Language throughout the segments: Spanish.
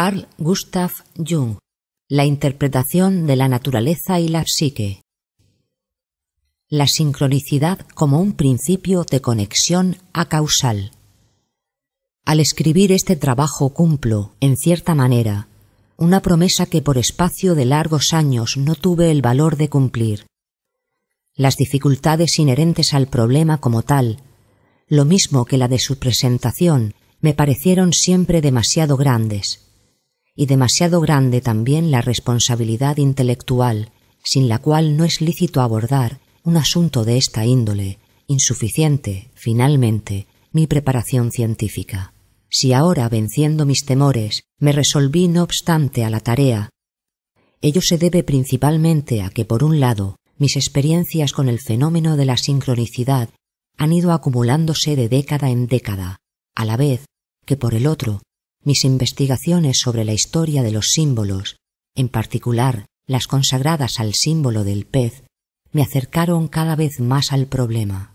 Carl Gustav Jung La interpretación de la naturaleza y la psique. La sincronicidad como un principio de conexión acausal Al escribir este trabajo cumplo, en cierta manera, una promesa que por espacio de largos años no tuve el valor de cumplir. Las dificultades inherentes al problema como tal, lo mismo que la de su presentación, me parecieron siempre demasiado grandes, y demasiado grande también la responsabilidad intelectual, sin la cual no es lícito abordar un asunto de esta índole, insuficiente, finalmente, mi preparación científica. Si ahora, venciendo mis temores, me resolví no obstante a la tarea, ello se debe principalmente a que, por un lado, mis experiencias con el fenómeno de la sincronicidad han ido acumulándose de década en década, a la vez que, por el otro, mis investigaciones sobre la historia de los símbolos, en particular las consagradas al símbolo del pez, me acercaron cada vez más al problema.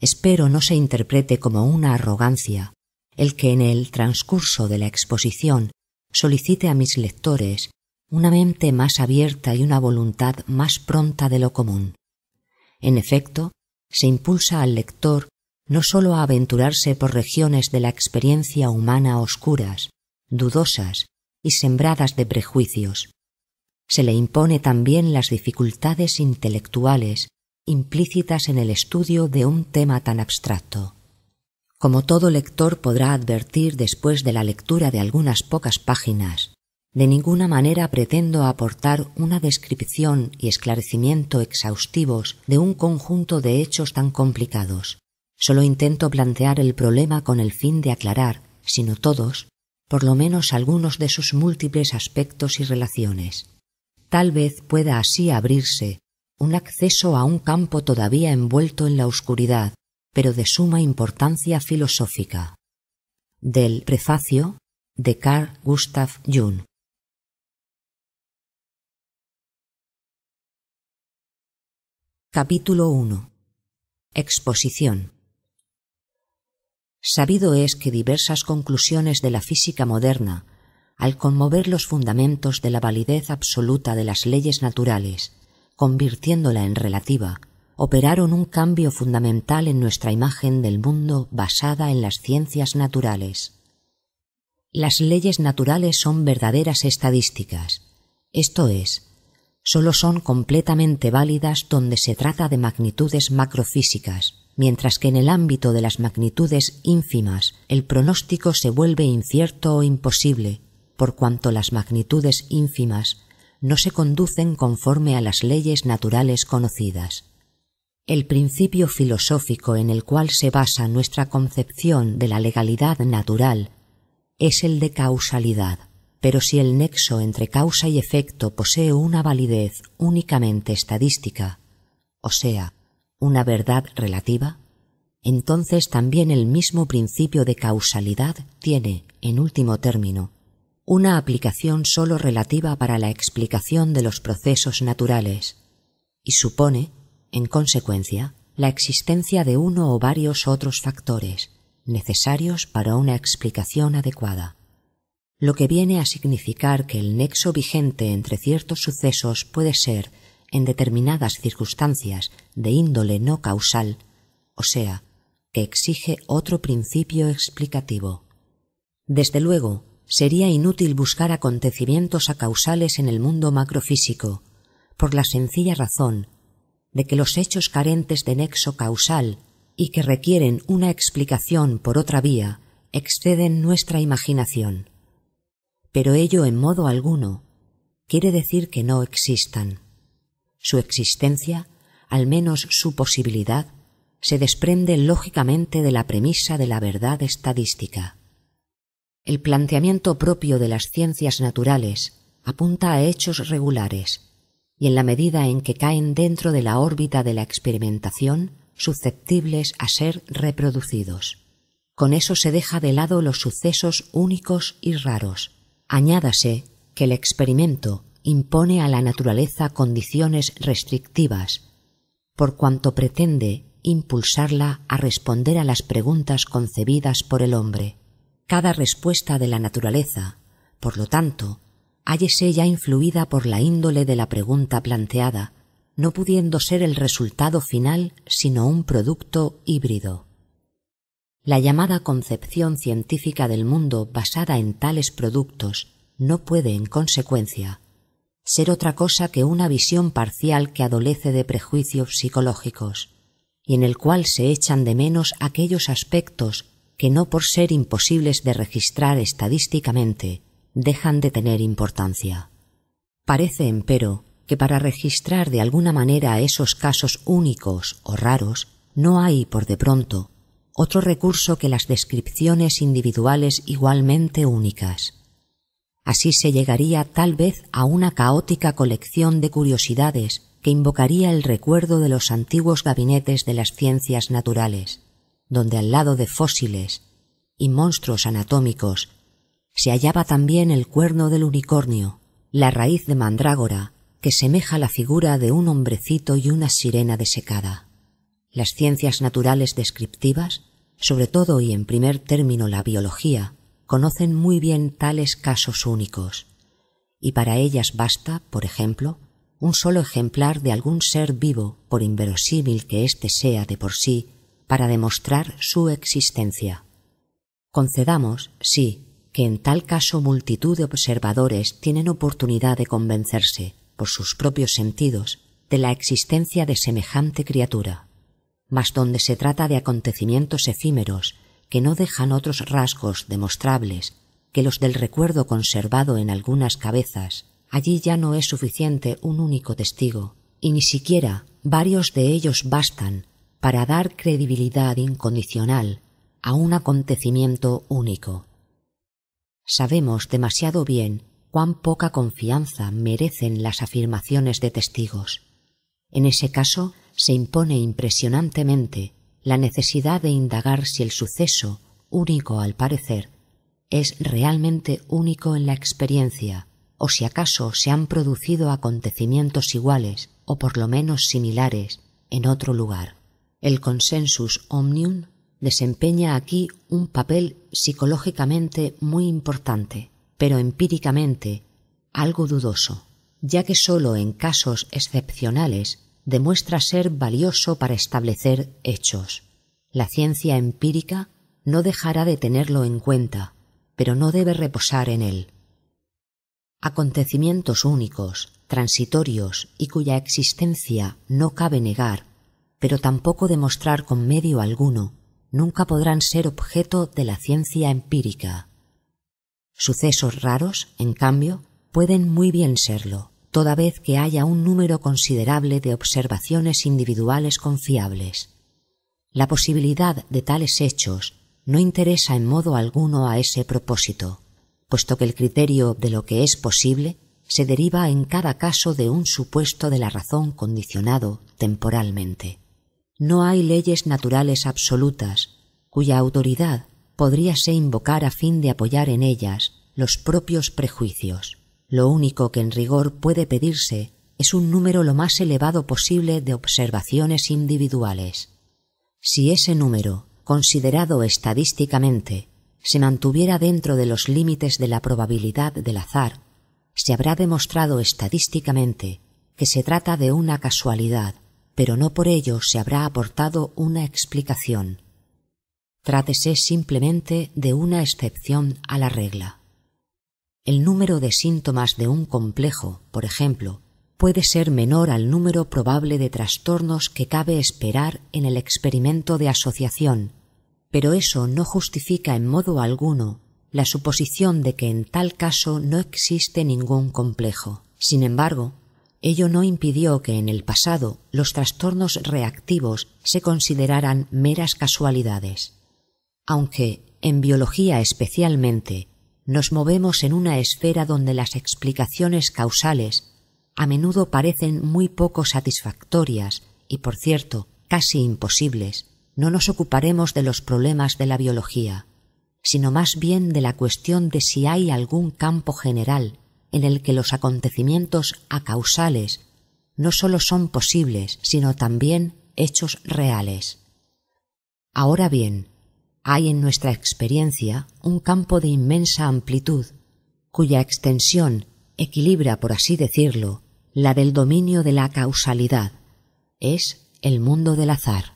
Espero no se interprete como una arrogancia el que en el transcurso de la exposición solicite a mis lectores una mente más abierta y una voluntad más pronta de lo común. En efecto, se impulsa al lector no sólo a aventurarse por regiones de la experiencia humana oscuras, dudosas y sembradas de prejuicios, se le impone también las dificultades intelectuales implícitas en el estudio de un tema tan abstracto. Como todo lector podrá advertir después de la lectura de algunas pocas páginas, de ninguna manera pretendo aportar una descripción y esclarecimiento exhaustivos de un conjunto de hechos tan complicados. Solo intento plantear el problema con el fin de aclarar, si no todos, por lo menos algunos de sus múltiples aspectos y relaciones. Tal vez pueda así abrirse un acceso a un campo todavía envuelto en la oscuridad pero de suma importancia filosófica. Del prefacio de Carl Gustav Jung. Capítulo 1. Exposición. Sabido es que diversas conclusiones de la física moderna, al conmover los fundamentos de la validez absoluta de las leyes naturales, convirtiéndola en relativa, operaron un cambio fundamental en nuestra imagen del mundo basada en las ciencias naturales. Las leyes naturales son verdaderas estadísticas, esto es, sólo son completamente válidas donde se trata de magnitudes macrofísicas, mientras que en el ámbito de las magnitudes ínfimas el pronóstico se vuelve incierto o imposible, por cuanto las magnitudes ínfimas no se conducen conforme a las leyes naturales conocidas. El principio filosófico en el cual se basa nuestra concepción de la legalidad natural es el de causalidad, pero si el nexo entre causa y efecto posee una validez únicamente estadística, o sea, una verdad relativa, entonces también el mismo principio de causalidad tiene, en último término, una aplicación sólo relativa para la explicación de los procesos naturales, y supone en consecuencia, la existencia de uno o varios otros factores necesarios para una explicación adecuada, lo que viene a significar que el nexo vigente entre ciertos sucesos puede ser, en determinadas circunstancias de índole no causal, o sea, que exige otro principio explicativo. Desde luego, sería inútil buscar acontecimientos acausales en el mundo macrofísico, por la sencilla razón de que los hechos carentes de nexo causal y que requieren una explicación por otra vía exceden nuestra imaginación. Pero ello en modo alguno quiere decir que no existan. Su existencia, al menos su posibilidad, se desprende lógicamente de la premisa de la verdad estadística. El planteamiento propio de las ciencias naturales apunta a hechos regulares, y en la medida en que caen dentro de la órbita de la experimentación, susceptibles a ser reproducidos. Con eso se deja de lado los sucesos únicos y raros. Añádase que el experimento impone a la naturaleza condiciones restrictivas, por cuanto pretende impulsarla a responder a las preguntas concebidas por el hombre. Cada respuesta de la naturaleza por lo tanto, hállese ya influida por la índole de la pregunta planteada, no pudiendo ser el resultado final sino un producto híbrido. La llamada concepción científica del mundo basada en tales productos no puede, en consecuencia, ser otra cosa que una visión parcial que adolece de prejuicios psicológicos, y en el cual se echan de menos aquellos aspectos que no por ser imposibles de registrar estadísticamente dejan de tener importancia. Parece, empero, que para registrar de alguna manera esos casos únicos o raros no hay, por de pronto, otro recurso que las descripciones individuales igualmente únicas. Así se llegaría tal vez a una caótica colección de curiosidades que invocaría el recuerdo de los antiguos gabinetes de las ciencias naturales, donde al lado de fósiles y monstruos anatómicos se hallaba también el cuerno del unicornio, la raíz de mandrágora, que semeja la figura de un hombrecito y una sirena desecada. Las ciencias naturales descriptivas, sobre todo y en primer término la biología, conocen muy bien tales casos únicos, y para ellas basta, por ejemplo, un solo ejemplar de algún ser vivo, por inverosímil que éste sea de por sí, para demostrar su existencia. Concedamos, sí, que en tal caso multitud de observadores tienen oportunidad de convencerse, por sus propios sentidos, de la existencia de semejante criatura. Mas donde se trata de acontecimientos efímeros que no dejan otros rasgos demostrables que los del recuerdo conservado en algunas cabezas, allí ya no es suficiente un único testigo, y ni siquiera varios de ellos bastan para dar credibilidad incondicional a un acontecimiento único. Sabemos demasiado bien cuán poca confianza merecen las afirmaciones de testigos. En ese caso se impone impresionantemente la necesidad de indagar si el suceso, único al parecer, es realmente único en la experiencia, o si acaso se han producido acontecimientos iguales, o por lo menos similares, en otro lugar. El consensus omnium desempeña aquí un papel psicológicamente muy importante, pero empíricamente algo dudoso, ya que sólo en casos excepcionales demuestra ser valioso para establecer hechos. La ciencia empírica no dejará de tenerlo en cuenta, pero no debe reposar en él. Acontecimientos únicos, transitorios y cuya existencia no cabe negar, pero tampoco demostrar con medio alguno, nunca podrán ser objeto de la ciencia empírica. Sucesos raros, en cambio, pueden muy bien serlo, toda vez que haya un número considerable de observaciones individuales confiables. La posibilidad de tales hechos no interesa en modo alguno a ese propósito, puesto que el criterio de lo que es posible se deriva en cada caso de un supuesto de la razón condicionado temporalmente. No hay leyes naturales absolutas cuya autoridad podríase invocar a fin de apoyar en ellas los propios prejuicios. Lo único que en rigor puede pedirse es un número lo más elevado posible de observaciones individuales. Si ese número, considerado estadísticamente, se mantuviera dentro de los límites de la probabilidad del azar, se habrá demostrado estadísticamente que se trata de una casualidad pero no por ello se habrá aportado una explicación. Trátese simplemente de una excepción a la regla. El número de síntomas de un complejo, por ejemplo, puede ser menor al número probable de trastornos que cabe esperar en el experimento de asociación, pero eso no justifica en modo alguno la suposición de que en tal caso no existe ningún complejo. Sin embargo, Ello no impidió que en el pasado los trastornos reactivos se consideraran meras casualidades. Aunque, en biología especialmente, nos movemos en una esfera donde las explicaciones causales a menudo parecen muy poco satisfactorias y, por cierto, casi imposibles, no nos ocuparemos de los problemas de la biología, sino más bien de la cuestión de si hay algún campo general en el que los acontecimientos acausales no sólo son posibles, sino también hechos reales. Ahora bien, hay en nuestra experiencia un campo de inmensa amplitud, cuya extensión equilibra, por así decirlo, la del dominio de la causalidad, es el mundo del azar.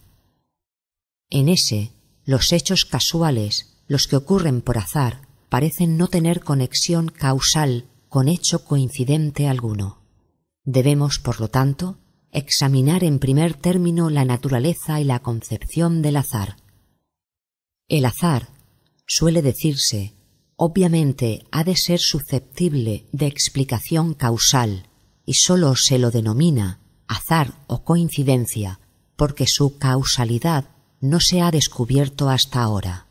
En ese, los hechos casuales, los que ocurren por azar, parecen no tener conexión causal con hecho coincidente alguno. Debemos, por lo tanto, examinar en primer término la naturaleza y la concepción del azar. El azar, suele decirse, obviamente ha de ser susceptible de explicación causal y sólo se lo denomina azar o coincidencia porque su causalidad no se ha descubierto hasta ahora.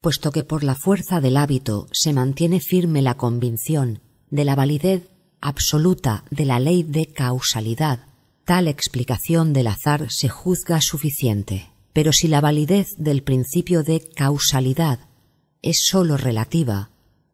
Puesto que por la fuerza del hábito se mantiene firme la convicción de la validez absoluta de la ley de causalidad, tal explicación del azar se juzga suficiente. Pero si la validez del principio de causalidad es sólo relativa,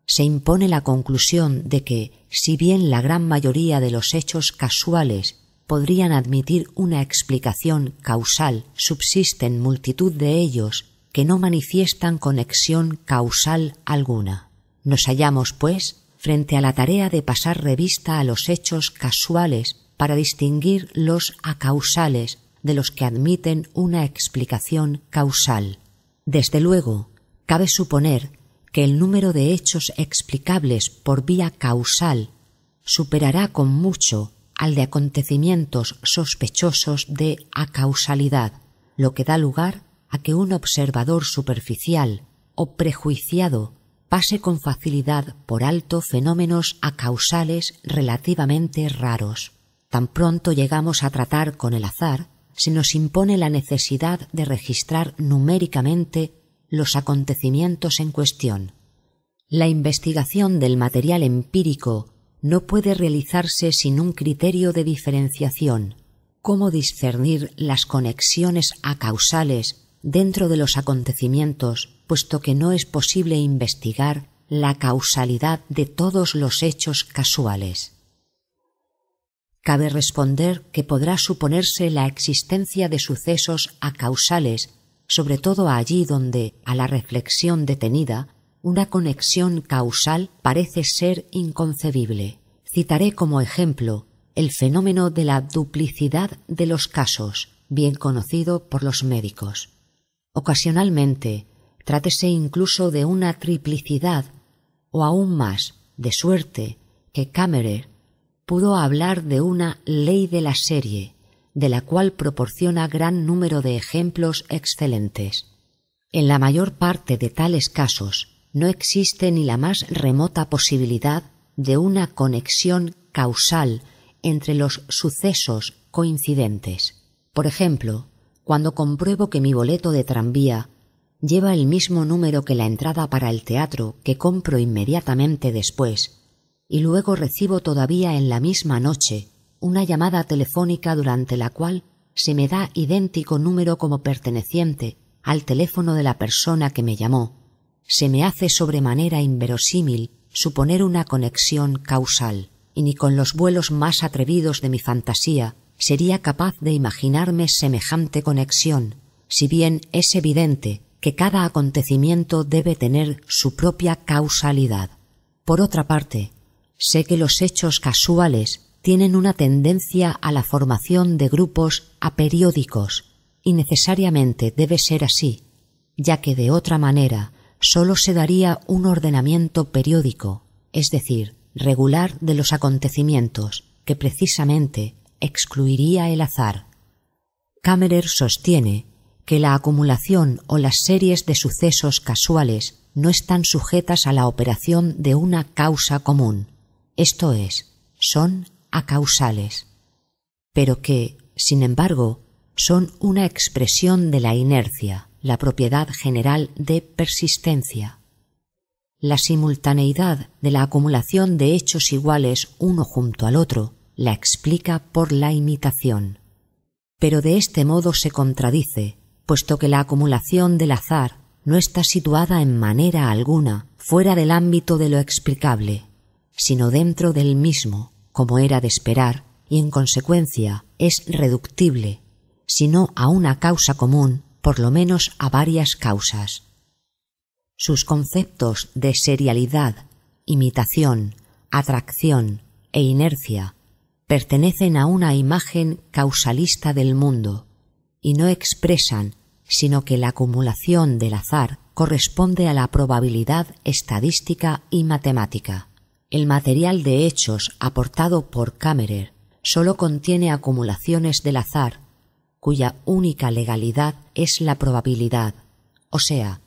se impone la conclusión de que, si bien la gran mayoría de los hechos casuales podrían admitir una explicación causal, subsisten multitud de ellos que no manifiestan conexión causal alguna. Nos hallamos, pues, frente a la tarea de pasar revista a los hechos casuales para distinguir los acausales de los que admiten una explicación causal. Desde luego, cabe suponer que el número de hechos explicables por vía causal superará con mucho al de acontecimientos sospechosos de acausalidad, lo que da lugar a que un observador superficial o prejuiciado pase con facilidad por alto fenómenos acausales relativamente raros. Tan pronto llegamos a tratar con el azar, se nos impone la necesidad de registrar numéricamente los acontecimientos en cuestión. La investigación del material empírico no puede realizarse sin un criterio de diferenciación. ¿Cómo discernir las conexiones acausales dentro de los acontecimientos, puesto que no es posible investigar la causalidad de todos los hechos casuales? Cabe responder que podrá suponerse la existencia de sucesos acausales, sobre todo allí donde, a la reflexión detenida, una conexión causal parece ser inconcebible. Citaré como ejemplo el fenómeno de la duplicidad de los casos, bien conocido por los médicos. Ocasionalmente, trátese incluso de una triplicidad o aún más, de suerte que Kammerer pudo hablar de una ley de la serie, de la cual proporciona gran número de ejemplos excelentes. En la mayor parte de tales casos no existe ni la más remota posibilidad de una conexión causal entre los sucesos coincidentes. Por ejemplo, cuando compruebo que mi boleto de tranvía lleva el mismo número que la entrada para el teatro que compro inmediatamente después, y luego recibo todavía en la misma noche una llamada telefónica durante la cual se me da idéntico número como perteneciente al teléfono de la persona que me llamó. Se me hace sobremanera inverosímil suponer una conexión causal, y ni con los vuelos más atrevidos de mi fantasía sería capaz de imaginarme semejante conexión, si bien es evidente que cada acontecimiento debe tener su propia causalidad. Por otra parte, Sé que los hechos casuales tienen una tendencia a la formación de grupos aperiódicos y necesariamente debe ser así, ya que de otra manera sólo se daría un ordenamiento periódico, es decir, regular de los acontecimientos, que precisamente excluiría el azar. Kammerer sostiene que la acumulación o las series de sucesos casuales no están sujetas a la operación de una causa común, esto es, son acausales, pero que, sin embargo, son una expresión de la inercia, la propiedad general de persistencia. La simultaneidad de la acumulación de hechos iguales uno junto al otro la explica por la imitación. Pero de este modo se contradice, puesto que la acumulación del azar no está situada en manera alguna fuera del ámbito de lo explicable, sino dentro del mismo, como era de esperar, y en consecuencia es reductible, si no a una causa común, por lo menos a varias causas. Sus conceptos de serialidad, imitación, atracción e inercia pertenecen a una imagen causalista del mundo y no expresan sino que la acumulación del azar corresponde a la probabilidad estadística y matemática. El material de hechos aportado por Kammerer sólo contiene acumulaciones del azar, cuya única legalidad es la probabilidad, o sea,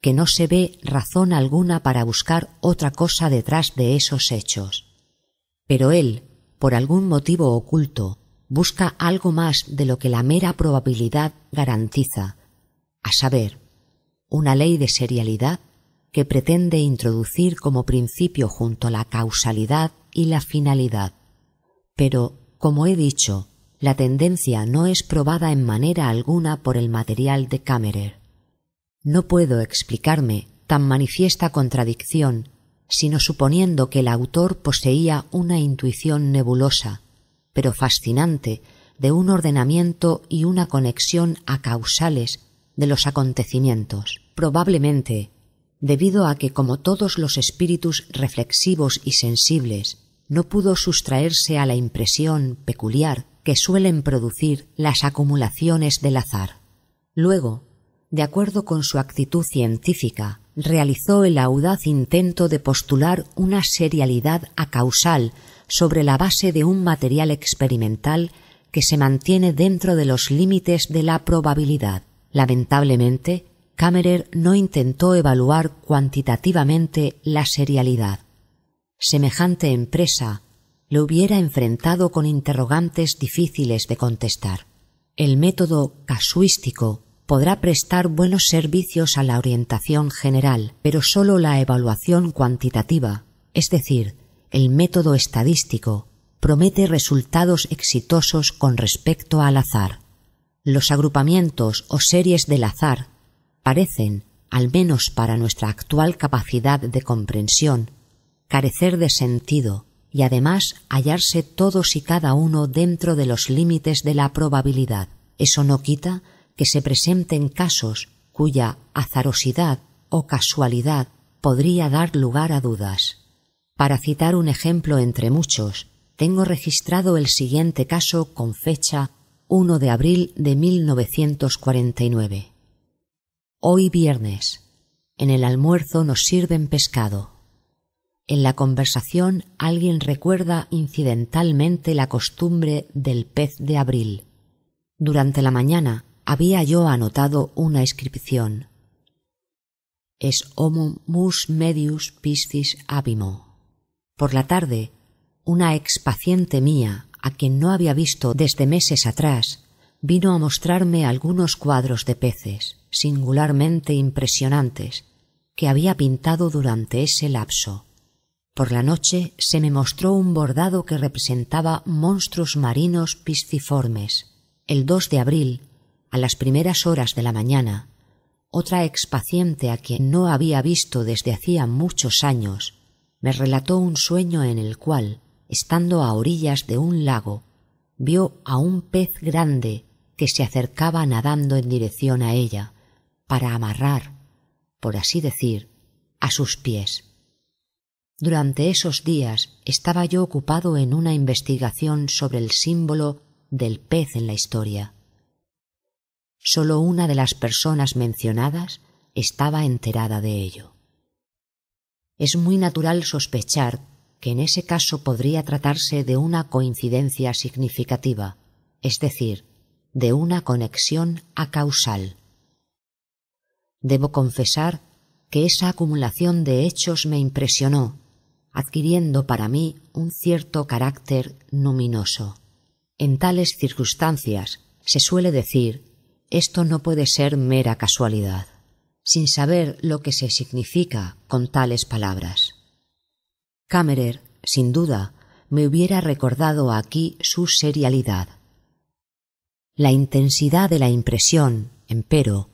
que no se ve razón alguna para buscar otra cosa detrás de esos hechos. Pero él, por algún motivo oculto, busca algo más de lo que la mera probabilidad garantiza, a saber, una ley de serialidad que pretende introducir como principio junto a la causalidad y la finalidad. Pero, como he dicho, la tendencia no es probada en manera alguna por el material de Kammerer. No puedo explicarme tan manifiesta contradicción sino suponiendo que el autor poseía una intuición nebulosa, pero fascinante, de un ordenamiento y una conexión a causales de los acontecimientos. Probablemente, debido a que como todos los espíritus reflexivos y sensibles, no pudo sustraerse a la impresión peculiar que suelen producir las acumulaciones del azar. Luego, de acuerdo con su actitud científica, realizó el audaz intento de postular una serialidad acausal sobre la base de un material experimental que se mantiene dentro de los límites de la probabilidad. Lamentablemente, Kammerer no intentó evaluar cuantitativamente la serialidad. Semejante empresa le hubiera enfrentado con interrogantes difíciles de contestar. El método casuístico podrá prestar buenos servicios a la orientación general, pero sólo la evaluación cuantitativa, es decir, el método estadístico, promete resultados exitosos con respecto al azar. Los agrupamientos o series del azar parecen, al menos para nuestra actual capacidad de comprensión, carecer de sentido y además hallarse todos y cada uno dentro de los límites de la probabilidad. Eso no quita que se presenten casos cuya azarosidad o casualidad podría dar lugar a dudas. Para citar un ejemplo entre muchos, tengo registrado el siguiente caso con fecha 1 de abril de 1949. Hoy viernes. En el almuerzo nos sirven pescado. En la conversación alguien recuerda incidentalmente la costumbre del pez de abril. Durante la mañana había yo anotado una inscripción. Es homo mus medius piscis abimo. Por la tarde, una expaciente mía, a quien no había visto desde meses atrás, vino a mostrarme algunos cuadros de peces, singularmente impresionantes, que había pintado durante ese lapso. Por la noche se me mostró un bordado que representaba monstruos marinos pisciformes. El 2 de abril a las primeras horas de la mañana, otra expaciente a quien no había visto desde hacía muchos años, me relató un sueño en el cual, estando a orillas de un lago, vio a un pez grande que se acercaba nadando en dirección a ella, para amarrar, por así decir, a sus pies. Durante esos días estaba yo ocupado en una investigación sobre el símbolo del pez en la historia. Sólo una de las personas mencionadas estaba enterada de ello. Es muy natural sospechar que en ese caso podría tratarse de una coincidencia significativa, es decir, de una conexión acausal. Debo confesar que esa acumulación de hechos me impresionó, adquiriendo para mí un cierto carácter luminoso. En tales circunstancias se suele decir esto no puede ser mera casualidad, sin saber lo que se significa con tales palabras. Kammerer, sin duda, me hubiera recordado aquí su serialidad. La intensidad de la impresión, empero,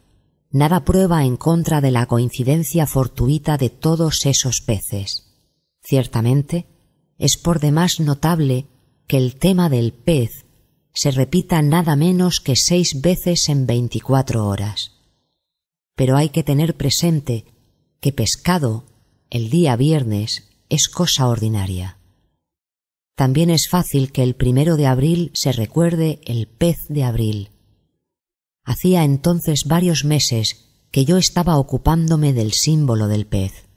nada prueba en contra de la coincidencia fortuita de todos esos peces. Ciertamente, es por demás notable que el tema del pez se repita nada menos que seis veces en veinticuatro horas. Pero hay que tener presente que pescado el día viernes es cosa ordinaria. También es fácil que el primero de abril se recuerde el pez de abril. Hacía entonces varios meses que yo estaba ocupándome del símbolo del pez.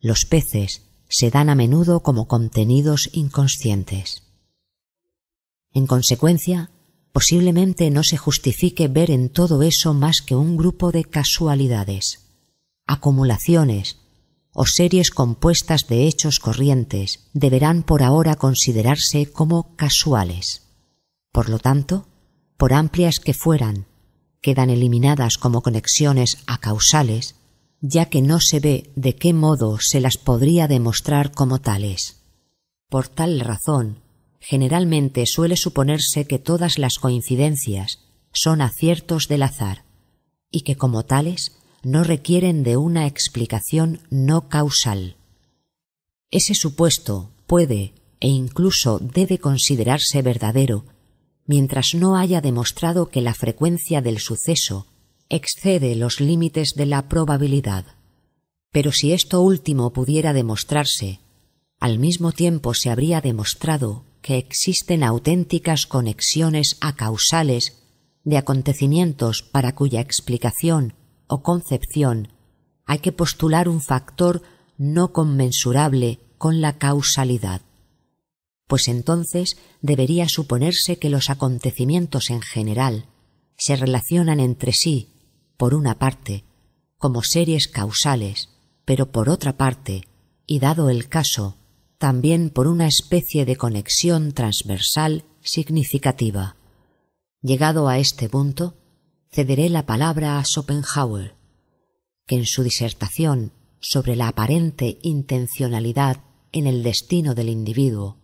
Los peces se dan a menudo como contenidos inconscientes. En consecuencia, posiblemente no se justifique ver en todo eso más que un grupo de casualidades, acumulaciones o series compuestas de hechos corrientes deberán por ahora considerarse como casuales. Por lo tanto, por amplias que fueran, quedan eliminadas como conexiones acausales, ya que no se ve de qué modo se las podría demostrar como tales. Por tal razón, generalmente suele suponerse que todas las coincidencias son aciertos del azar, y que como tales no requieren de una explicación no causal. Ese supuesto puede e incluso debe considerarse verdadero mientras no haya demostrado que la frecuencia del suceso excede los límites de la probabilidad. Pero si esto último pudiera demostrarse, al mismo tiempo se habría demostrado que existen auténticas conexiones acausales de acontecimientos para cuya explicación o concepción hay que postular un factor no conmensurable con la causalidad, pues entonces debería suponerse que los acontecimientos en general se relacionan entre sí, por una parte, como series causales, pero por otra parte, y dado el caso, también por una especie de conexión transversal significativa. Llegado a este punto, cederé la palabra a Schopenhauer, que en su disertación sobre la aparente intencionalidad en el destino del individuo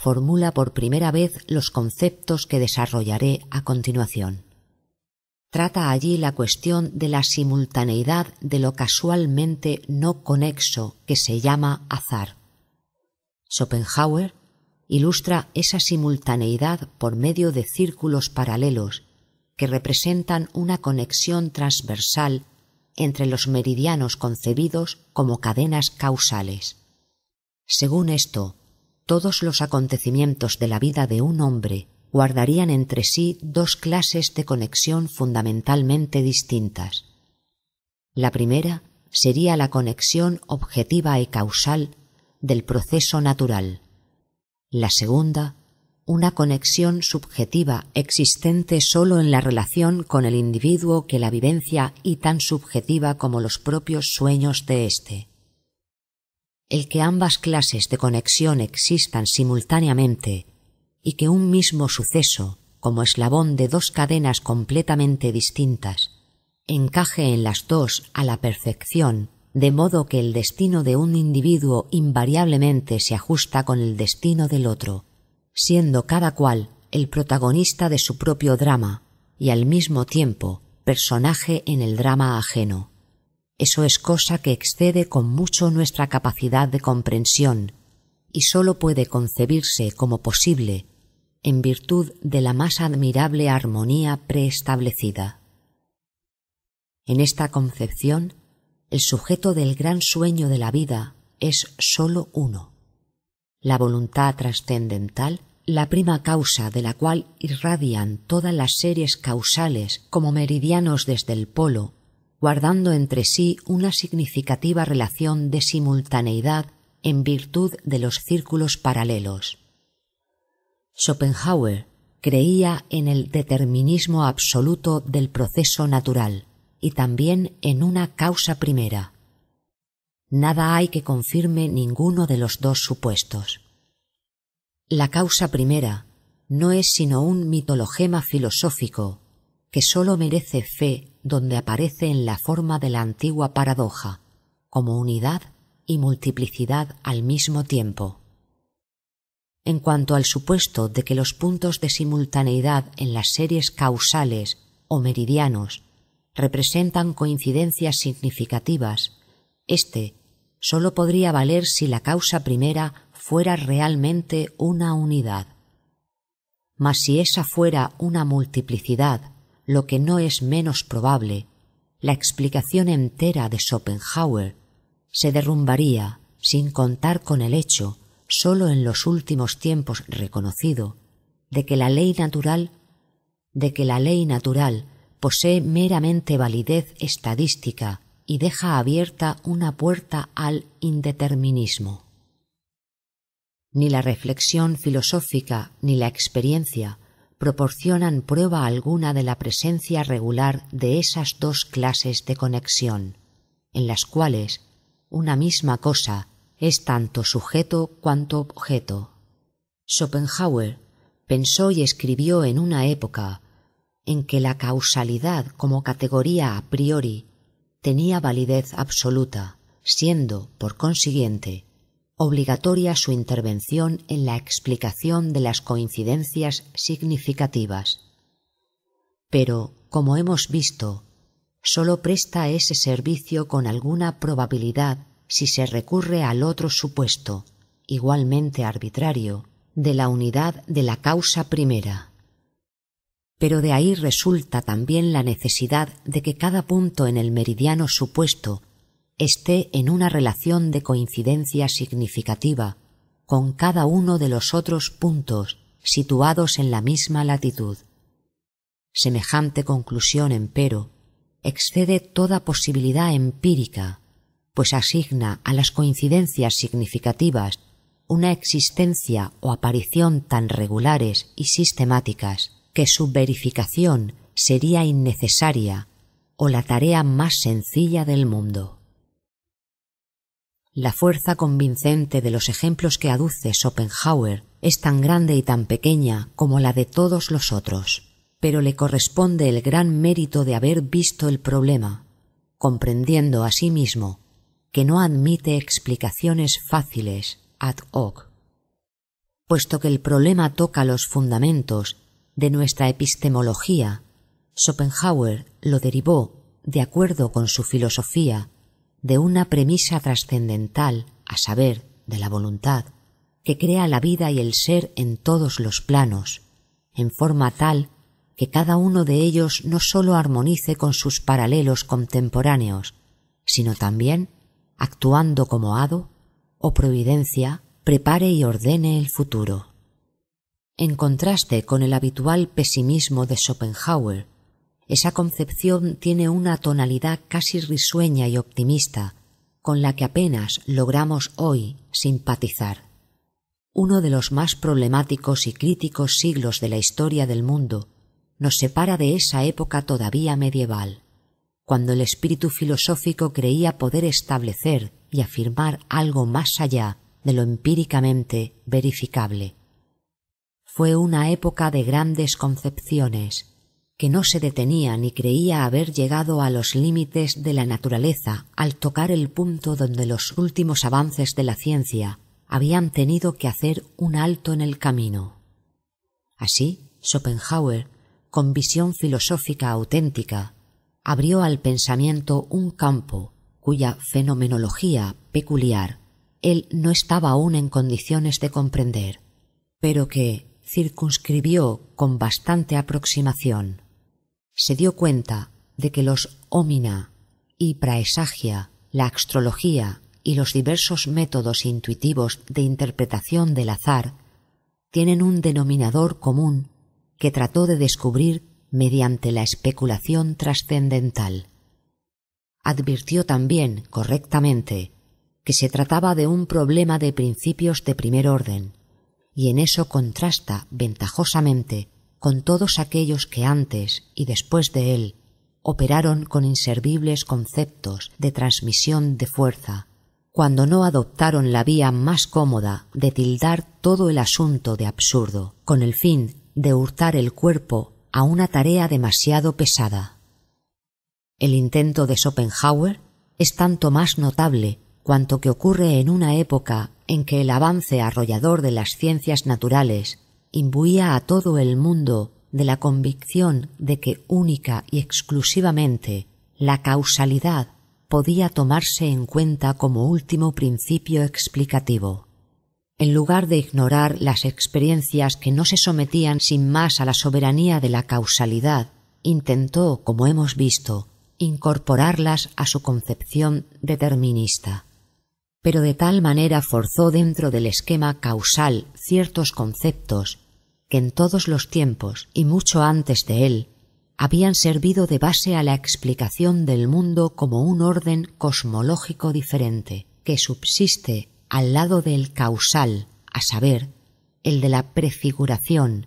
formula por primera vez los conceptos que desarrollaré a continuación. Trata allí la cuestión de la simultaneidad de lo casualmente no conexo que se llama azar. Schopenhauer ilustra esa simultaneidad por medio de círculos paralelos que representan una conexión transversal entre los meridianos concebidos como cadenas causales. Según esto, todos los acontecimientos de la vida de un hombre guardarían entre sí dos clases de conexión fundamentalmente distintas. La primera sería la conexión objetiva y causal del proceso natural. La segunda una conexión subjetiva existente sólo en la relación con el individuo que la vivencia y tan subjetiva como los propios sueños de éste. El que ambas clases de conexión existan simultáneamente y que un mismo suceso, como eslabón de dos cadenas completamente distintas, encaje en las dos a la perfección, de modo que el destino de un individuo invariablemente se ajusta con el destino del otro, siendo cada cual el protagonista de su propio drama y al mismo tiempo personaje en el drama ajeno. Eso es cosa que excede con mucho nuestra capacidad de comprensión y sólo puede concebirse como posible en virtud de la más admirable armonía preestablecida. En esta concepción, el sujeto del gran sueño de la vida es sólo uno, la voluntad trascendental, la prima causa de la cual irradian todas las series causales como meridianos desde el polo, guardando entre sí una significativa relación de simultaneidad en virtud de los círculos paralelos. Schopenhauer creía en el determinismo absoluto del proceso natural y también en una causa primera, nada hay que confirme ninguno de los dos supuestos. La causa primera no es sino un mitologema filosófico que sólo merece fe donde aparece en la forma de la antigua paradoja, como unidad y multiplicidad al mismo tiempo. En cuanto al supuesto de que los puntos de simultaneidad en las series causales o meridianos representan coincidencias significativas, éste sólo podría valer si la causa primera fuera realmente una unidad. Mas si esa fuera una multiplicidad, lo que no es menos probable, la explicación entera de Schopenhauer se derrumbaría sin contar con el hecho, sólo en los últimos tiempos reconocido, de que la ley natural de que la ley natural posee meramente validez estadística y deja abierta una puerta al indeterminismo. Ni la reflexión filosófica ni la experiencia proporcionan prueba alguna de la presencia regular de esas dos clases de conexión, en las cuales una misma cosa es tanto sujeto cuanto objeto. Schopenhauer pensó y escribió en una época en que la causalidad como categoría a priori tenía validez absoluta, siendo, por consiguiente, obligatoria su intervención en la explicación de las coincidencias significativas. Pero, como hemos visto, sólo presta ese servicio con alguna probabilidad si se recurre al otro supuesto, igualmente arbitrario, de la unidad de la causa primera. Pero de ahí resulta también la necesidad de que cada punto en el meridiano supuesto esté en una relación de coincidencia significativa con cada uno de los otros puntos situados en la misma latitud. Semejante conclusión, empero, excede toda posibilidad empírica, pues asigna a las coincidencias significativas una existencia o aparición tan regulares y sistemáticas que su verificación sería innecesaria o la tarea más sencilla del mundo. La fuerza convincente de los ejemplos que aduce Schopenhauer es tan grande y tan pequeña como la de todos los otros, pero le corresponde el gran mérito de haber visto el problema, comprendiendo asimismo que no admite explicaciones fáciles ad hoc. Puesto que el problema toca los fundamentos de nuestra epistemología, Schopenhauer lo derivó, de acuerdo con su filosofía, de una premisa trascendental, a saber, de la voluntad, que crea la vida y el ser en todos los planos, en forma tal que cada uno de ellos no sólo armonice con sus paralelos contemporáneos, sino también, actuando como hado o providencia, prepare y ordene el futuro. En contraste con el habitual pesimismo de Schopenhauer, esa concepción tiene una tonalidad casi risueña y optimista, con la que apenas logramos hoy simpatizar. Uno de los más problemáticos y críticos siglos de la historia del mundo nos separa de esa época todavía medieval, cuando el espíritu filosófico creía poder establecer y afirmar algo más allá de lo empíricamente verificable. Fue una época de grandes concepciones, que no se detenía ni creía haber llegado a los límites de la naturaleza al tocar el punto donde los últimos avances de la ciencia habían tenido que hacer un alto en el camino. Así, Schopenhauer, con visión filosófica auténtica, abrió al pensamiento un campo cuya fenomenología peculiar él no estaba aún en condiciones de comprender, pero que circunscribió con bastante aproximación se dio cuenta de que los ómina y praesagia, la astrología y los diversos métodos intuitivos de interpretación del azar tienen un denominador común que trató de descubrir mediante la especulación trascendental. Advirtió también, correctamente, que se trataba de un problema de principios de primer orden, y en eso contrasta ventajosamente con todos aquellos que antes y después de él operaron con inservibles conceptos de transmisión de fuerza, cuando no adoptaron la vía más cómoda de tildar todo el asunto de absurdo, con el fin de hurtar el cuerpo a una tarea demasiado pesada. El intento de Schopenhauer es tanto más notable cuanto que ocurre en una época en que el avance arrollador de las ciencias naturales imbuía a todo el mundo de la convicción de que única y exclusivamente la causalidad podía tomarse en cuenta como último principio explicativo. En lugar de ignorar las experiencias que no se sometían sin más a la soberanía de la causalidad, intentó, como hemos visto, incorporarlas a su concepción determinista. Pero de tal manera forzó dentro del esquema causal ciertos conceptos que en todos los tiempos y mucho antes de él habían servido de base a la explicación del mundo como un orden cosmológico diferente que subsiste al lado del causal, a saber, el de la prefiguración,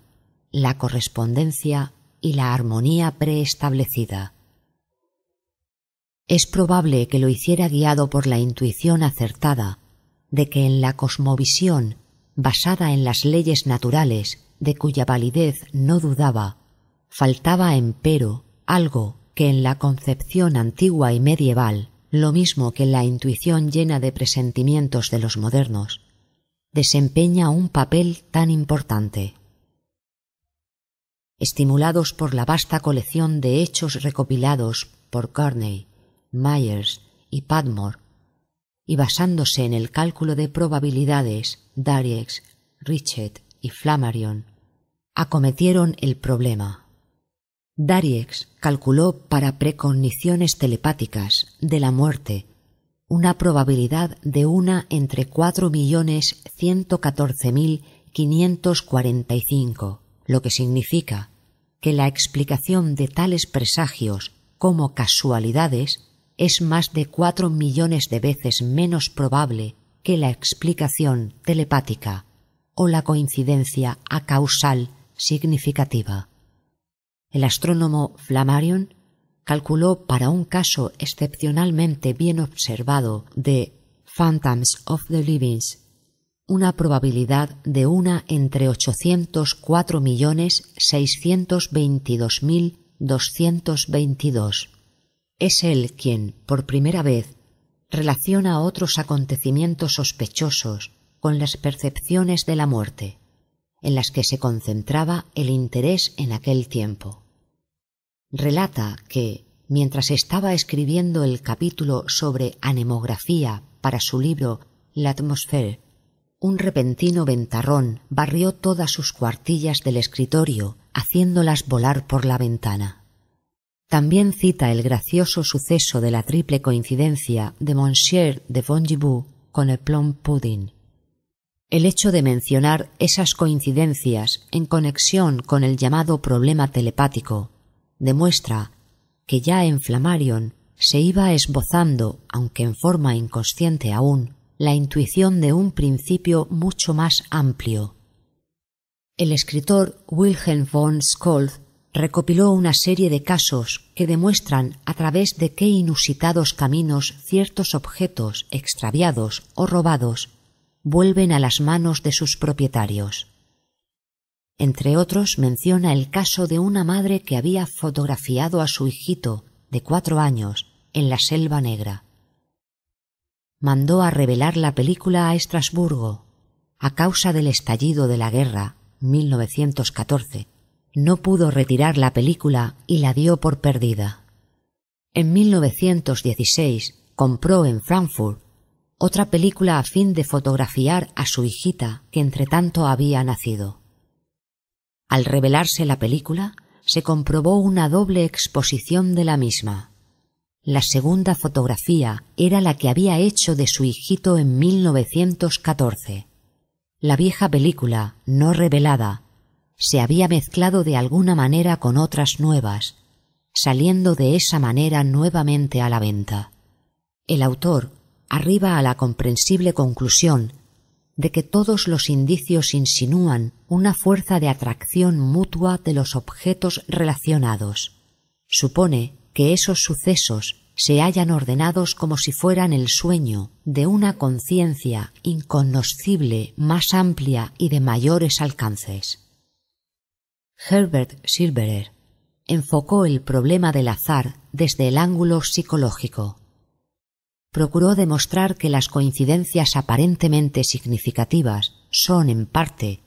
la correspondencia y la armonía preestablecida. Es probable que lo hiciera guiado por la intuición acertada de que en la cosmovisión basada en las leyes naturales de cuya validez no dudaba, faltaba empero algo que en la concepción antigua y medieval, lo mismo que en la intuición llena de presentimientos de los modernos, desempeña un papel tan importante. Estimulados por la vasta colección de hechos recopilados por Carney, Myers y Padmore, y basándose en el cálculo de probabilidades, Dariex, Richet y Flammarion acometieron el problema. Dariex calculó para precogniciones telepáticas de la muerte una probabilidad de una entre cuatro millones ciento catorce mil quinientos cuarenta y cinco, lo que significa que la explicación de tales presagios como casualidades es más de cuatro millones de veces menos probable que la explicación telepática o la coincidencia acausal significativa. El astrónomo Flammarion calculó para un caso excepcionalmente bien observado de Phantoms of the Livings una probabilidad de una entre 804.622.222 es él quien, por primera vez, relaciona otros acontecimientos sospechosos con las percepciones de la muerte, en las que se concentraba el interés en aquel tiempo. Relata que, mientras estaba escribiendo el capítulo sobre anemografía para su libro La atmósfera, un repentino ventarrón barrió todas sus cuartillas del escritorio, haciéndolas volar por la ventana. También cita el gracioso suceso de la triple coincidencia de Monsieur de Fongibou con el plum pudding. El hecho de mencionar esas coincidencias en conexión con el llamado problema telepático demuestra que ya en Flammarion se iba esbozando, aunque en forma inconsciente aún, la intuición de un principio mucho más amplio. El escritor Wilhelm von Scholz recopiló una serie de casos que demuestran a través de qué inusitados caminos ciertos objetos extraviados o robados vuelven a las manos de sus propietarios. Entre otros menciona el caso de una madre que había fotografiado a su hijito de cuatro años en la Selva Negra. Mandó a revelar la película a Estrasburgo a causa del estallido de la guerra 1914 no pudo retirar la película y la dio por perdida. En 1916 compró en Frankfurt otra película a fin de fotografiar a su hijita que entretanto había nacido. Al revelarse la película, se comprobó una doble exposición de la misma. La segunda fotografía era la que había hecho de su hijito en 1914. La vieja película, no revelada, se había mezclado de alguna manera con otras nuevas, saliendo de esa manera nuevamente a la venta. El autor arriba a la comprensible conclusión de que todos los indicios insinúan una fuerza de atracción mutua de los objetos relacionados. Supone que esos sucesos se hayan ordenados como si fueran el sueño de una conciencia incognoscible más amplia y de mayores alcances. Herbert Silverer enfocó el problema del azar desde el ángulo psicológico. Procuró demostrar que las coincidencias aparentemente significativas son en parte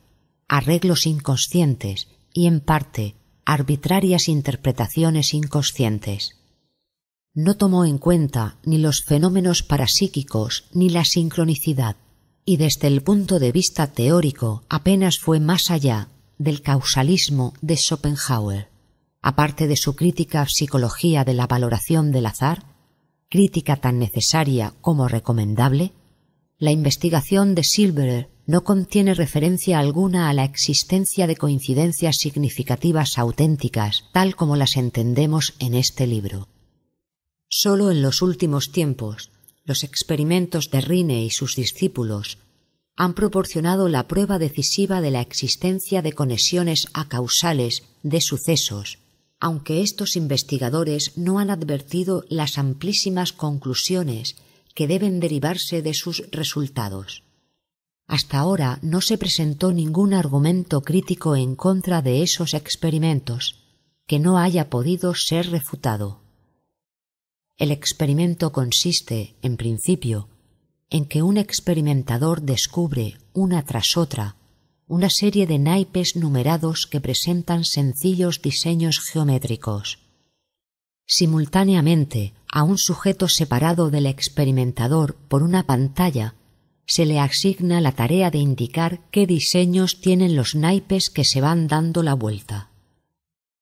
arreglos inconscientes y en parte arbitrarias interpretaciones inconscientes. No tomó en cuenta ni los fenómenos parapsíquicos ni la sincronicidad, y desde el punto de vista teórico apenas fue más allá del causalismo de Schopenhauer, aparte de su crítica psicología de la valoración del azar, crítica tan necesaria como recomendable, La investigación de Silverer no contiene referencia alguna a la existencia de coincidencias significativas auténticas, tal como las entendemos en este libro. Solo en los últimos tiempos, los experimentos de Rine y sus discípulos han proporcionado la prueba decisiva de la existencia de conexiones acausales de sucesos, aunque estos investigadores no han advertido las amplísimas conclusiones que deben derivarse de sus resultados. Hasta ahora no se presentó ningún argumento crítico en contra de esos experimentos que no haya podido ser refutado. El experimento consiste, en principio, en que un experimentador descubre una tras otra una serie de naipes numerados que presentan sencillos diseños geométricos. Simultáneamente, a un sujeto separado del experimentador por una pantalla se le asigna la tarea de indicar qué diseños tienen los naipes que se van dando la vuelta.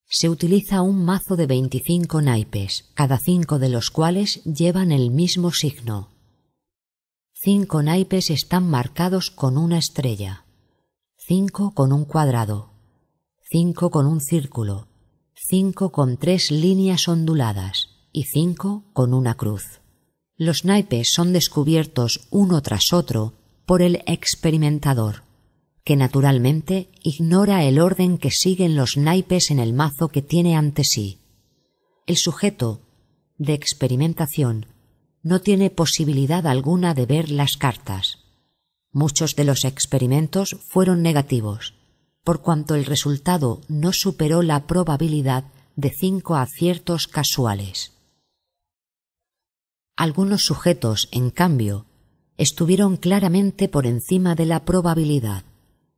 Se utiliza un mazo de veinticinco naipes, cada cinco de los cuales llevan el mismo signo. Cinco naipes están marcados con una estrella, cinco con un cuadrado, cinco con un círculo, cinco con tres líneas onduladas y cinco con una cruz. Los naipes son descubiertos uno tras otro por el experimentador, que naturalmente ignora el orden que siguen los naipes en el mazo que tiene ante sí. El sujeto de experimentación no tiene posibilidad alguna de ver las cartas. Muchos de los experimentos fueron negativos, por cuanto el resultado no superó la probabilidad de cinco aciertos casuales. Algunos sujetos, en cambio, estuvieron claramente por encima de la probabilidad.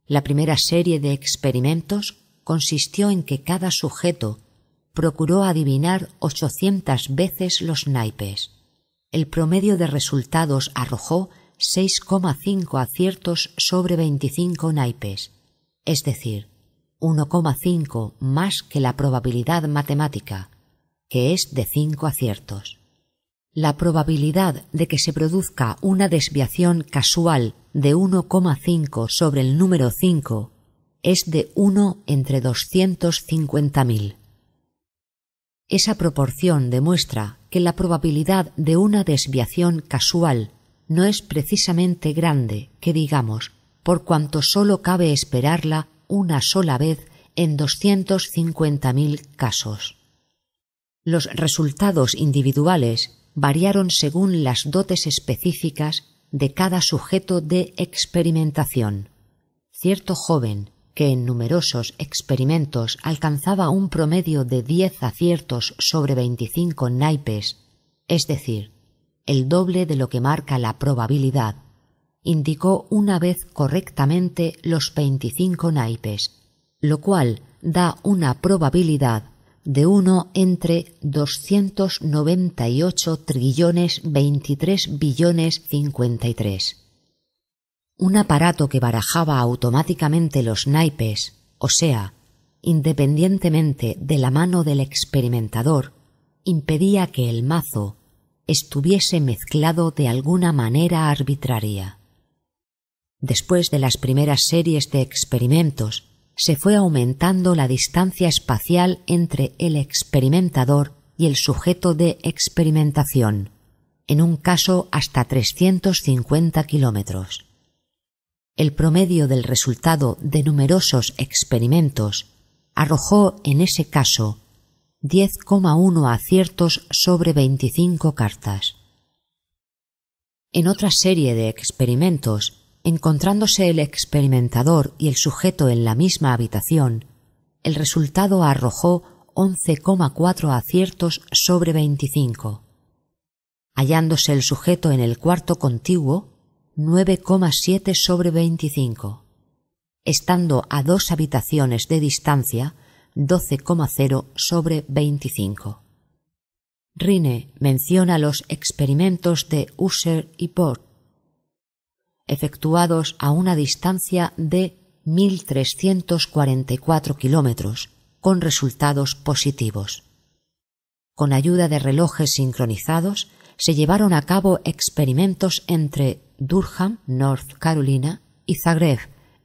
La primera serie de experimentos consistió en que cada sujeto procuró adivinar ochocientas veces los naipes. El promedio de resultados arrojó 6,5 aciertos sobre 25 naipes, es decir, 1,5 más que la probabilidad matemática, que es de 5 aciertos la probabilidad de que se produzca una desviación casual de 1,5 sobre el número 5 es de 1 entre 250.000. Esa proporción demuestra que la probabilidad de una desviación casual no es precisamente grande, que digamos, por cuanto sólo cabe esperarla una sola vez en 250.000 casos. Los resultados individuales variaron según las dotes específicas de cada sujeto de experimentación. Cierto joven que en numerosos experimentos alcanzaba un promedio de diez aciertos sobre veinticinco naipes, es decir, el doble de lo que marca la probabilidad, indicó una vez correctamente los veinticinco naipes, lo cual da una probabilidad de uno entre 298 trillones 23 billones 53. Un aparato que barajaba automáticamente los naipes, o sea, independientemente de la mano del experimentador, impedía que el mazo estuviese mezclado de alguna manera arbitraria. Después de las primeras series de experimentos, se fue aumentando la distancia espacial entre el experimentador y el sujeto de experimentación, en un caso hasta 350 kilómetros. El promedio del resultado de numerosos experimentos arrojó en ese caso 10,1 aciertos sobre 25 cartas. En otra serie de experimentos encontrándose el experimentador y el sujeto en la misma habitación, el resultado arrojó 11,4 aciertos sobre 25. Hallándose el sujeto en el cuarto contiguo, 9,7 sobre 25. Estando a dos habitaciones de distancia, 12,0 sobre 25. Rine menciona los experimentos de Usher y Port, efectuados a una distancia de 1.344 kilómetros, con resultados positivos. Con ayuda de relojes sincronizados, se llevaron a cabo experimentos entre Durham, North Carolina, y Zagreb,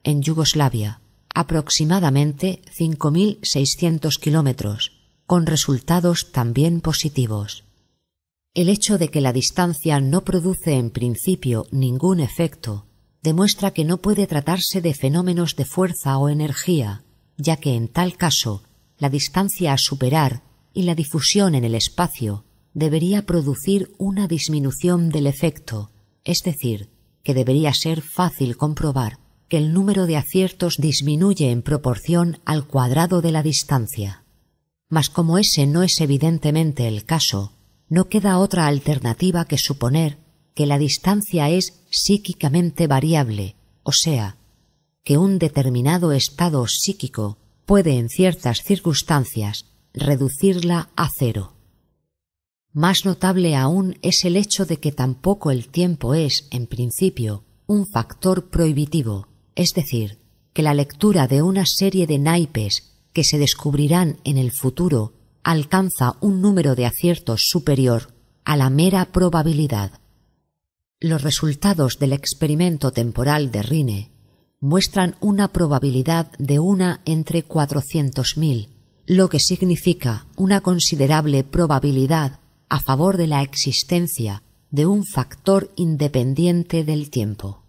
en Yugoslavia, aproximadamente 5.600 kilómetros, con resultados también positivos. El hecho de que la distancia no produce en principio ningún efecto demuestra que no puede tratarse de fenómenos de fuerza o energía, ya que en tal caso la distancia a superar y la difusión en el espacio debería producir una disminución del efecto, es decir, que debería ser fácil comprobar que el número de aciertos disminuye en proporción al cuadrado de la distancia. Mas como ese no es evidentemente el caso, no queda otra alternativa que suponer que la distancia es psíquicamente variable, o sea, que un determinado estado psíquico puede en ciertas circunstancias reducirla a cero. Más notable aún es el hecho de que tampoco el tiempo es, en principio, un factor prohibitivo, es decir, que la lectura de una serie de naipes que se descubrirán en el futuro alcanza un número de aciertos superior a la mera probabilidad. Los resultados del experimento temporal de Rine muestran una probabilidad de una entre cuatrocientos mil, lo que significa una considerable probabilidad a favor de la existencia de un factor independiente del tiempo.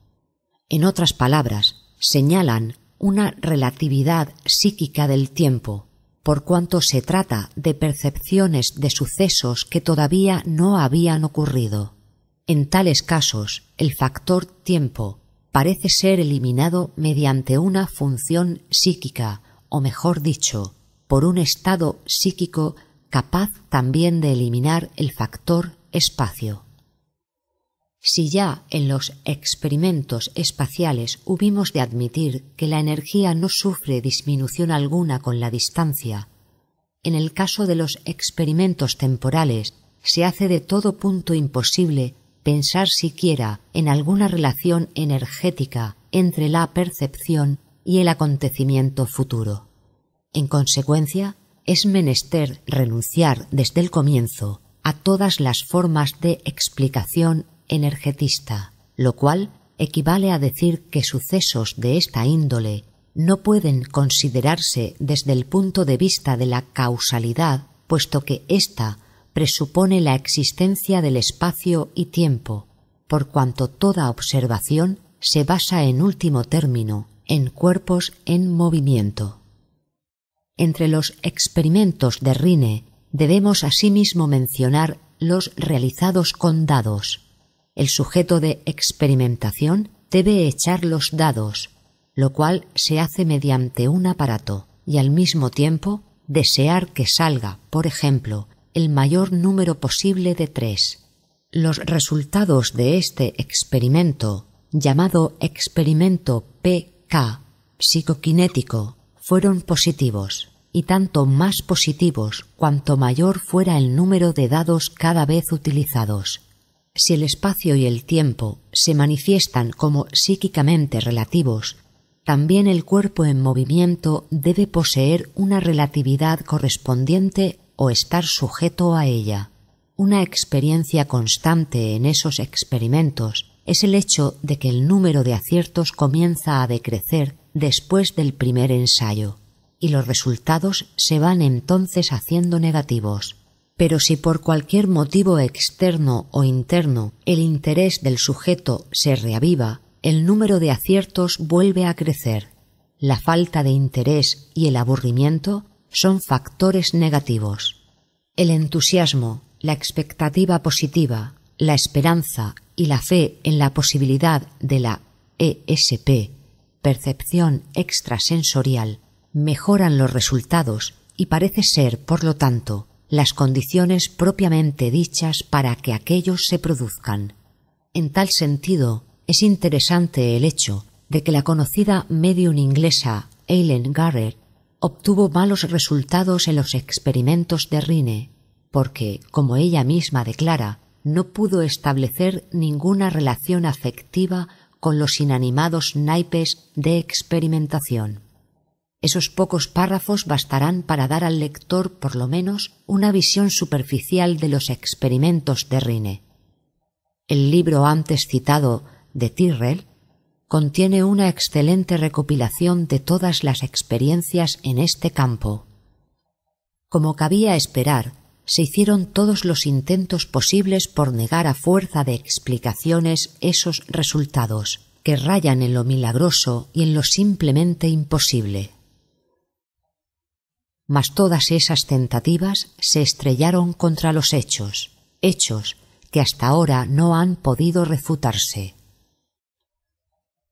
En otras palabras, señalan una relatividad psíquica del tiempo, por cuanto se trata de percepciones de sucesos que todavía no habían ocurrido. En tales casos, el factor tiempo parece ser eliminado mediante una función psíquica, o mejor dicho, por un estado psíquico capaz también de eliminar el factor espacio. Si ya en los experimentos espaciales hubimos de admitir que la energía no sufre disminución alguna con la distancia, en el caso de los experimentos temporales se hace de todo punto imposible pensar siquiera en alguna relación energética entre la percepción y el acontecimiento futuro. En consecuencia, es menester renunciar desde el comienzo a todas las formas de explicación energetista, lo cual equivale a decir que sucesos de esta índole no pueden considerarse desde el punto de vista de la causalidad, puesto que ésta presupone la existencia del espacio y tiempo, por cuanto toda observación se basa en último término en cuerpos en movimiento. Entre los experimentos de Rine debemos asimismo mencionar los realizados con dados. El sujeto de experimentación debe echar los dados, lo cual se hace mediante un aparato, y al mismo tiempo desear que salga, por ejemplo, el mayor número posible de tres. Los resultados de este experimento, llamado experimento PK psicoquinético, fueron positivos, y tanto más positivos cuanto mayor fuera el número de dados cada vez utilizados. Si el espacio y el tiempo se manifiestan como psíquicamente relativos, también el cuerpo en movimiento debe poseer una relatividad correspondiente o estar sujeto a ella. Una experiencia constante en esos experimentos es el hecho de que el número de aciertos comienza a decrecer después del primer ensayo, y los resultados se van entonces haciendo negativos. Pero si por cualquier motivo externo o interno el interés del sujeto se reaviva, el número de aciertos vuelve a crecer. La falta de interés y el aburrimiento son factores negativos. El entusiasmo, la expectativa positiva, la esperanza y la fe en la posibilidad de la ESP, percepción extrasensorial, mejoran los resultados y parece ser, por lo tanto, las condiciones propiamente dichas para que aquellos se produzcan. En tal sentido, es interesante el hecho de que la conocida medium inglesa Eileen Garrett obtuvo malos resultados en los experimentos de Rine, porque, como ella misma declara, no pudo establecer ninguna relación afectiva con los inanimados naipes de experimentación. Esos pocos párrafos bastarán para dar al lector por lo menos una visión superficial de los experimentos de Rine, El libro antes citado de Tyrrell contiene una excelente recopilación de todas las experiencias en este campo. Como cabía esperar, se hicieron todos los intentos posibles por negar a fuerza de explicaciones esos resultados, que rayan en lo milagroso y en lo simplemente imposible. Mas todas esas tentativas se estrellaron contra los hechos, hechos que hasta ahora no han podido refutarse.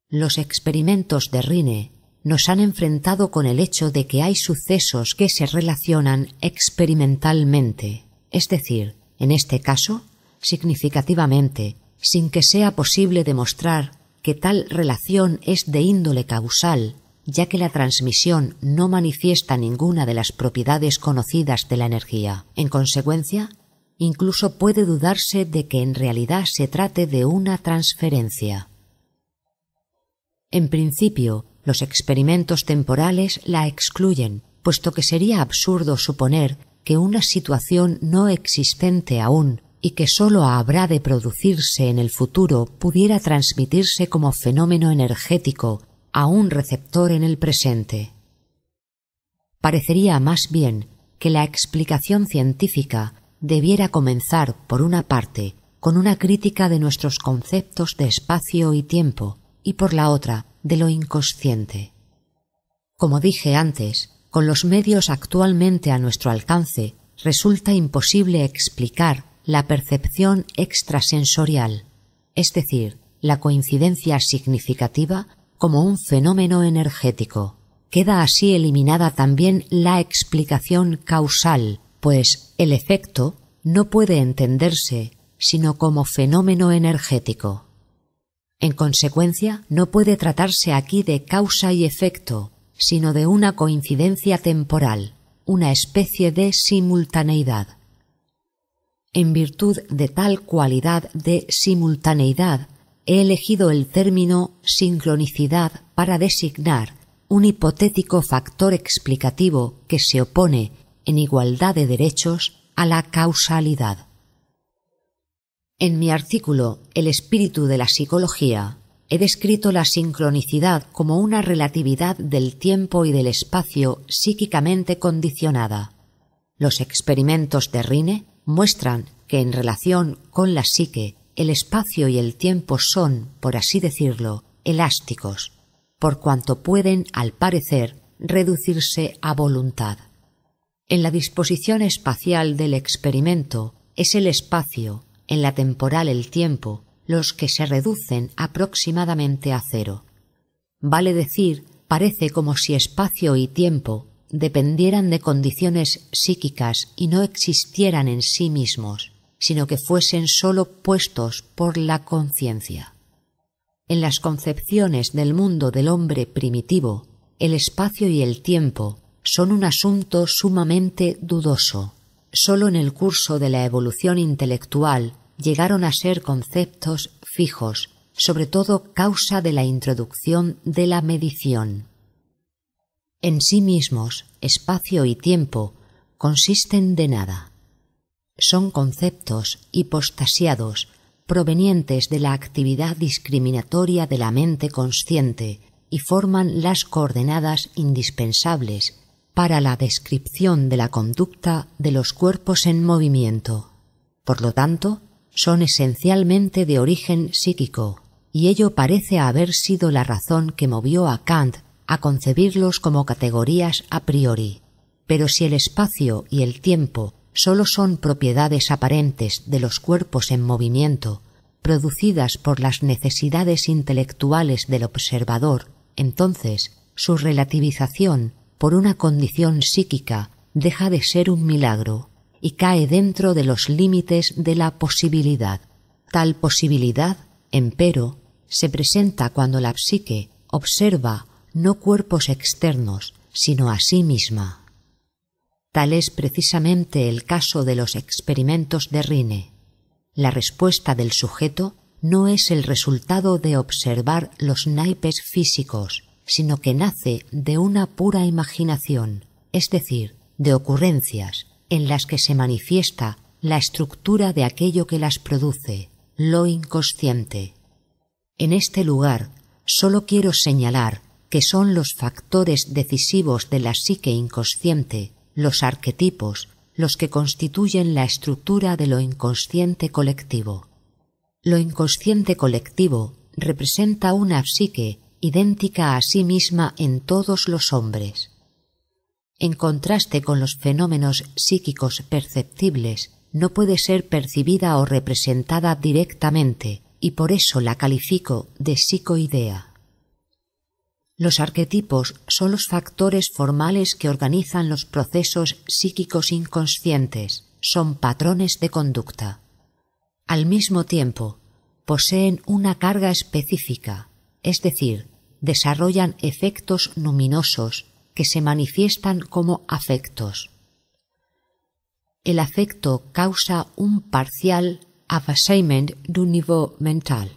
Los experimentos de Rine nos han enfrentado con el hecho de que hay sucesos que se relacionan experimentalmente, es decir, en este caso, significativamente, sin que sea posible demostrar que tal relación es de índole causal, ya que la transmisión no manifiesta ninguna de las propiedades conocidas de la energía. En consecuencia, incluso puede dudarse de que en realidad se trate de una transferencia. En principio, los experimentos temporales la excluyen, puesto que sería absurdo suponer que una situación no existente aún y que sólo habrá de producirse en el futuro pudiera transmitirse como fenómeno energético a un receptor en el presente. Parecería más bien que la explicación científica debiera comenzar, por una parte, con una crítica de nuestros conceptos de espacio y tiempo, y por la otra de lo inconsciente. Como dije antes, con los medios actualmente a nuestro alcance, resulta imposible explicar la percepción extrasensorial, es decir, la coincidencia significativa como un fenómeno energético. Queda así eliminada también la explicación causal, pues el efecto no puede entenderse sino como fenómeno energético. En consecuencia, no puede tratarse aquí de causa y efecto, sino de una coincidencia temporal, una especie de simultaneidad. En virtud de tal cualidad de simultaneidad, he elegido el término sincronicidad para designar un hipotético factor explicativo que se opone en igualdad de derechos a la causalidad. En mi artículo El espíritu de la psicología he descrito la sincronicidad como una relatividad del tiempo y del espacio psíquicamente condicionada. Los experimentos de Rine muestran que en relación con la psique el espacio y el tiempo son, por así decirlo, elásticos, por cuanto pueden, al parecer, reducirse a voluntad. En la disposición espacial del experimento es el espacio en la temporal el tiempo, los que se reducen aproximadamente a cero. Vale decir, parece como si espacio y tiempo dependieran de condiciones psíquicas y no existieran en sí mismos, sino que fuesen sólo puestos por la conciencia. En las concepciones del mundo del hombre primitivo, el espacio y el tiempo son un asunto sumamente dudoso. Sólo en el curso de la evolución intelectual llegaron a ser conceptos fijos, sobre todo causa de la introducción de la medición. En sí mismos, espacio y tiempo consisten de nada. Son conceptos hipostasiados provenientes de la actividad discriminatoria de la mente consciente y forman las coordenadas indispensables para la descripción de la conducta de los cuerpos en movimiento. Por lo tanto, son esencialmente de origen psíquico, y ello parece haber sido la razón que movió a Kant a concebirlos como categorías a priori. Pero si el espacio y el tiempo sólo son propiedades aparentes de los cuerpos en movimiento, producidas por las necesidades intelectuales del observador, entonces su relativización por una condición psíquica deja de ser un milagro y cae dentro de los límites de la posibilidad. Tal posibilidad, empero, se presenta cuando la psique observa no cuerpos externos, sino a sí misma. Tal es precisamente el caso de los experimentos de Rine. La respuesta del sujeto no es el resultado de observar los naipes físicos, sino que nace de una pura imaginación, es decir, de ocurrencias, en las que se manifiesta la estructura de aquello que las produce, lo inconsciente. En este lugar solo quiero señalar que son los factores decisivos de la psique inconsciente, los arquetipos, los que constituyen la estructura de lo inconsciente colectivo. Lo inconsciente colectivo representa una psique idéntica a sí misma en todos los hombres. En contraste con los fenómenos psíquicos perceptibles, no puede ser percibida o representada directamente, y por eso la califico de psicoidea. Los arquetipos son los factores formales que organizan los procesos psíquicos inconscientes, son patrones de conducta. Al mismo tiempo, poseen una carga específica, es decir, desarrollan efectos luminosos que se manifiestan como afectos. El afecto causa un parcial avassement un niveau mental,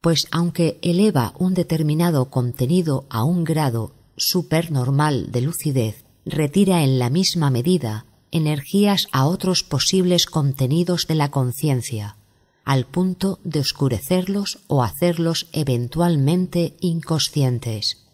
pues aunque eleva un determinado contenido a un grado supernormal de lucidez, retira en la misma medida energías a otros posibles contenidos de la conciencia, al punto de oscurecerlos o hacerlos eventualmente inconscientes.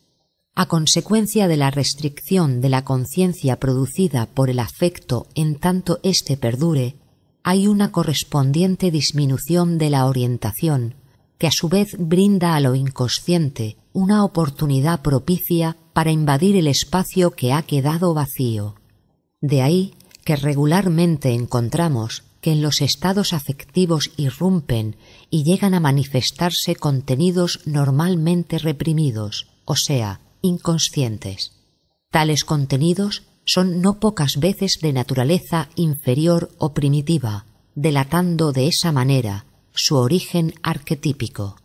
A consecuencia de la restricción de la conciencia producida por el afecto en tanto éste perdure, hay una correspondiente disminución de la orientación, que a su vez brinda a lo inconsciente una oportunidad propicia para invadir el espacio que ha quedado vacío. De ahí que regularmente encontramos que en los estados afectivos irrumpen y llegan a manifestarse contenidos normalmente reprimidos, o sea, inconscientes. Tales contenidos son no pocas veces de naturaleza inferior o primitiva, delatando de esa manera su origen arquetípico.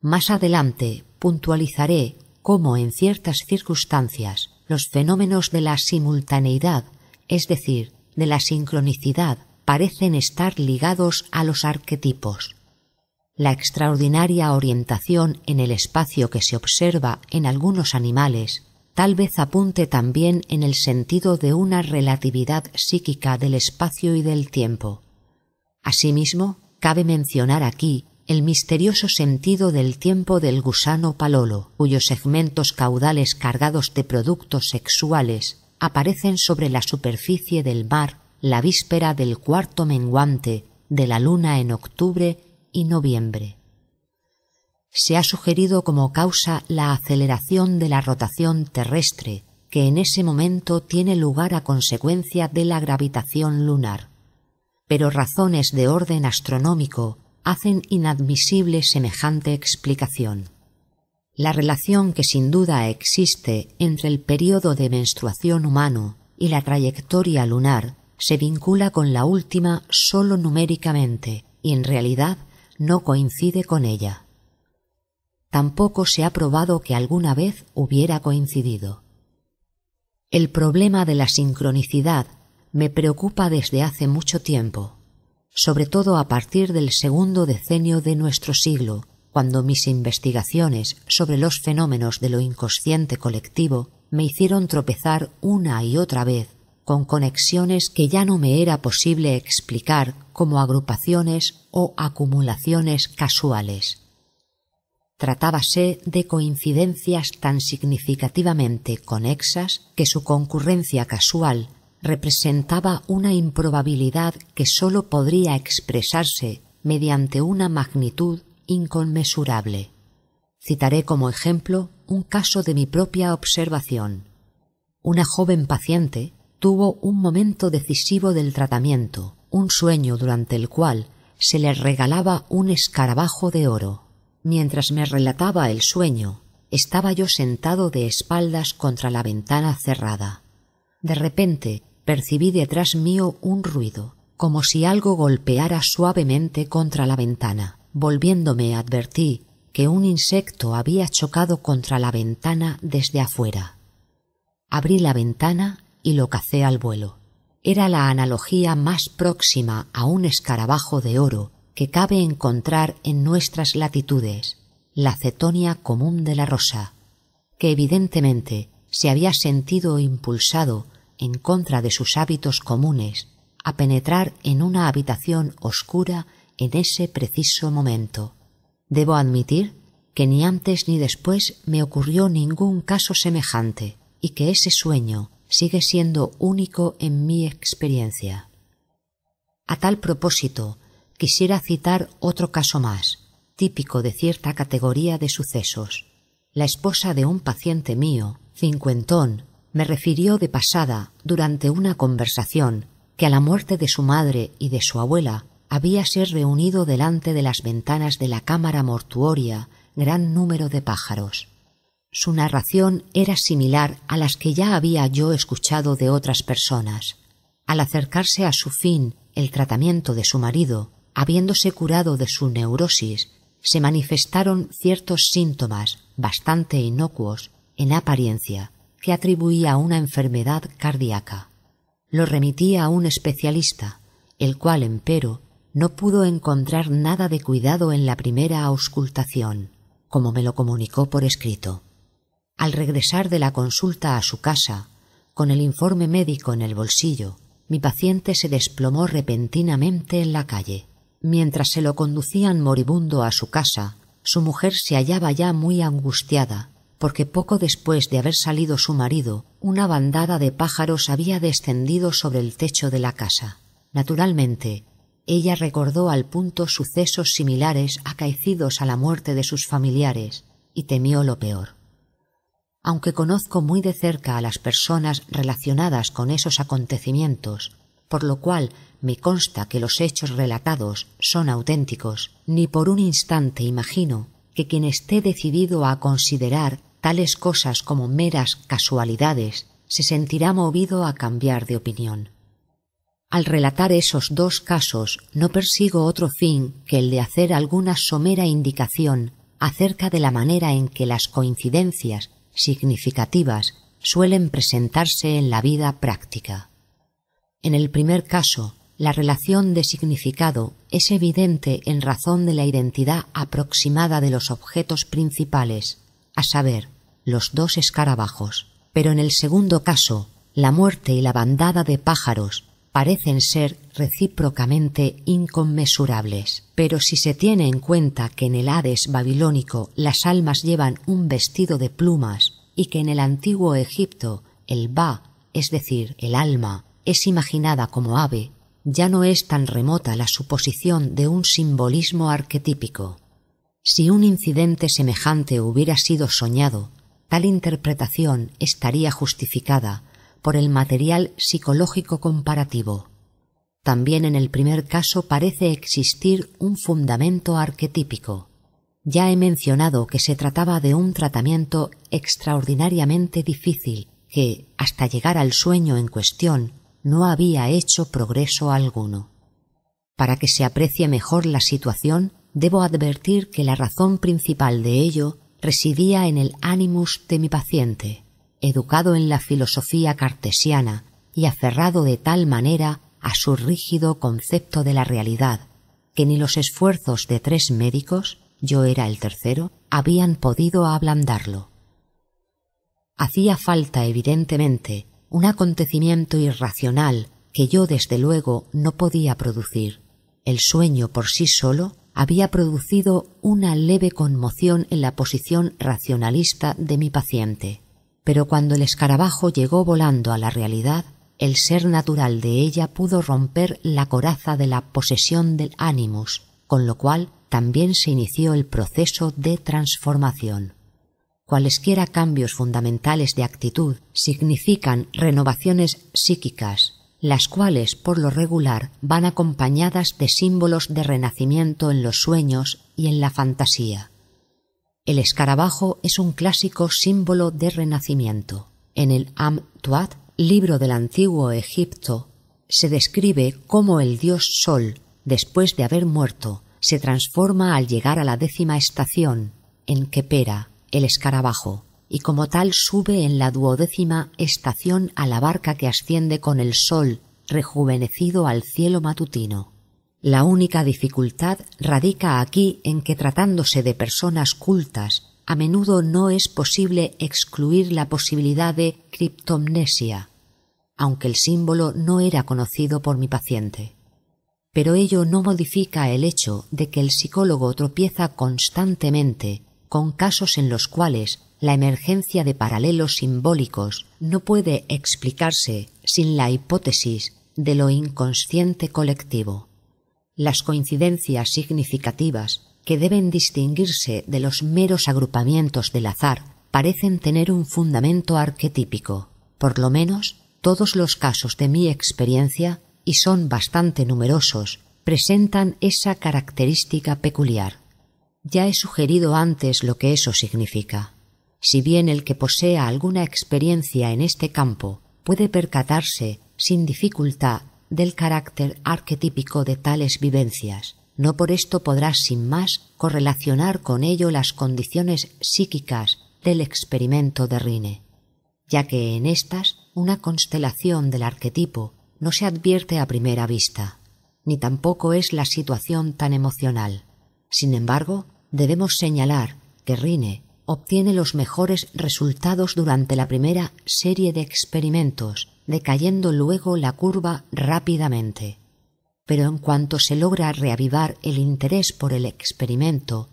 Más adelante puntualizaré cómo en ciertas circunstancias los fenómenos de la simultaneidad, es decir, de la sincronicidad, parecen estar ligados a los arquetipos. La extraordinaria orientación en el espacio que se observa en algunos animales tal vez apunte también en el sentido de una relatividad psíquica del espacio y del tiempo. Asimismo, cabe mencionar aquí el misterioso sentido del tiempo del gusano palolo, cuyos segmentos caudales cargados de productos sexuales aparecen sobre la superficie del mar la víspera del cuarto menguante de la luna en octubre y noviembre. Se ha sugerido como causa la aceleración de la rotación terrestre, que en ese momento tiene lugar a consecuencia de la gravitación lunar. Pero razones de orden astronómico hacen inadmisible semejante explicación. La relación que sin duda existe entre el periodo de menstruación humano y la trayectoria lunar se vincula con la última sólo numéricamente y en realidad no coincide con ella. Tampoco se ha probado que alguna vez hubiera coincidido. El problema de la sincronicidad me preocupa desde hace mucho tiempo, sobre todo a partir del segundo decenio de nuestro siglo, cuando mis investigaciones sobre los fenómenos de lo inconsciente colectivo me hicieron tropezar una y otra vez con conexiones que ya no me era posible explicar como agrupaciones o acumulaciones casuales. Tratábase de coincidencias tan significativamente conexas que su concurrencia casual representaba una improbabilidad que sólo podría expresarse mediante una magnitud inconmensurable. Citaré como ejemplo un caso de mi propia observación. Una joven paciente tuvo un momento decisivo del tratamiento, un sueño durante el cual se le regalaba un escarabajo de oro. Mientras me relataba el sueño, estaba yo sentado de espaldas contra la ventana cerrada. De repente percibí detrás mío un ruido, como si algo golpeara suavemente contra la ventana. Volviéndome advertí que un insecto había chocado contra la ventana desde afuera. Abrí la ventana y lo cacé al vuelo. Era la analogía más próxima a un escarabajo de oro que cabe encontrar en nuestras latitudes, la cetonia común de la rosa, que evidentemente se había sentido impulsado en contra de sus hábitos comunes a penetrar en una habitación oscura en ese preciso momento. Debo admitir que ni antes ni después me ocurrió ningún caso semejante y que ese sueño sigue siendo único en mi experiencia. A tal propósito, quisiera citar otro caso más, típico de cierta categoría de sucesos. La esposa de un paciente mío, cincuentón, me refirió de pasada, durante una conversación, que a la muerte de su madre y de su abuela habíase reunido delante de las ventanas de la cámara mortuoria gran número de pájaros. Su narración era similar a las que ya había yo escuchado de otras personas. Al acercarse a su fin el tratamiento de su marido, habiéndose curado de su neurosis, se manifestaron ciertos síntomas bastante inocuos en apariencia que atribuía a una enfermedad cardíaca. Lo remitía a un especialista, el cual, empero, no pudo encontrar nada de cuidado en la primera auscultación, como me lo comunicó por escrito. Al regresar de la consulta a su casa, con el informe médico en el bolsillo, mi paciente se desplomó repentinamente en la calle. Mientras se lo conducían moribundo a su casa, su mujer se hallaba ya muy angustiada, porque poco después de haber salido su marido, una bandada de pájaros había descendido sobre el techo de la casa. Naturalmente, ella recordó al punto sucesos similares acaecidos a la muerte de sus familiares y temió lo peor aunque conozco muy de cerca a las personas relacionadas con esos acontecimientos, por lo cual me consta que los hechos relatados son auténticos, ni por un instante imagino que quien esté decidido a considerar tales cosas como meras casualidades se sentirá movido a cambiar de opinión. Al relatar esos dos casos no persigo otro fin que el de hacer alguna somera indicación acerca de la manera en que las coincidencias significativas suelen presentarse en la vida práctica. En el primer caso, la relación de significado es evidente en razón de la identidad aproximada de los objetos principales, a saber, los dos escarabajos. Pero en el segundo caso, la muerte y la bandada de pájaros parecen ser recíprocamente inconmensurables. Pero si se tiene en cuenta que en el Hades babilónico las almas llevan un vestido de plumas y que en el antiguo Egipto el ba, es decir, el alma, es imaginada como ave, ya no es tan remota la suposición de un simbolismo arquetípico. Si un incidente semejante hubiera sido soñado, tal interpretación estaría justificada por el material psicológico comparativo. También en el primer caso parece existir un fundamento arquetípico. Ya he mencionado que se trataba de un tratamiento extraordinariamente difícil que, hasta llegar al sueño en cuestión, no había hecho progreso alguno. Para que se aprecie mejor la situación, debo advertir que la razón principal de ello residía en el animus de mi paciente, educado en la filosofía cartesiana y aferrado de tal manera a su rígido concepto de la realidad, que ni los esfuerzos de tres médicos, yo era el tercero, habían podido ablandarlo. Hacía falta, evidentemente, un acontecimiento irracional que yo desde luego no podía producir. El sueño por sí solo había producido una leve conmoción en la posición racionalista de mi paciente pero cuando el escarabajo llegó volando a la realidad, el ser natural de ella pudo romper la coraza de la posesión del ánimus, con lo cual también se inició el proceso de transformación. Cualesquiera cambios fundamentales de actitud significan renovaciones psíquicas, las cuales por lo regular van acompañadas de símbolos de renacimiento en los sueños y en la fantasía. El escarabajo es un clásico símbolo de renacimiento. En el Am Tuat, libro del antiguo Egipto, se describe cómo el dios Sol, después de haber muerto, se transforma al llegar a la décima estación, en Kepera, el escarabajo, y como tal sube en la duodécima estación a la barca que asciende con el sol rejuvenecido al cielo matutino. La única dificultad radica aquí en que tratándose de personas cultas, a menudo no es posible excluir la posibilidad de criptomnesia, aunque el símbolo no era conocido por mi paciente. pero ello no modifica el hecho de que el psicólogo tropieza constantemente con casos en los cuales la emergencia de paralelos simbólicos no puede explicarse sin la hipótesis de lo inconsciente colectivo. Las coincidencias significativas que deben distinguirse de los meros agrupamientos del azar parecen tener un fundamento arquetípico. Por lo menos todos los casos de mi experiencia, y son bastante numerosos, presentan esa característica peculiar. Ya he sugerido antes lo que eso significa. Si bien el que posea alguna experiencia en este campo puede percatarse sin dificultad del carácter arquetípico de tales vivencias, no por esto podrá sin más correlacionar con ello las condiciones psíquicas del experimento de Rine, ya que en estas una constelación del arquetipo no se advierte a primera vista, ni tampoco es la situación tan emocional. Sin embargo, debemos señalar que Rine obtiene los mejores resultados durante la primera serie de experimentos, decayendo luego la curva rápidamente. Pero en cuanto se logra reavivar el interés por el experimento,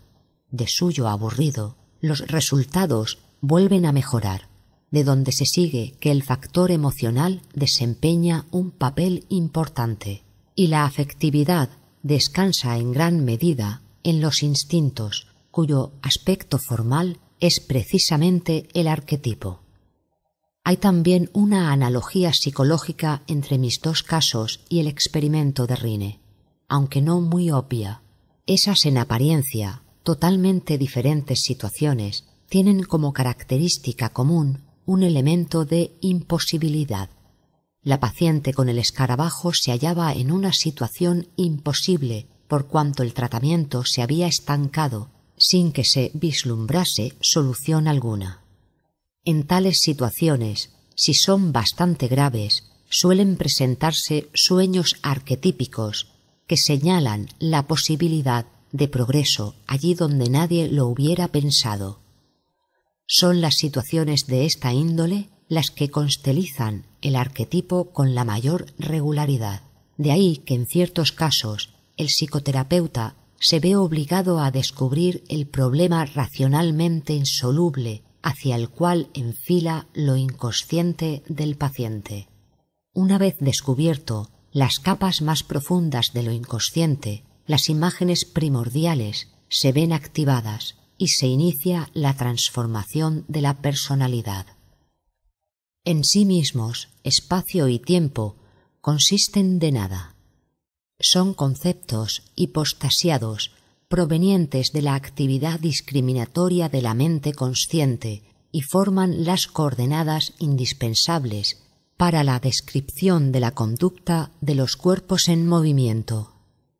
de suyo aburrido, los resultados vuelven a mejorar, de donde se sigue que el factor emocional desempeña un papel importante y la afectividad descansa en gran medida en los instintos, cuyo aspecto formal es precisamente el arquetipo. Hay también una analogía psicológica entre mis dos casos y el experimento de Rine, aunque no muy obvia. Esas en apariencia totalmente diferentes situaciones tienen como característica común un elemento de imposibilidad. La paciente con el escarabajo se hallaba en una situación imposible por cuanto el tratamiento se había estancado sin que se vislumbrase solución alguna. En tales situaciones, si son bastante graves, suelen presentarse sueños arquetípicos que señalan la posibilidad de progreso allí donde nadie lo hubiera pensado. Son las situaciones de esta índole las que constelizan el arquetipo con la mayor regularidad. De ahí que en ciertos casos el psicoterapeuta se ve obligado a descubrir el problema racionalmente insoluble hacia el cual enfila lo inconsciente del paciente. Una vez descubierto las capas más profundas de lo inconsciente, las imágenes primordiales se ven activadas y se inicia la transformación de la personalidad. En sí mismos, espacio y tiempo consisten de nada. Son conceptos hipostasiados provenientes de la actividad discriminatoria de la mente consciente y forman las coordenadas indispensables para la descripción de la conducta de los cuerpos en movimiento.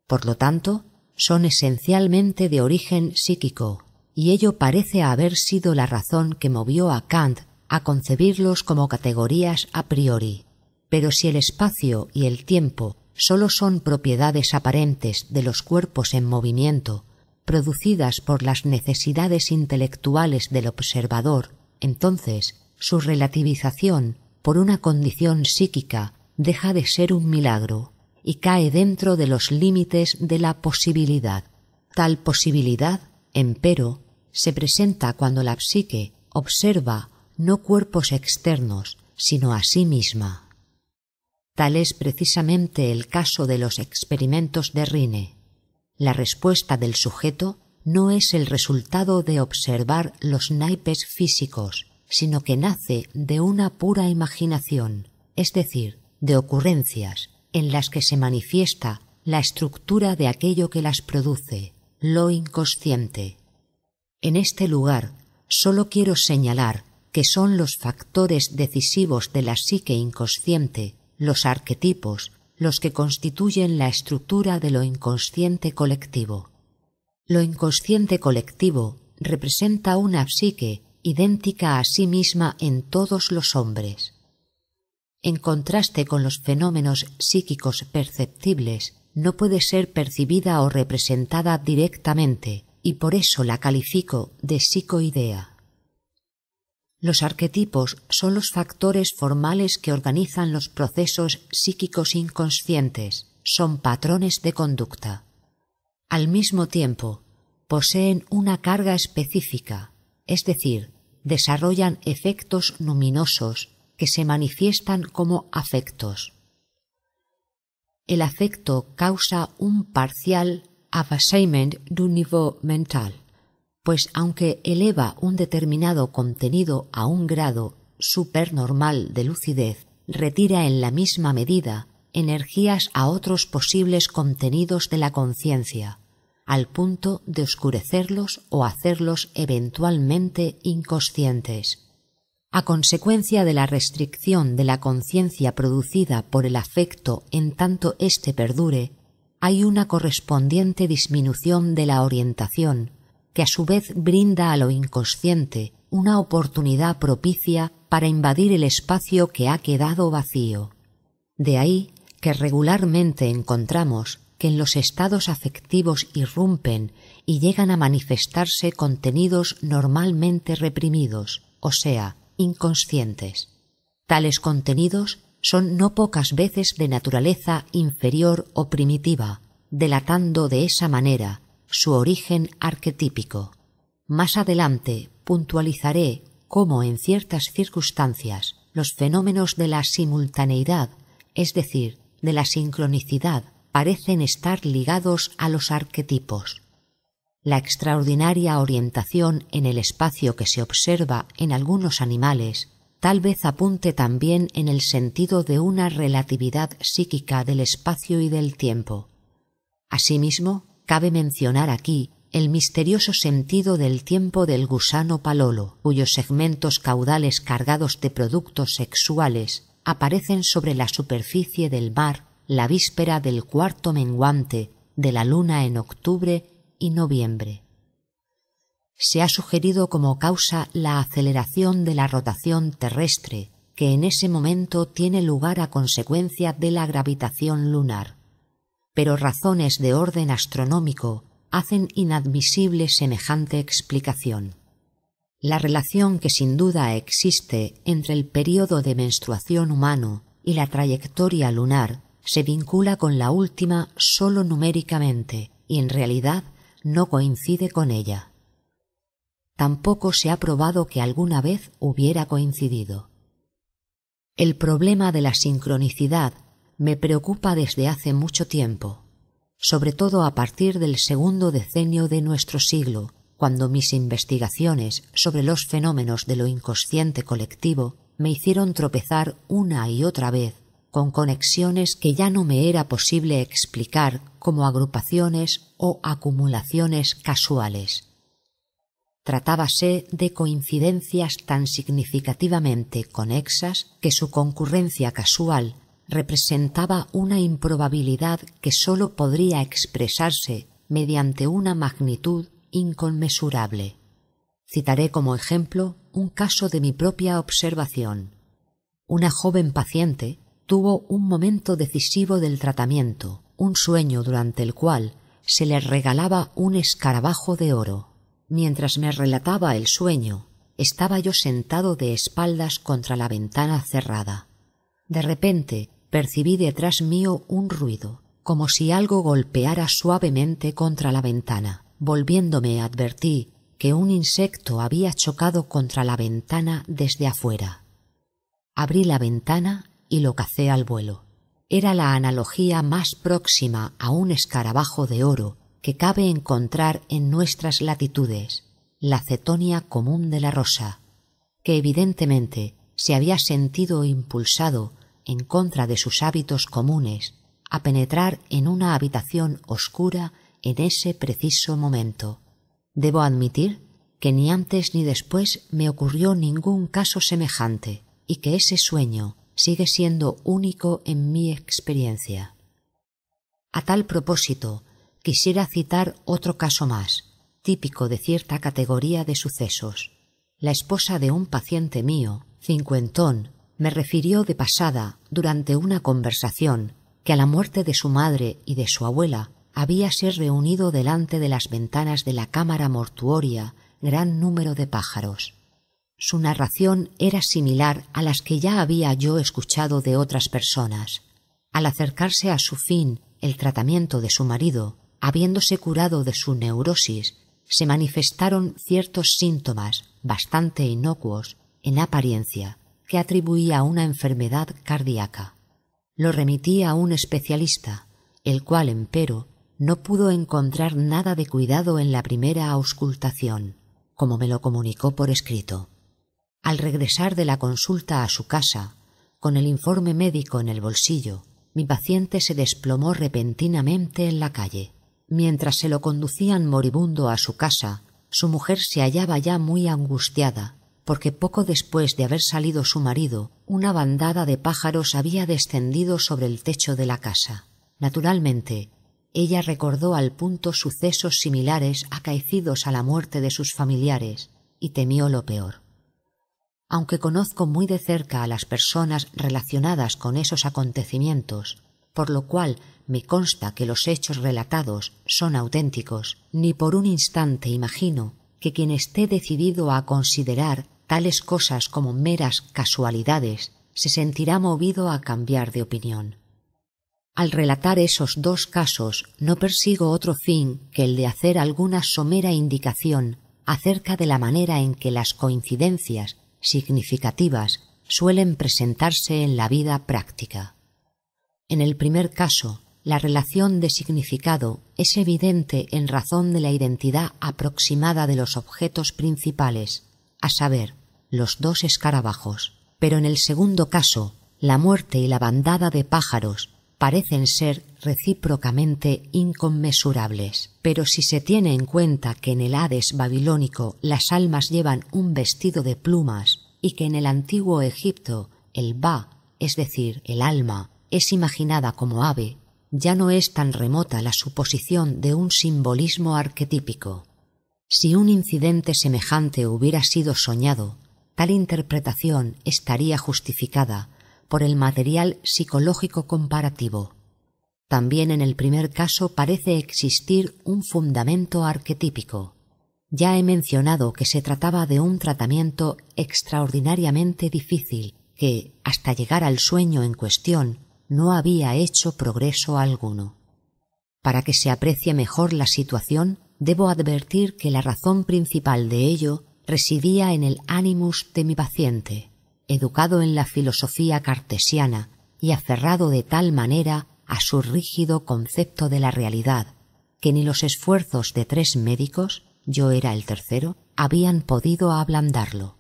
Por lo tanto, son esencialmente de origen psíquico, y ello parece haber sido la razón que movió a Kant a concebirlos como categorías a priori. Pero si el espacio y el tiempo sólo son propiedades aparentes de los cuerpos en movimiento, producidas por las necesidades intelectuales del observador, entonces su relativización por una condición psíquica deja de ser un milagro y cae dentro de los límites de la posibilidad. Tal posibilidad, empero, se presenta cuando la psique observa no cuerpos externos, sino a sí misma. Tal es precisamente el caso de los experimentos de Rine. La respuesta del sujeto no es el resultado de observar los naipes físicos, sino que nace de una pura imaginación, es decir, de ocurrencias, en las que se manifiesta la estructura de aquello que las produce, lo inconsciente. En este lugar sólo quiero señalar que son los factores decisivos de la psique inconsciente, los arquetipos, los que constituyen la estructura de lo inconsciente colectivo. Lo inconsciente colectivo representa una psique idéntica a sí misma en todos los hombres en contraste con los fenómenos psíquicos perceptibles, no puede ser percibida o representada directamente, y por eso la califico de psicoidea. Los arquetipos son los factores formales que organizan los procesos psíquicos inconscientes, son patrones de conducta. Al mismo tiempo, poseen una carga específica, es decir, desarrollan efectos luminosos que se manifiestan como afectos. El afecto causa un parcial avassement un niveau mental, pues aunque eleva un determinado contenido a un grado supernormal de lucidez, retira en la misma medida energías a otros posibles contenidos de la conciencia, al punto de oscurecerlos o hacerlos eventualmente inconscientes. A consecuencia de la restricción de la conciencia producida por el afecto en tanto éste perdure, hay una correspondiente disminución de la orientación, que a su vez brinda a lo inconsciente una oportunidad propicia para invadir el espacio que ha quedado vacío. De ahí que regularmente encontramos que en los estados afectivos irrumpen y llegan a manifestarse contenidos normalmente reprimidos, o sea, inconscientes. Tales contenidos son no pocas veces de naturaleza inferior o primitiva, delatando de esa manera su origen arquetípico. Más adelante puntualizaré cómo en ciertas circunstancias los fenómenos de la simultaneidad, es decir, de la sincronicidad, parecen estar ligados a los arquetipos. La extraordinaria orientación en el espacio que se observa en algunos animales tal vez apunte también en el sentido de una relatividad psíquica del espacio y del tiempo. Asimismo, cabe mencionar aquí el misterioso sentido del tiempo del gusano palolo, cuyos segmentos caudales cargados de productos sexuales aparecen sobre la superficie del mar la víspera del cuarto menguante de la luna en octubre y noviembre. Se ha sugerido como causa la aceleración de la rotación terrestre, que en ese momento tiene lugar a consecuencia de la gravitación lunar. Pero razones de orden astronómico hacen inadmisible semejante explicación. La relación que sin duda existe entre el periodo de menstruación humano y la trayectoria lunar se vincula con la última sólo numéricamente y en realidad no coincide con ella. Tampoco se ha probado que alguna vez hubiera coincidido. El problema de la sincronicidad me preocupa desde hace mucho tiempo, sobre todo a partir del segundo decenio de nuestro siglo, cuando mis investigaciones sobre los fenómenos de lo inconsciente colectivo me hicieron tropezar una y otra vez con conexiones que ya no me era posible explicar como agrupaciones o acumulaciones casuales. Tratábase de coincidencias tan significativamente conexas que su concurrencia casual representaba una improbabilidad que sólo podría expresarse mediante una magnitud inconmensurable. Citaré como ejemplo un caso de mi propia observación. Una joven paciente tuvo un momento decisivo del tratamiento, un sueño durante el cual se le regalaba un escarabajo de oro. Mientras me relataba el sueño, estaba yo sentado de espaldas contra la ventana cerrada. De repente percibí detrás mío un ruido, como si algo golpeara suavemente contra la ventana. Volviéndome advertí que un insecto había chocado contra la ventana desde afuera. Abrí la ventana y lo cacé al vuelo. Era la analogía más próxima a un escarabajo de oro que cabe encontrar en nuestras latitudes, la cetonia común de la rosa, que evidentemente se había sentido impulsado en contra de sus hábitos comunes a penetrar en una habitación oscura en ese preciso momento. Debo admitir que ni antes ni después me ocurrió ningún caso semejante y que ese sueño sigue siendo único en mi experiencia. A tal propósito, quisiera citar otro caso más, típico de cierta categoría de sucesos. La esposa de un paciente mío, cincuentón, me refirió de pasada, durante una conversación, que a la muerte de su madre y de su abuela habíase reunido delante de las ventanas de la cámara mortuoria gran número de pájaros. Su narración era similar a las que ya había yo escuchado de otras personas. Al acercarse a su fin el tratamiento de su marido, habiéndose curado de su neurosis, se manifestaron ciertos síntomas bastante inocuos en apariencia que atribuía una enfermedad cardíaca. Lo remití a un especialista, el cual, empero, no pudo encontrar nada de cuidado en la primera auscultación, como me lo comunicó por escrito. Al regresar de la consulta a su casa, con el informe médico en el bolsillo, mi paciente se desplomó repentinamente en la calle. Mientras se lo conducían moribundo a su casa, su mujer se hallaba ya muy angustiada, porque poco después de haber salido su marido, una bandada de pájaros había descendido sobre el techo de la casa. Naturalmente, ella recordó al punto sucesos similares acaecidos a la muerte de sus familiares y temió lo peor. Aunque conozco muy de cerca a las personas relacionadas con esos acontecimientos, por lo cual me consta que los hechos relatados son auténticos, ni por un instante imagino que quien esté decidido a considerar tales cosas como meras casualidades se sentirá movido a cambiar de opinión. Al relatar esos dos casos no persigo otro fin que el de hacer alguna somera indicación acerca de la manera en que las coincidencias significativas suelen presentarse en la vida práctica. En el primer caso, la relación de significado es evidente en razón de la identidad aproximada de los objetos principales, a saber, los dos escarabajos. Pero en el segundo caso, la muerte y la bandada de pájaros parecen ser recíprocamente inconmensurables. Pero si se tiene en cuenta que en el Hades babilónico las almas llevan un vestido de plumas y que en el antiguo Egipto el ba, es decir, el alma, es imaginada como ave, ya no es tan remota la suposición de un simbolismo arquetípico. Si un incidente semejante hubiera sido soñado, tal interpretación estaría justificada por el material psicológico comparativo. También en el primer caso parece existir un fundamento arquetípico. Ya he mencionado que se trataba de un tratamiento extraordinariamente difícil que, hasta llegar al sueño en cuestión, no había hecho progreso alguno. Para que se aprecie mejor la situación, debo advertir que la razón principal de ello residía en el animus de mi paciente, educado en la filosofía cartesiana y aferrado de tal manera a su rígido concepto de la realidad, que ni los esfuerzos de tres médicos, yo era el tercero, habían podido ablandarlo.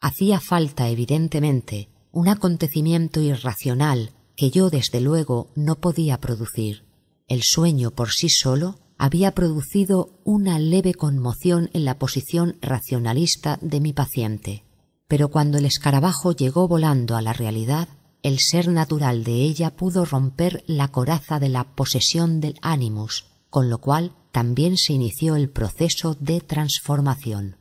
Hacía falta, evidentemente, un acontecimiento irracional que yo desde luego no podía producir. El sueño por sí solo había producido una leve conmoción en la posición racionalista de mi paciente. Pero cuando el escarabajo llegó volando a la realidad, el ser natural de ella pudo romper la coraza de la posesión del ánimus, con lo cual también se inició el proceso de transformación.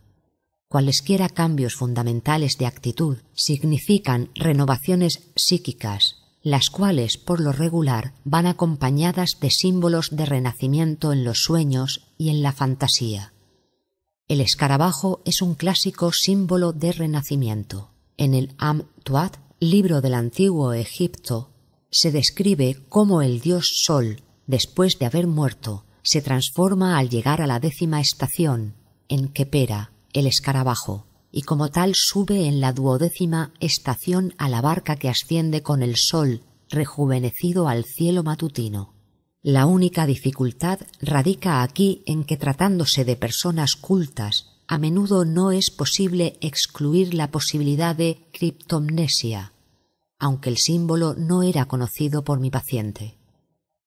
Cualesquiera cambios fundamentales de actitud significan renovaciones psíquicas, las cuales por lo regular van acompañadas de símbolos de renacimiento en los sueños y en la fantasía. El escarabajo es un clásico símbolo de renacimiento. En el Am Tuat, libro del antiguo Egipto, se describe cómo el dios Sol, después de haber muerto, se transforma al llegar a la décima estación, en Kepera, el escarabajo, y como tal sube en la duodécima estación a la barca que asciende con el sol rejuvenecido al cielo matutino. La única dificultad radica aquí en que tratándose de personas cultas, a menudo no es posible excluir la posibilidad de criptomnesia, aunque el símbolo no era conocido por mi paciente.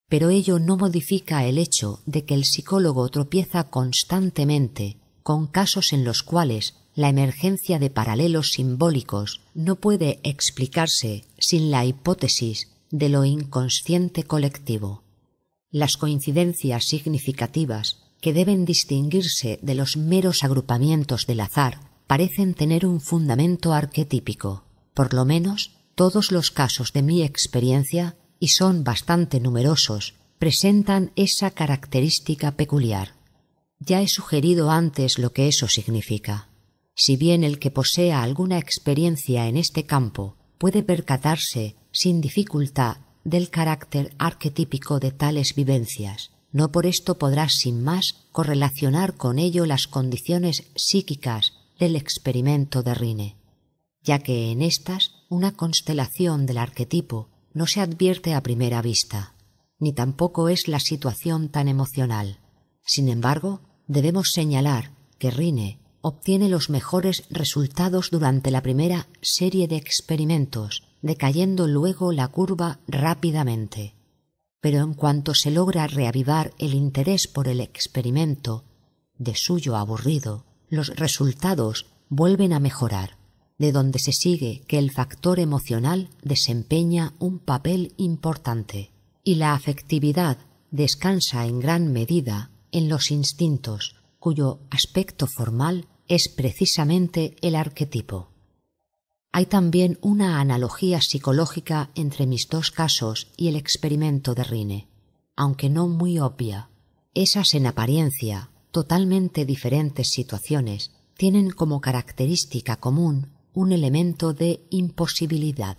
Pero ello no modifica el hecho de que el psicólogo tropieza constantemente con casos en los cuales la emergencia de paralelos simbólicos no puede explicarse sin la hipótesis de lo inconsciente colectivo. Las coincidencias significativas que deben distinguirse de los meros agrupamientos del azar parecen tener un fundamento arquetípico. Por lo menos todos los casos de mi experiencia, y son bastante numerosos, presentan esa característica peculiar. Ya he sugerido antes lo que eso significa. Si bien el que posea alguna experiencia en este campo puede percatarse sin dificultad del carácter arquetípico de tales vivencias. No por esto podrás sin más correlacionar con ello las condiciones psíquicas del experimento de Rine, ya que en estas una constelación del arquetipo no se advierte a primera vista, ni tampoco es la situación tan emocional. Sin embargo, debemos señalar que Rine obtiene los mejores resultados durante la primera serie de experimentos, decayendo luego la curva rápidamente. Pero en cuanto se logra reavivar el interés por el experimento, de suyo aburrido, los resultados vuelven a mejorar, de donde se sigue que el factor emocional desempeña un papel importante y la afectividad descansa en gran medida en los instintos, cuyo aspecto formal es precisamente el arquetipo. Hay también una analogía psicológica entre mis dos casos y el experimento de Rine, aunque no muy obvia. Esas en apariencia totalmente diferentes situaciones tienen como característica común un elemento de imposibilidad.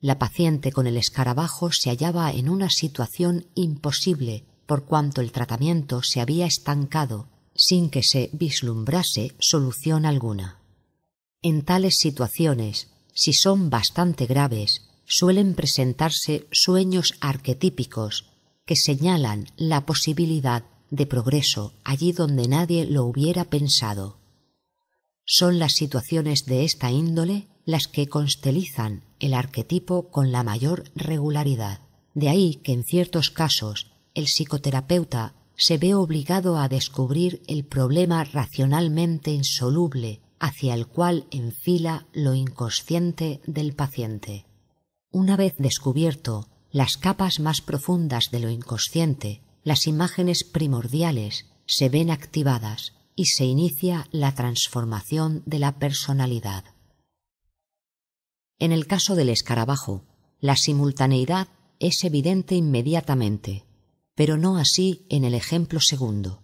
La paciente con el escarabajo se hallaba en una situación imposible por cuanto el tratamiento se había estancado sin que se vislumbrase solución alguna. En tales situaciones, si son bastante graves, suelen presentarse sueños arquetípicos que señalan la posibilidad de progreso allí donde nadie lo hubiera pensado. Son las situaciones de esta índole las que constelizan el arquetipo con la mayor regularidad. De ahí que en ciertos casos el psicoterapeuta se ve obligado a descubrir el problema racionalmente insoluble hacia el cual enfila lo inconsciente del paciente. Una vez descubierto las capas más profundas de lo inconsciente, las imágenes primordiales se ven activadas y se inicia la transformación de la personalidad. En el caso del escarabajo, la simultaneidad es evidente inmediatamente, pero no así en el ejemplo segundo.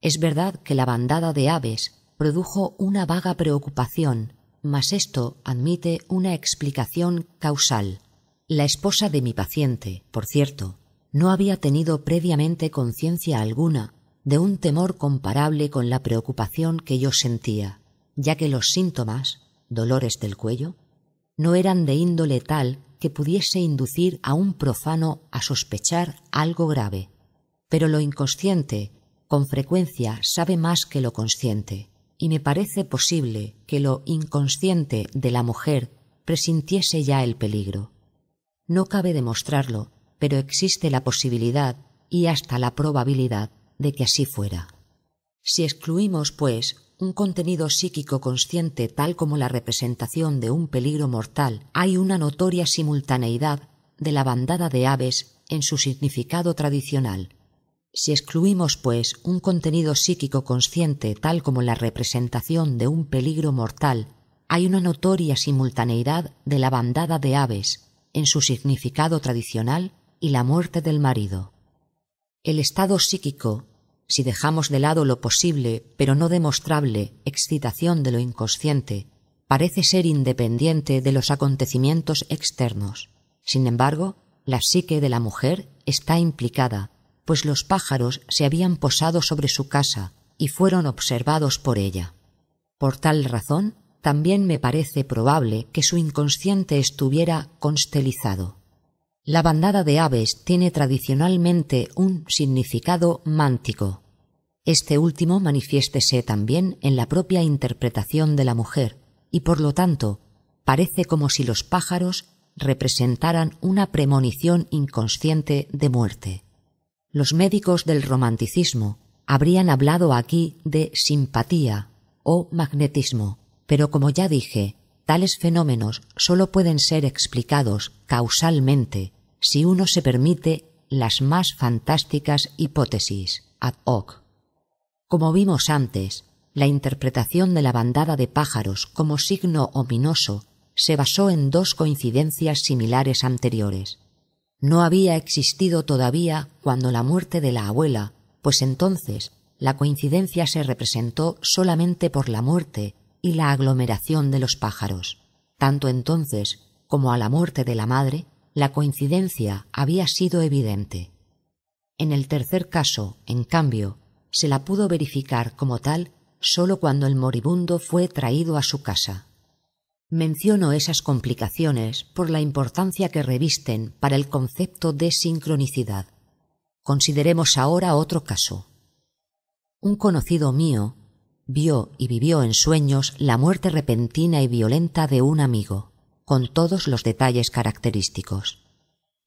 Es verdad que la bandada de aves produjo una vaga preocupación, mas esto admite una explicación causal. La esposa de mi paciente, por cierto, no había tenido previamente conciencia alguna de un temor comparable con la preocupación que yo sentía, ya que los síntomas, dolores del cuello, no eran de índole tal que pudiese inducir a un profano a sospechar algo grave. Pero lo inconsciente con frecuencia sabe más que lo consciente, y me parece posible que lo inconsciente de la mujer presintiese ya el peligro. No cabe demostrarlo, pero existe la posibilidad y hasta la probabilidad de que así fuera. Si excluimos, pues, un contenido psíquico consciente tal como la representación de un peligro mortal, hay una notoria simultaneidad de la bandada de aves en su significado tradicional. Si excluimos, pues, un contenido psíquico consciente tal como la representación de un peligro mortal, hay una notoria simultaneidad de la bandada de aves en su significado tradicional y la muerte del marido. El estado psíquico si dejamos de lado lo posible pero no demostrable excitación de lo inconsciente, parece ser independiente de los acontecimientos externos. Sin embargo, la psique de la mujer está implicada, pues los pájaros se habían posado sobre su casa y fueron observados por ella. Por tal razón, también me parece probable que su inconsciente estuviera constelizado. La bandada de aves tiene tradicionalmente un significado mántico. Este último manifiéstese también en la propia interpretación de la mujer, y por lo tanto parece como si los pájaros representaran una premonición inconsciente de muerte. Los médicos del romanticismo habrían hablado aquí de simpatía o magnetismo, pero como ya dije, tales fenómenos sólo pueden ser explicados causalmente si uno se permite las más fantásticas hipótesis ad hoc. Como vimos antes, la interpretación de la bandada de pájaros como signo ominoso se basó en dos coincidencias similares anteriores. No había existido todavía cuando la muerte de la abuela, pues entonces la coincidencia se representó solamente por la muerte y la aglomeración de los pájaros. Tanto entonces como a la muerte de la madre, la coincidencia había sido evidente. En el tercer caso, en cambio, se la pudo verificar como tal sólo cuando el moribundo fue traído a su casa. Menciono esas complicaciones por la importancia que revisten para el concepto de sincronicidad. Consideremos ahora otro caso. Un conocido mío vio y vivió en sueños la muerte repentina y violenta de un amigo, con todos los detalles característicos.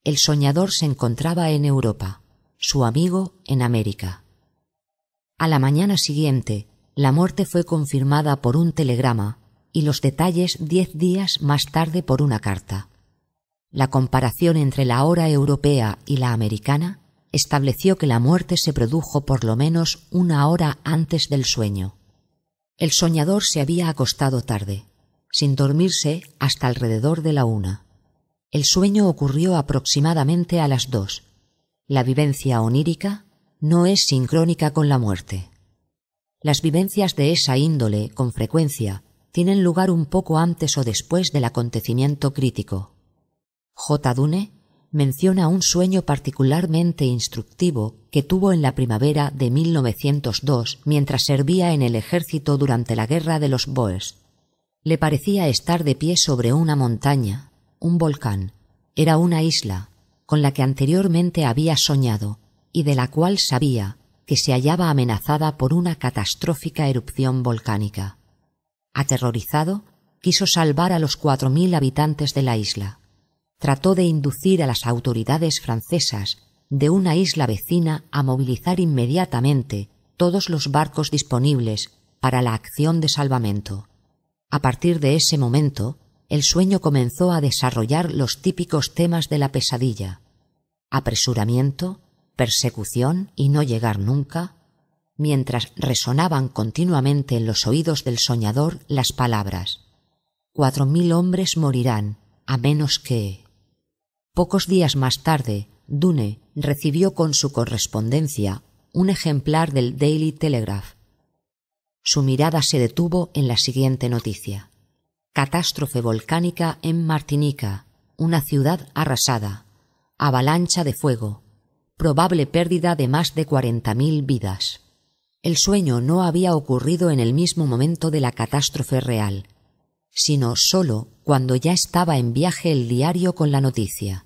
El soñador se encontraba en Europa, su amigo en América. A la mañana siguiente, la muerte fue confirmada por un telegrama y los detalles diez días más tarde por una carta. La comparación entre la hora europea y la americana estableció que la muerte se produjo por lo menos una hora antes del sueño. El soñador se había acostado tarde, sin dormirse hasta alrededor de la una. El sueño ocurrió aproximadamente a las dos. La vivencia onírica no es sincrónica con la muerte. Las vivencias de esa índole, con frecuencia, tienen lugar un poco antes o después del acontecimiento crítico. J. Dune menciona un sueño particularmente instructivo que tuvo en la primavera de 1902 mientras servía en el ejército durante la guerra de los Boers. Le parecía estar de pie sobre una montaña, un volcán. Era una isla, con la que anteriormente había soñado y de la cual sabía que se hallaba amenazada por una catastrófica erupción volcánica. Aterrorizado, quiso salvar a los cuatro mil habitantes de la isla. Trató de inducir a las autoridades francesas de una isla vecina a movilizar inmediatamente todos los barcos disponibles para la acción de salvamento. A partir de ese momento, el sueño comenzó a desarrollar los típicos temas de la pesadilla apresuramiento, persecución y no llegar nunca, mientras resonaban continuamente en los oídos del soñador las palabras Cuatro mil hombres morirán, a menos que. Pocos días más tarde, Dune recibió con su correspondencia un ejemplar del Daily Telegraph. Su mirada se detuvo en la siguiente noticia. Catástrofe volcánica en Martinica, una ciudad arrasada. Avalancha de fuego. Probable pérdida de más de cuarenta mil vidas. El sueño no había ocurrido en el mismo momento de la catástrofe real, sino sólo cuando ya estaba en viaje el diario con la noticia.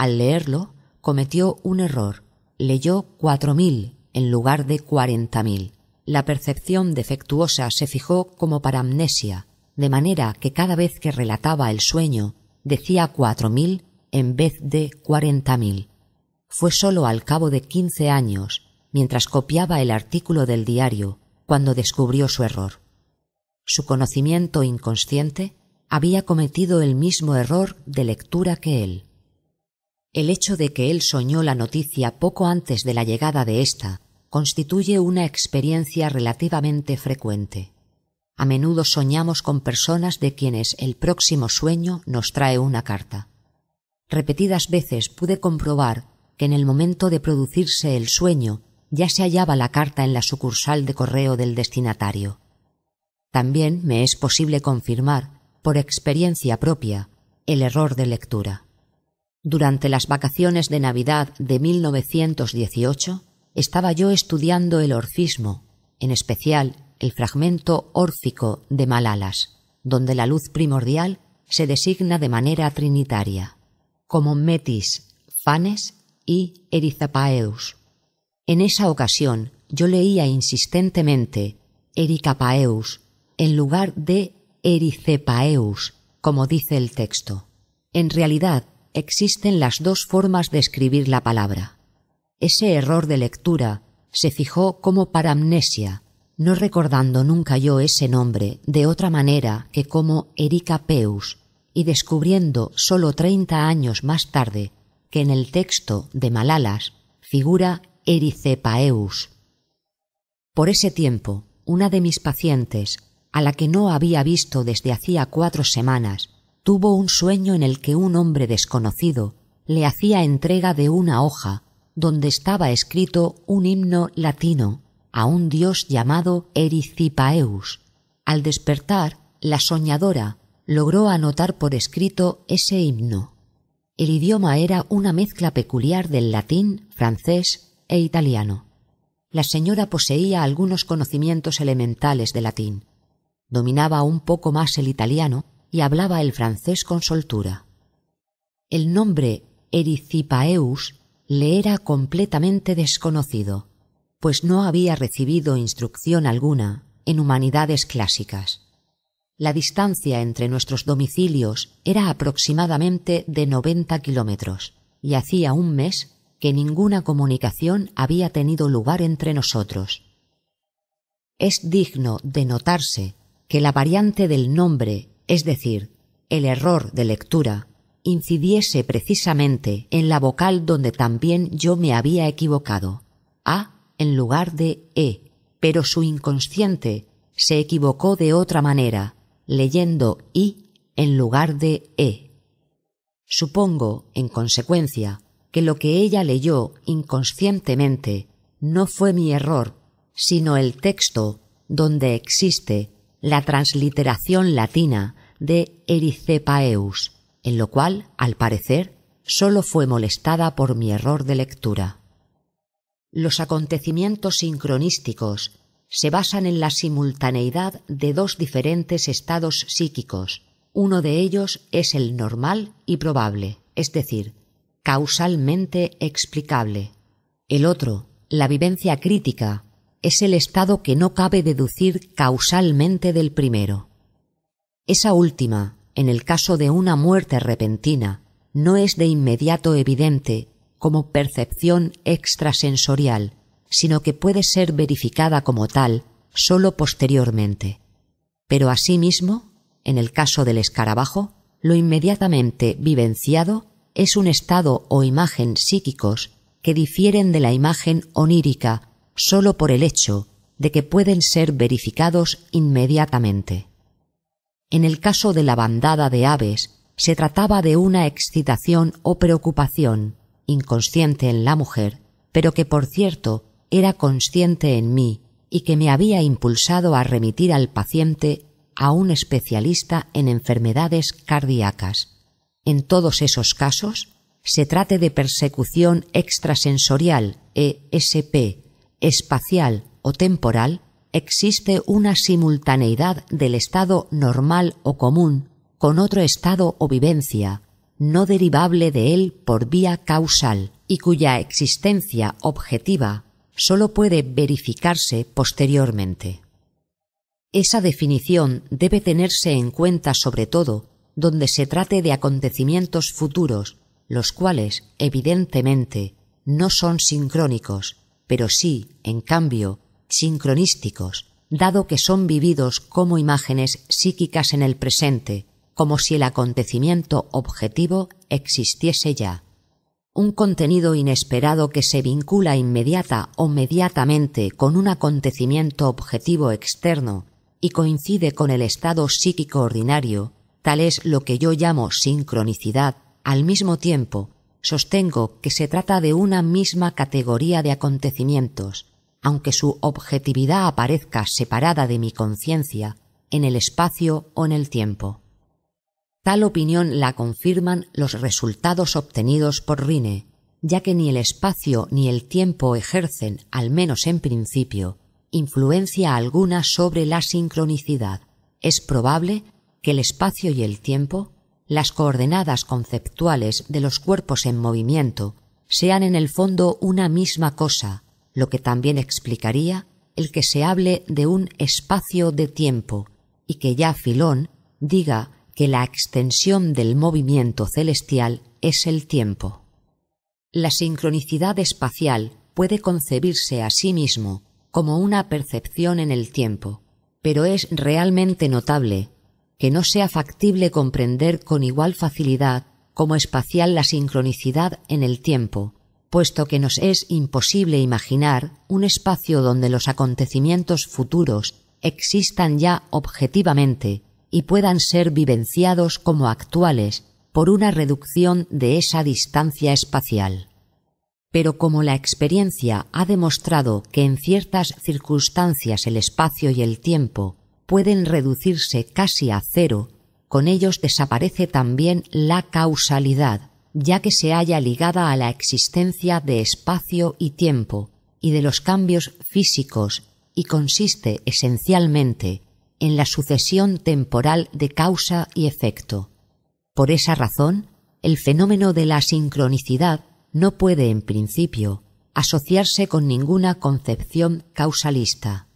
Al leerlo, cometió un error. Leyó cuatro mil en lugar de cuarenta mil. La percepción defectuosa se fijó como para amnesia, de manera que cada vez que relataba el sueño decía cuatro mil en vez de cuarenta mil. Fue sólo al cabo de quince años mientras copiaba el artículo del diario cuando descubrió su error. Su conocimiento inconsciente había cometido el mismo error de lectura que él. El hecho de que él soñó la noticia poco antes de la llegada de ésta constituye una experiencia relativamente frecuente. A menudo soñamos con personas de quienes el próximo sueño nos trae una carta. Repetidas veces pude comprobar que en el momento de producirse el sueño ya se hallaba la carta en la sucursal de correo del destinatario. También me es posible confirmar, por experiencia propia, el error de lectura. Durante las vacaciones de Navidad de 1918 estaba yo estudiando el orfismo, en especial el fragmento órfico de Malalas, donde la luz primordial se designa de manera trinitaria, como Metis, Fanes y Erizapaeus. En esa ocasión yo leía insistentemente Ericapaeus en lugar de Ericepaeus, como dice el texto. En realidad existen las dos formas de escribir la palabra. Ese error de lectura se fijó como paramnesia, no recordando nunca yo ese nombre de otra manera que como Ericapeus, y descubriendo sólo treinta años más tarde que en el texto de Malalas figura Ericepaeus. Por ese tiempo, una de mis pacientes, a la que no había visto desde hacía cuatro semanas, tuvo un sueño en el que un hombre desconocido le hacía entrega de una hoja donde estaba escrito un himno latino a un dios llamado Ericipaeus. Al despertar, la soñadora logró anotar por escrito ese himno. El idioma era una mezcla peculiar del latín, francés e italiano. La señora poseía algunos conocimientos elementales de latín. Dominaba un poco más el italiano y hablaba el francés con soltura. El nombre Ericipaeus le era completamente desconocido, pues no había recibido instrucción alguna en humanidades clásicas. La distancia entre nuestros domicilios era aproximadamente de noventa kilómetros, y hacía un mes que ninguna comunicación había tenido lugar entre nosotros. Es digno de notarse que la variante del nombre, es decir, el error de lectura, incidiese precisamente en la vocal donde también yo me había equivocado, A en lugar de E, pero su inconsciente se equivocó de otra manera, leyendo I en lugar de E. Supongo, en consecuencia, que lo que ella leyó inconscientemente no fue mi error, sino el texto donde existe la transliteración latina de Ericepaeus, en lo cual, al parecer, sólo fue molestada por mi error de lectura. Los acontecimientos sincronísticos se basan en la simultaneidad de dos diferentes estados psíquicos. Uno de ellos es el normal y probable, es decir, causalmente explicable. El otro, la vivencia crítica, es el estado que no cabe deducir causalmente del primero. Esa última, en el caso de una muerte repentina, no es de inmediato evidente como percepción extrasensorial, sino que puede ser verificada como tal sólo posteriormente. Pero asimismo, en el caso del escarabajo, lo inmediatamente vivenciado es un estado o imagen psíquicos que difieren de la imagen onírica sólo por el hecho de que pueden ser verificados inmediatamente. En el caso de la bandada de aves, se trataba de una excitación o preocupación inconsciente en la mujer, pero que por cierto era consciente en mí y que me había impulsado a remitir al paciente a un especialista en enfermedades cardíacas. En todos esos casos, se trate de persecución extrasensorial, ESP, espacial o temporal, existe una simultaneidad del estado normal o común con otro estado o vivencia, no derivable de él por vía causal, y cuya existencia objetiva sólo puede verificarse posteriormente. Esa definición debe tenerse en cuenta sobre todo donde se trate de acontecimientos futuros, los cuales, evidentemente, no son sincrónicos, pero sí, en cambio, sincronísticos, dado que son vividos como imágenes psíquicas en el presente, como si el acontecimiento objetivo existiese ya. Un contenido inesperado que se vincula inmediata o mediatamente con un acontecimiento objetivo externo y coincide con el estado psíquico ordinario, tal es lo que yo llamo sincronicidad, al mismo tiempo sostengo que se trata de una misma categoría de acontecimientos, aunque su objetividad aparezca separada de mi conciencia en el espacio o en el tiempo. Tal opinión la confirman los resultados obtenidos por Rine, ya que ni el espacio ni el tiempo ejercen, al menos en principio, influencia alguna sobre la sincronicidad. Es probable que el espacio y el tiempo, las coordenadas conceptuales de los cuerpos en movimiento, sean en el fondo una misma cosa, lo que también explicaría el que se hable de un espacio de tiempo y que ya Filón diga que la extensión del movimiento celestial es el tiempo. La sincronicidad espacial puede concebirse a sí mismo como una percepción en el tiempo, pero es realmente notable que no sea factible comprender con igual facilidad como espacial la sincronicidad en el tiempo, puesto que nos es imposible imaginar un espacio donde los acontecimientos futuros existan ya objetivamente y puedan ser vivenciados como actuales por una reducción de esa distancia espacial. Pero como la experiencia ha demostrado que en ciertas circunstancias el espacio y el tiempo pueden reducirse casi a cero, con ellos desaparece también la causalidad, ya que se halla ligada a la existencia de espacio y tiempo y de los cambios físicos y consiste esencialmente en la sucesión temporal de causa y efecto. Por esa razón, el fenómeno de la sincronicidad no puede, en principio, asociarse con ninguna concepción causalista.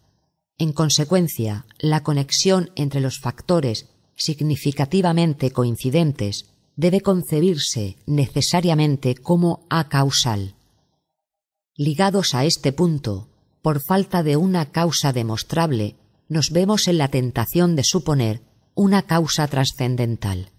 En consecuencia, la conexión entre los factores significativamente coincidentes debe concebirse necesariamente como acausal. Ligados a este punto, por falta de una causa demostrable, nos vemos en la tentación de suponer una causa trascendental.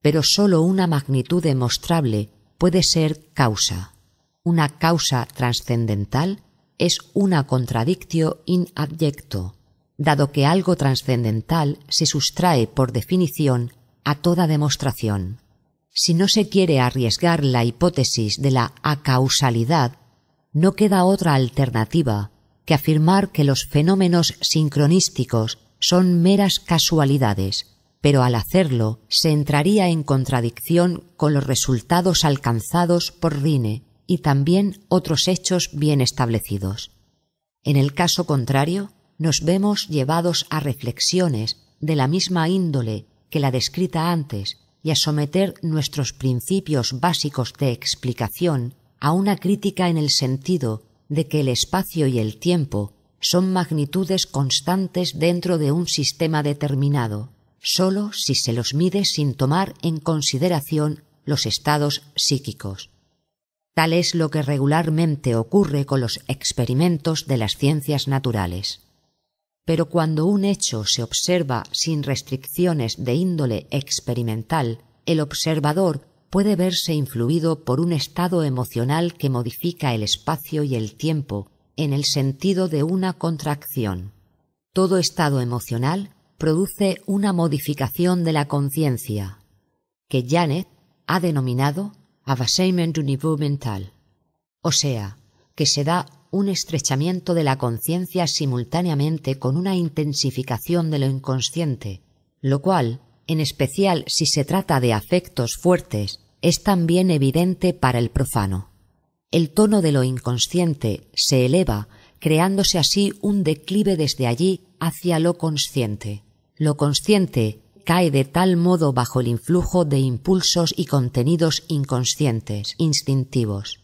Pero sólo una magnitud demostrable puede ser causa. Una causa trascendental es una contradictio in adjecto, dado que algo trascendental se sustrae por definición a toda demostración. Si no se quiere arriesgar la hipótesis de la acausalidad, no queda otra alternativa que afirmar que los fenómenos sincronísticos son meras casualidades, pero al hacerlo se entraría en contradicción con los resultados alcanzados por Rine y también otros hechos bien establecidos. En el caso contrario, nos vemos llevados a reflexiones de la misma índole que la descrita antes y a someter nuestros principios básicos de explicación a una crítica en el sentido de que el espacio y el tiempo son magnitudes constantes dentro de un sistema determinado, sólo si se los mide sin tomar en consideración los estados psíquicos. Tal es lo que regularmente ocurre con los experimentos de las ciencias naturales. Pero cuando un hecho se observa sin restricciones de índole experimental, el observador puede verse influido por un estado emocional que modifica el espacio y el tiempo en el sentido de una contracción. Todo estado emocional produce una modificación de la conciencia, que Janet ha denominado avassement du niveau mental, o sea, que se da un estrechamiento de la conciencia simultáneamente con una intensificación de lo inconsciente, lo cual, en especial si se trata de afectos fuertes, es también evidente para el profano. El tono de lo inconsciente se eleva, creándose así un declive desde allí hacia lo consciente. Lo consciente cae de tal modo bajo el influjo de impulsos y contenidos inconscientes, instintivos.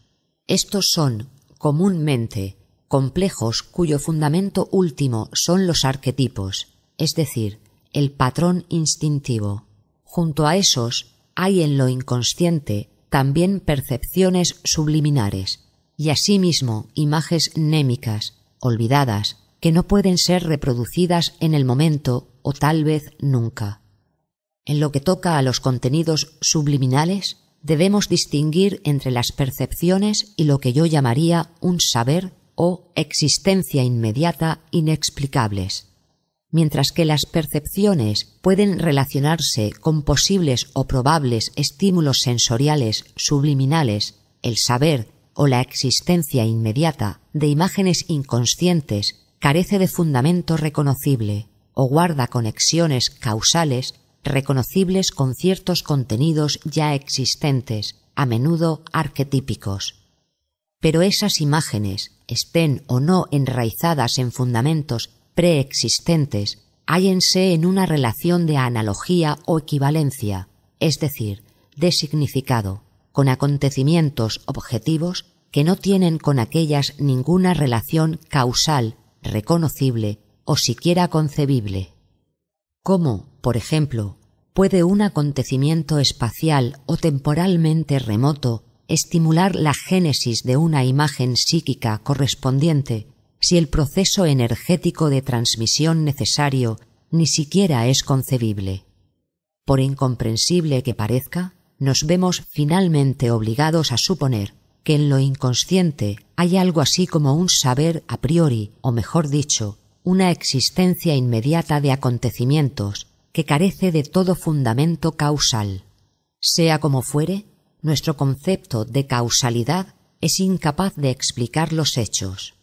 Estos son comúnmente complejos cuyo fundamento último son los arquetipos, es decir, el patrón instintivo. Junto a esos hay en lo inconsciente también percepciones subliminares y asimismo imágenes némicas, olvidadas, que no pueden ser reproducidas en el momento o tal vez nunca. En lo que toca a los contenidos subliminales, debemos distinguir entre las percepciones y lo que yo llamaría un saber o existencia inmediata inexplicables. Mientras que las percepciones pueden relacionarse con posibles o probables estímulos sensoriales subliminales, el saber o la existencia inmediata de imágenes inconscientes carece de fundamento reconocible o guarda conexiones causales reconocibles con ciertos contenidos ya existentes, a menudo arquetípicos. Pero esas imágenes, estén o no enraizadas en fundamentos preexistentes, hállense en una relación de analogía o equivalencia, es decir, de significado, con acontecimientos objetivos que no tienen con aquellas ninguna relación causal, reconocible o siquiera concebible. ¿Cómo, por ejemplo, puede un acontecimiento espacial o temporalmente remoto estimular la génesis de una imagen psíquica correspondiente si el proceso energético de transmisión necesario ni siquiera es concebible? Por incomprensible que parezca, nos vemos finalmente obligados a suponer que en lo inconsciente hay algo así como un saber a priori, o mejor dicho, una existencia inmediata de acontecimientos que carece de todo fundamento causal. Sea como fuere, nuestro concepto de causalidad es incapaz de explicar los hechos.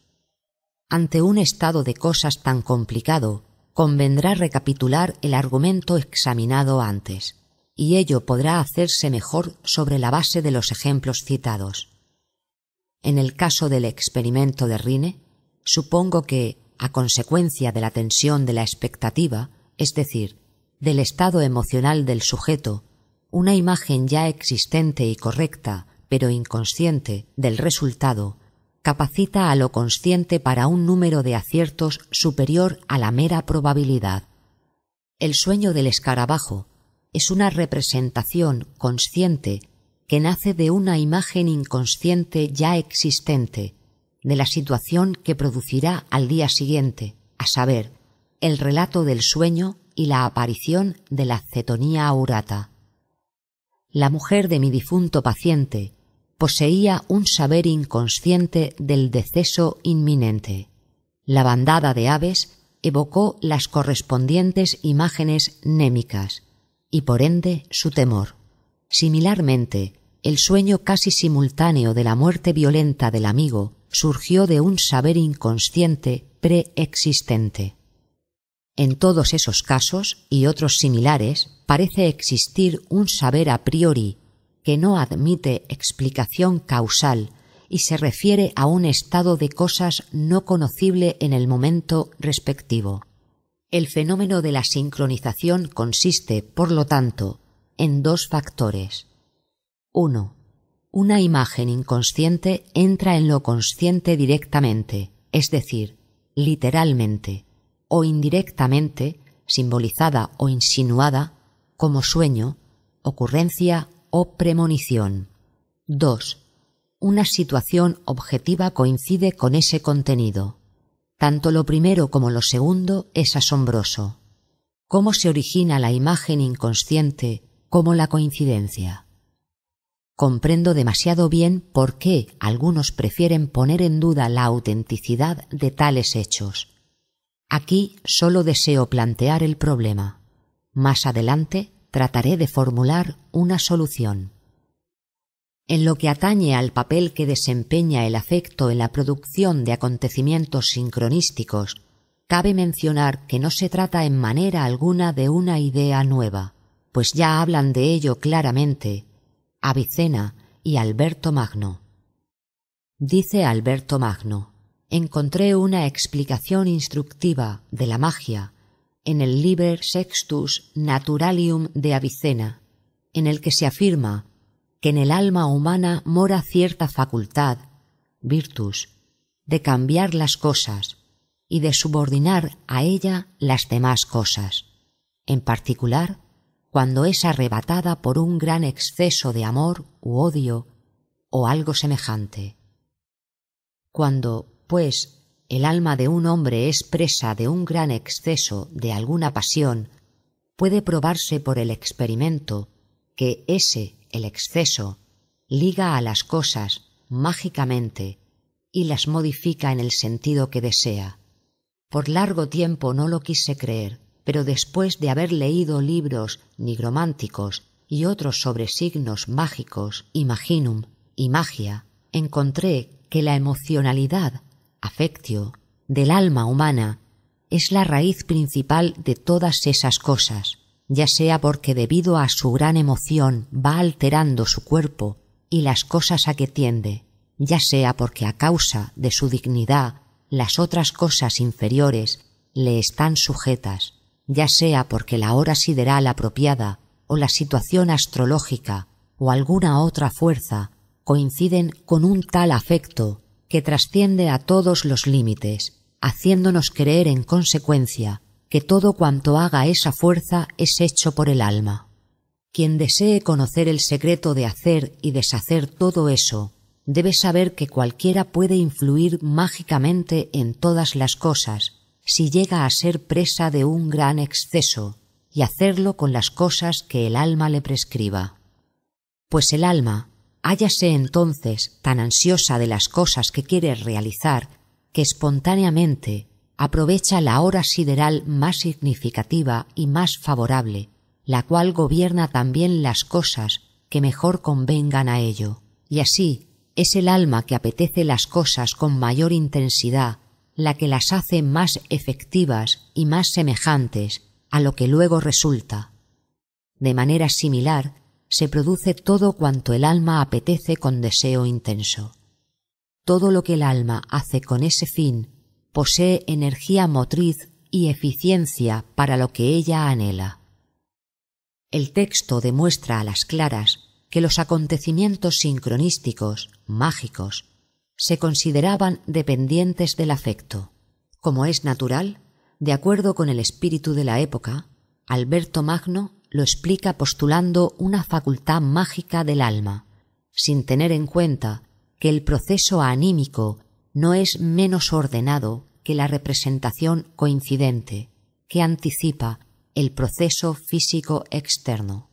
Ante un estado de cosas tan complicado, convendrá recapitular el argumento examinado antes. y ello podrá hacerse mejor sobre la base de los ejemplos citados. En el caso del experimento de Rine, supongo que, a consecuencia de la tensión de la expectativa, es decir, del estado emocional del sujeto, una imagen ya existente y correcta, pero inconsciente, del resultado, capacita a lo consciente para un número de aciertos superior a la mera probabilidad. El sueño del escarabajo es una representación consciente que nace de una imagen inconsciente ya existente, de la situación que producirá al día siguiente, a saber, el relato del sueño y la aparición de la cetonía aurata. La mujer de mi difunto paciente poseía un saber inconsciente del deceso inminente. La bandada de aves evocó las correspondientes imágenes némicas y por ende su temor. Similarmente, el sueño casi simultáneo de la muerte violenta del amigo surgió de un saber inconsciente preexistente. En todos esos casos y otros similares parece existir un saber a priori que no admite explicación causal y se refiere a un estado de cosas no conocible en el momento respectivo. El fenómeno de la sincronización consiste, por lo tanto, en dos factores. 1. Una imagen inconsciente entra en lo consciente directamente, es decir, literalmente, o indirectamente, simbolizada o insinuada, como sueño, ocurrencia o premonición. 2. Una situación objetiva coincide con ese contenido. Tanto lo primero como lo segundo es asombroso. ¿Cómo se origina la imagen inconsciente como la coincidencia? Comprendo demasiado bien por qué algunos prefieren poner en duda la autenticidad de tales hechos. Aquí solo deseo plantear el problema. Más adelante trataré de formular una solución. En lo que atañe al papel que desempeña el afecto en la producción de acontecimientos sincronísticos, cabe mencionar que no se trata en manera alguna de una idea nueva, pues ya hablan de ello claramente Avicena y Alberto Magno. Dice Alberto Magno, encontré una explicación instructiva de la magia en el Liber Sextus Naturalium de Avicena, en el que se afirma que en el alma humana mora cierta facultad, virtus, de cambiar las cosas y de subordinar a ella las demás cosas, en particular cuando es arrebatada por un gran exceso de amor u odio o algo semejante. Cuando, pues, el alma de un hombre es presa de un gran exceso de alguna pasión, puede probarse por el experimento que ese, el exceso, liga a las cosas mágicamente y las modifica en el sentido que desea. Por largo tiempo no lo quise creer, pero después de haber leído libros nigrománticos y otros sobre signos mágicos, imaginum y magia, encontré que la emocionalidad afectio, del alma humana, es la raíz principal de todas esas cosas, ya sea porque debido a su gran emoción va alterando su cuerpo y las cosas a que tiende, ya sea porque a causa de su dignidad las otras cosas inferiores le están sujetas, ya sea porque la hora sideral apropiada o la situación astrológica o alguna otra fuerza coinciden con un tal afecto que trasciende a todos los límites, haciéndonos creer en consecuencia que todo cuanto haga esa fuerza es hecho por el alma. Quien desee conocer el secreto de hacer y deshacer todo eso, debe saber que cualquiera puede influir mágicamente en todas las cosas si llega a ser presa de un gran exceso y hacerlo con las cosas que el alma le prescriba. Pues el alma, hállase entonces tan ansiosa de las cosas que quiere realizar que espontáneamente aprovecha la hora sideral más significativa y más favorable, la cual gobierna también las cosas que mejor convengan a ello, y así es el alma que apetece las cosas con mayor intensidad la que las hace más efectivas y más semejantes a lo que luego resulta. De manera similar, se produce todo cuanto el alma apetece con deseo intenso. Todo lo que el alma hace con ese fin posee energía motriz y eficiencia para lo que ella anhela. El texto demuestra a las claras que los acontecimientos sincronísticos, mágicos, se consideraban dependientes del afecto. Como es natural, de acuerdo con el espíritu de la época, Alberto Magno lo explica postulando una facultad mágica del alma, sin tener en cuenta que el proceso anímico no es menos ordenado que la representación coincidente, que anticipa el proceso físico externo.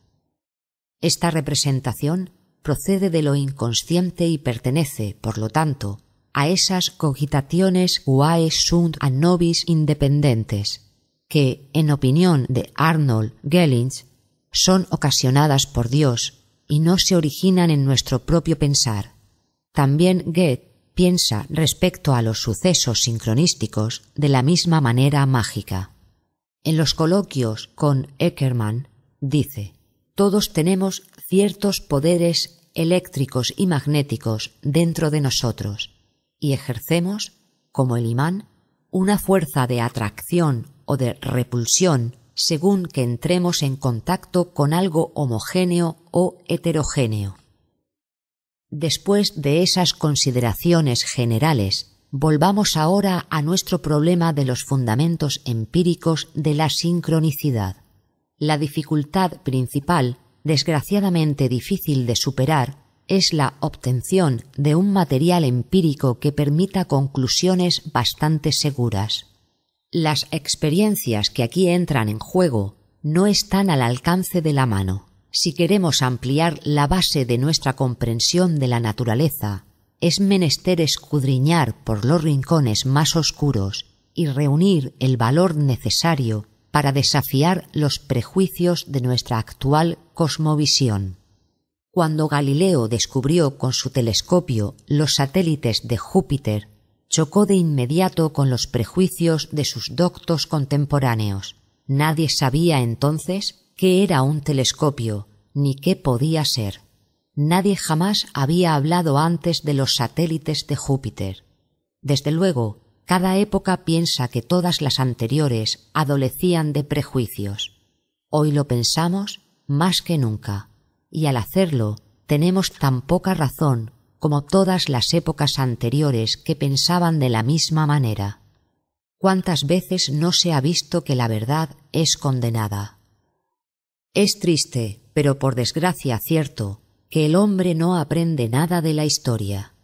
Esta representación procede de lo inconsciente y pertenece, por lo tanto, a esas cogitaciones quae sunt a independentes, que, en opinión de Arnold Gellings, son ocasionadas por Dios y no se originan en nuestro propio pensar. También Goethe piensa respecto a los sucesos sincronísticos de la misma manera mágica. En los coloquios con Eckermann dice Todos tenemos ciertos poderes eléctricos y magnéticos dentro de nosotros y ejercemos, como el imán, una fuerza de atracción o de repulsión según que entremos en contacto con algo homogéneo o heterogéneo. Después de esas consideraciones generales, volvamos ahora a nuestro problema de los fundamentos empíricos de la sincronicidad. La dificultad principal, desgraciadamente difícil de superar, es la obtención de un material empírico que permita conclusiones bastante seguras. Las experiencias que aquí entran en juego no están al alcance de la mano. Si queremos ampliar la base de nuestra comprensión de la naturaleza, es menester escudriñar por los rincones más oscuros y reunir el valor necesario para desafiar los prejuicios de nuestra actual cosmovisión. Cuando Galileo descubrió con su telescopio los satélites de Júpiter chocó de inmediato con los prejuicios de sus doctos contemporáneos. Nadie sabía entonces qué era un telescopio, ni qué podía ser. Nadie jamás había hablado antes de los satélites de Júpiter. Desde luego, cada época piensa que todas las anteriores adolecían de prejuicios. Hoy lo pensamos más que nunca, y al hacerlo tenemos tan poca razón como todas las épocas anteriores que pensaban de la misma manera. ¿Cuántas veces no se ha visto que la verdad es condenada? Es triste, pero por desgracia cierto, que el hombre no aprende nada de la historia.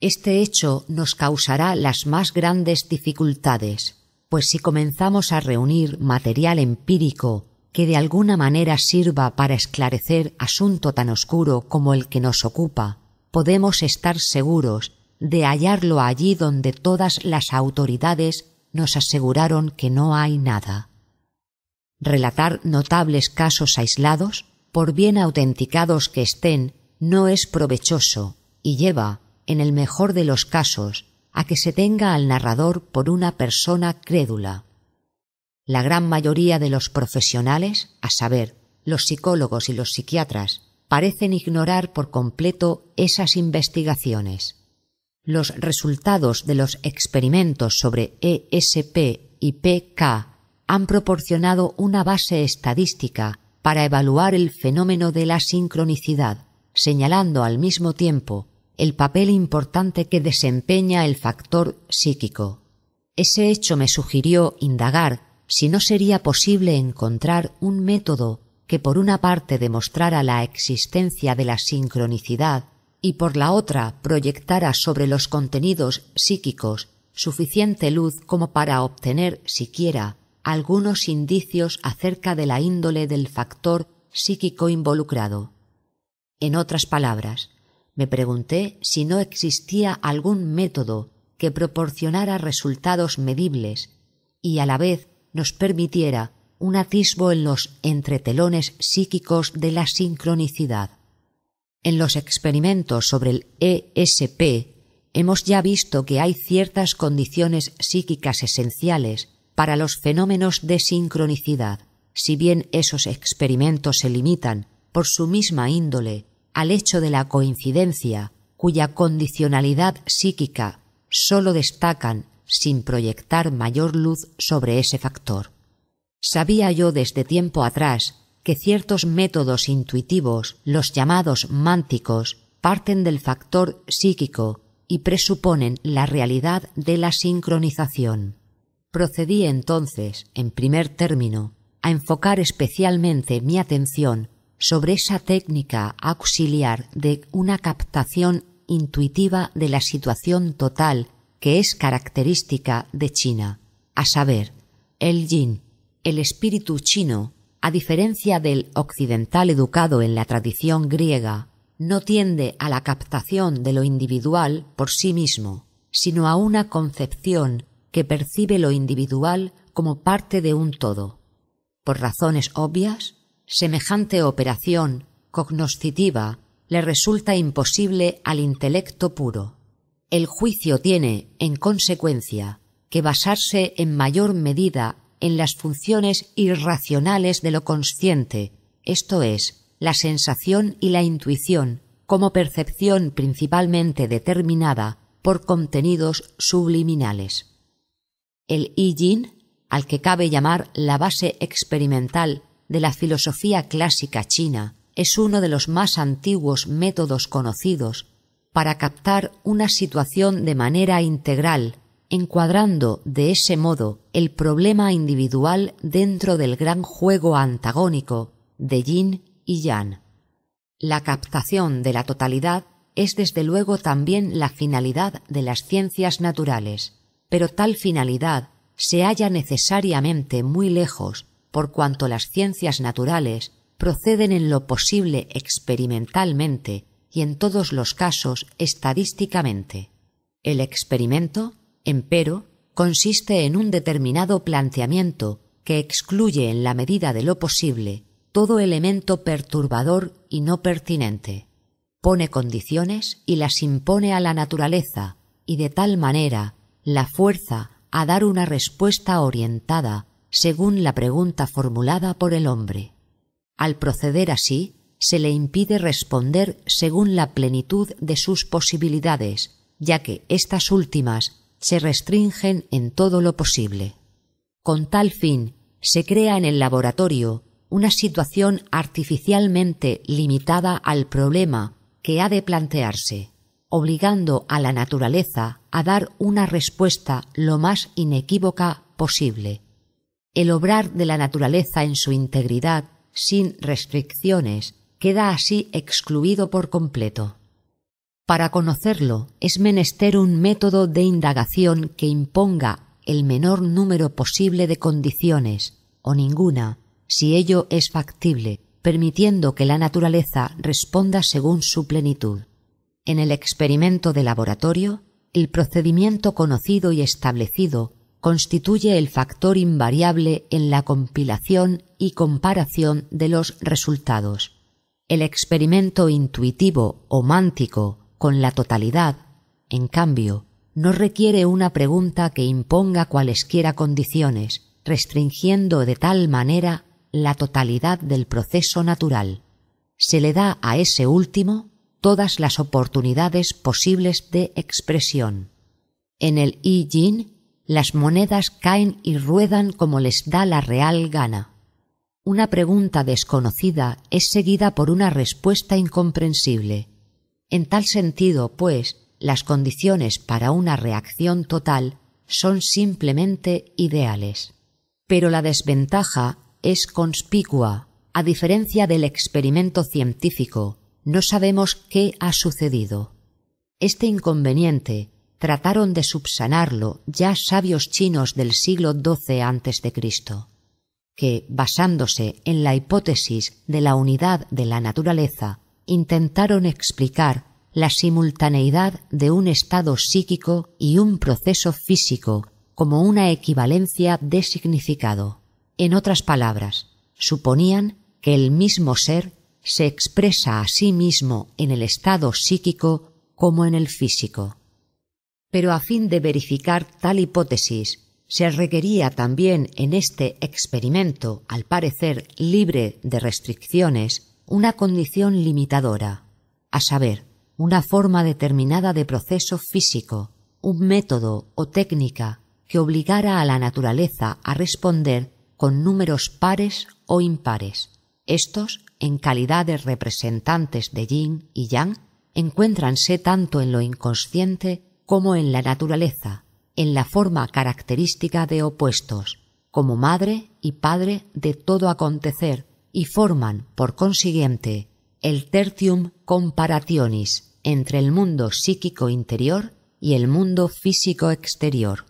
Este hecho nos causará las más grandes dificultades, pues si comenzamos a reunir material empírico que de alguna manera sirva para esclarecer asunto tan oscuro como el que nos ocupa, podemos estar seguros de hallarlo allí donde todas las autoridades nos aseguraron que no hay nada. Relatar notables casos aislados, por bien autenticados que estén, no es provechoso y lleva, en el mejor de los casos, a que se tenga al narrador por una persona crédula. La gran mayoría de los profesionales, a saber, los psicólogos y los psiquiatras, parecen ignorar por completo esas investigaciones. Los resultados de los experimentos sobre ESP y PK han proporcionado una base estadística para evaluar el fenómeno de la sincronicidad, señalando al mismo tiempo el papel importante que desempeña el factor psíquico. Ese hecho me sugirió indagar si no sería posible encontrar un método que por una parte demostrara la existencia de la sincronicidad y por la otra proyectara sobre los contenidos psíquicos suficiente luz como para obtener siquiera algunos indicios acerca de la índole del factor psíquico involucrado. En otras palabras, me pregunté si no existía algún método que proporcionara resultados medibles y a la vez nos permitiera un atisbo en los entretelones psíquicos de la sincronicidad. En los experimentos sobre el ESP hemos ya visto que hay ciertas condiciones psíquicas esenciales para los fenómenos de sincronicidad. si bien esos experimentos se limitan, por su misma índole, al hecho de la coincidencia, cuya condicionalidad psíquica sólo destacan sin proyectar mayor luz sobre ese factor. Sabía yo desde tiempo atrás que ciertos métodos intuitivos, los llamados mánticos, parten del factor psíquico y presuponen la realidad de la sincronización. Procedí entonces, en primer término, a enfocar especialmente mi atención sobre esa técnica auxiliar de una captación intuitiva de la situación total que es característica de China, a saber, el yin, el espíritu chino, a diferencia del occidental educado en la tradición griega, no tiende a la captación de lo individual por sí mismo, sino a una concepción que percibe lo individual como parte de un todo. Por razones obvias, semejante operación cognoscitiva le resulta imposible al intelecto puro. El juicio tiene, en consecuencia, que basarse en mayor medida en las funciones irracionales de lo consciente, esto es, la sensación y la intuición, como percepción principalmente determinada por contenidos subliminales. El I al que cabe llamar la base experimental de la filosofía clásica china, es uno de los más antiguos métodos conocidos para captar una situación de manera integral, encuadrando de ese modo el problema individual dentro del gran juego antagónico de yin y yang. La captación de la totalidad es desde luego también la finalidad de las ciencias naturales, pero tal finalidad se halla necesariamente muy lejos por cuanto las ciencias naturales proceden en lo posible experimentalmente y en todos los casos estadísticamente. El experimento, empero, consiste en un determinado planteamiento que excluye en la medida de lo posible todo elemento perturbador y no pertinente. Pone condiciones y las impone a la naturaleza y de tal manera la fuerza a dar una respuesta orientada según la pregunta formulada por el hombre. Al proceder así, se le impide responder según la plenitud de sus posibilidades, ya que estas últimas se restringen en todo lo posible. Con tal fin, se crea en el laboratorio una situación artificialmente limitada al problema que ha de plantearse, obligando a la naturaleza a dar una respuesta lo más inequívoca posible. El obrar de la naturaleza en su integridad sin restricciones, queda así excluido por completo. Para conocerlo es menester un método de indagación que imponga el menor número posible de condiciones, o ninguna, si ello es factible, permitiendo que la naturaleza responda según su plenitud. En el experimento de laboratorio, el procedimiento conocido y establecido constituye el factor invariable en la compilación y comparación de los resultados. El experimento intuitivo o mántico con la totalidad, en cambio, no requiere una pregunta que imponga cualesquiera condiciones, restringiendo de tal manera la totalidad del proceso natural. Se le da a ese último todas las oportunidades posibles de expresión. En el I Yin las monedas caen y ruedan como les da la real gana. Una pregunta desconocida es seguida por una respuesta incomprensible. En tal sentido, pues, las condiciones para una reacción total son simplemente ideales. Pero la desventaja es conspicua. A diferencia del experimento científico, no sabemos qué ha sucedido. Este inconveniente trataron de subsanarlo ya sabios chinos del siglo XII a.C., que, basándose en la hipótesis de la unidad de la naturaleza, intentaron explicar la simultaneidad de un estado psíquico y un proceso físico como una equivalencia de significado. En otras palabras, suponían que el mismo ser se expresa a sí mismo en el estado psíquico como en el físico pero a fin de verificar tal hipótesis se requería también en este experimento, al parecer libre de restricciones, una condición limitadora, a saber, una forma determinada de proceso físico, un método o técnica que obligara a la naturaleza a responder con números pares o impares. Estos, en calidad de representantes de yin y yang, encuéntranse tanto en lo inconsciente como en la naturaleza, en la forma característica de opuestos, como madre y padre de todo acontecer, y forman, por consiguiente, el tertium comparationis entre el mundo psíquico interior y el mundo físico exterior.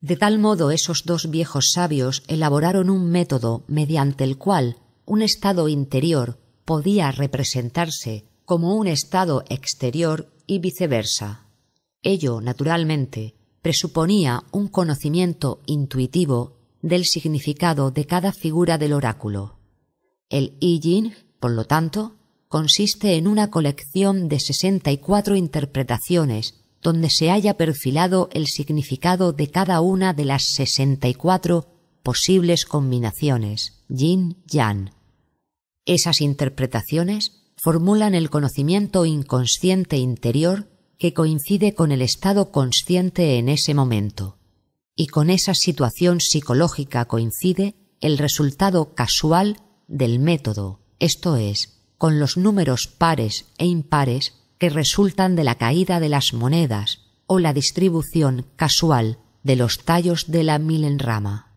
De tal modo esos dos viejos sabios elaboraron un método mediante el cual un estado interior podía representarse como un estado exterior y viceversa. Ello, naturalmente, presuponía un conocimiento intuitivo del significado de cada figura del oráculo. El I por lo tanto, consiste en una colección de sesenta y cuatro interpretaciones donde se haya perfilado el significado de cada una de las sesenta y cuatro posibles combinaciones yin yang. Esas interpretaciones formulan el conocimiento inconsciente interior que coincide con el estado consciente en ese momento. Y con esa situación psicológica coincide el resultado casual del método, esto es, con los números pares e impares que resultan de la caída de las monedas o la distribución casual de los tallos de la milenrama.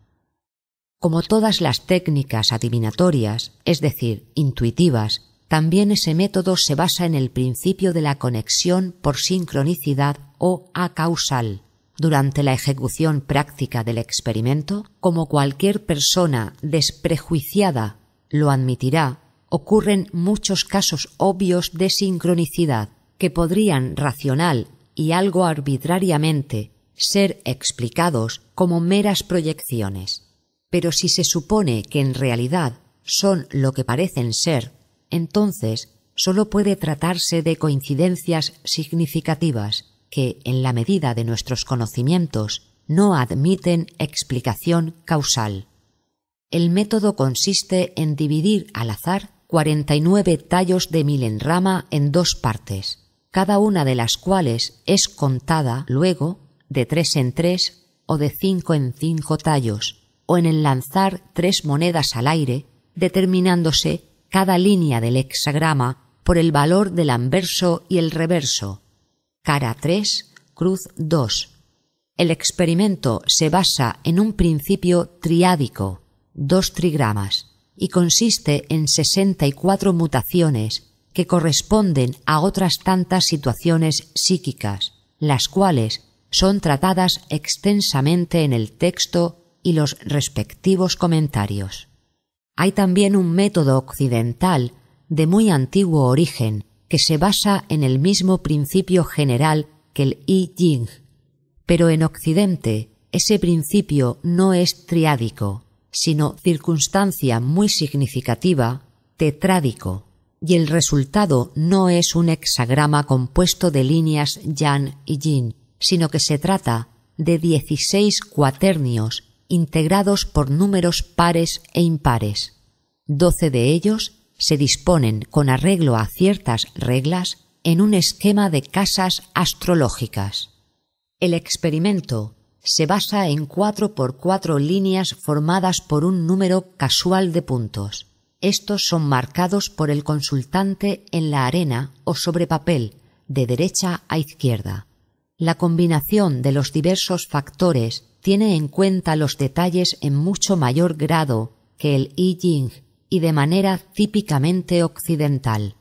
Como todas las técnicas adivinatorias, es decir, intuitivas, también ese método se basa en el principio de la conexión por sincronicidad o acausal. Durante la ejecución práctica del experimento, como cualquier persona desprejuiciada lo admitirá, ocurren muchos casos obvios de sincronicidad que podrían racional y algo arbitrariamente ser explicados como meras proyecciones. Pero si se supone que en realidad son lo que parecen ser entonces sólo puede tratarse de coincidencias significativas que, en la medida de nuestros conocimientos, no admiten explicación causal. El método consiste en dividir al azar cuarenta y nueve tallos de milenrama en dos partes, cada una de las cuales es contada luego de tres en tres o de cinco en cinco tallos, o en el lanzar tres monedas al aire, determinándose cada línea del hexagrama por el valor del anverso y el reverso. Cara 3, cruz 2. El experimento se basa en un principio triádico, dos trigramas, y consiste en sesenta y cuatro mutaciones que corresponden a otras tantas situaciones psíquicas, las cuales son tratadas extensamente en el texto y los respectivos comentarios. Hay también un método occidental de muy antiguo origen que se basa en el mismo principio general que el I Ching, pero en Occidente ese principio no es triádico, sino circunstancia muy significativa, tetrádico, y el resultado no es un hexagrama compuesto de líneas Yan y Yin, sino que se trata de dieciséis cuaternios integrados por números pares e impares. Doce de ellos se disponen con arreglo a ciertas reglas en un esquema de casas astrológicas. El experimento se basa en cuatro por cuatro líneas formadas por un número casual de puntos. Estos son marcados por el consultante en la arena o sobre papel, de derecha a izquierda. La combinación de los diversos factores tiene en cuenta los detalles en mucho mayor grado que el I Ching y de manera típicamente occidental.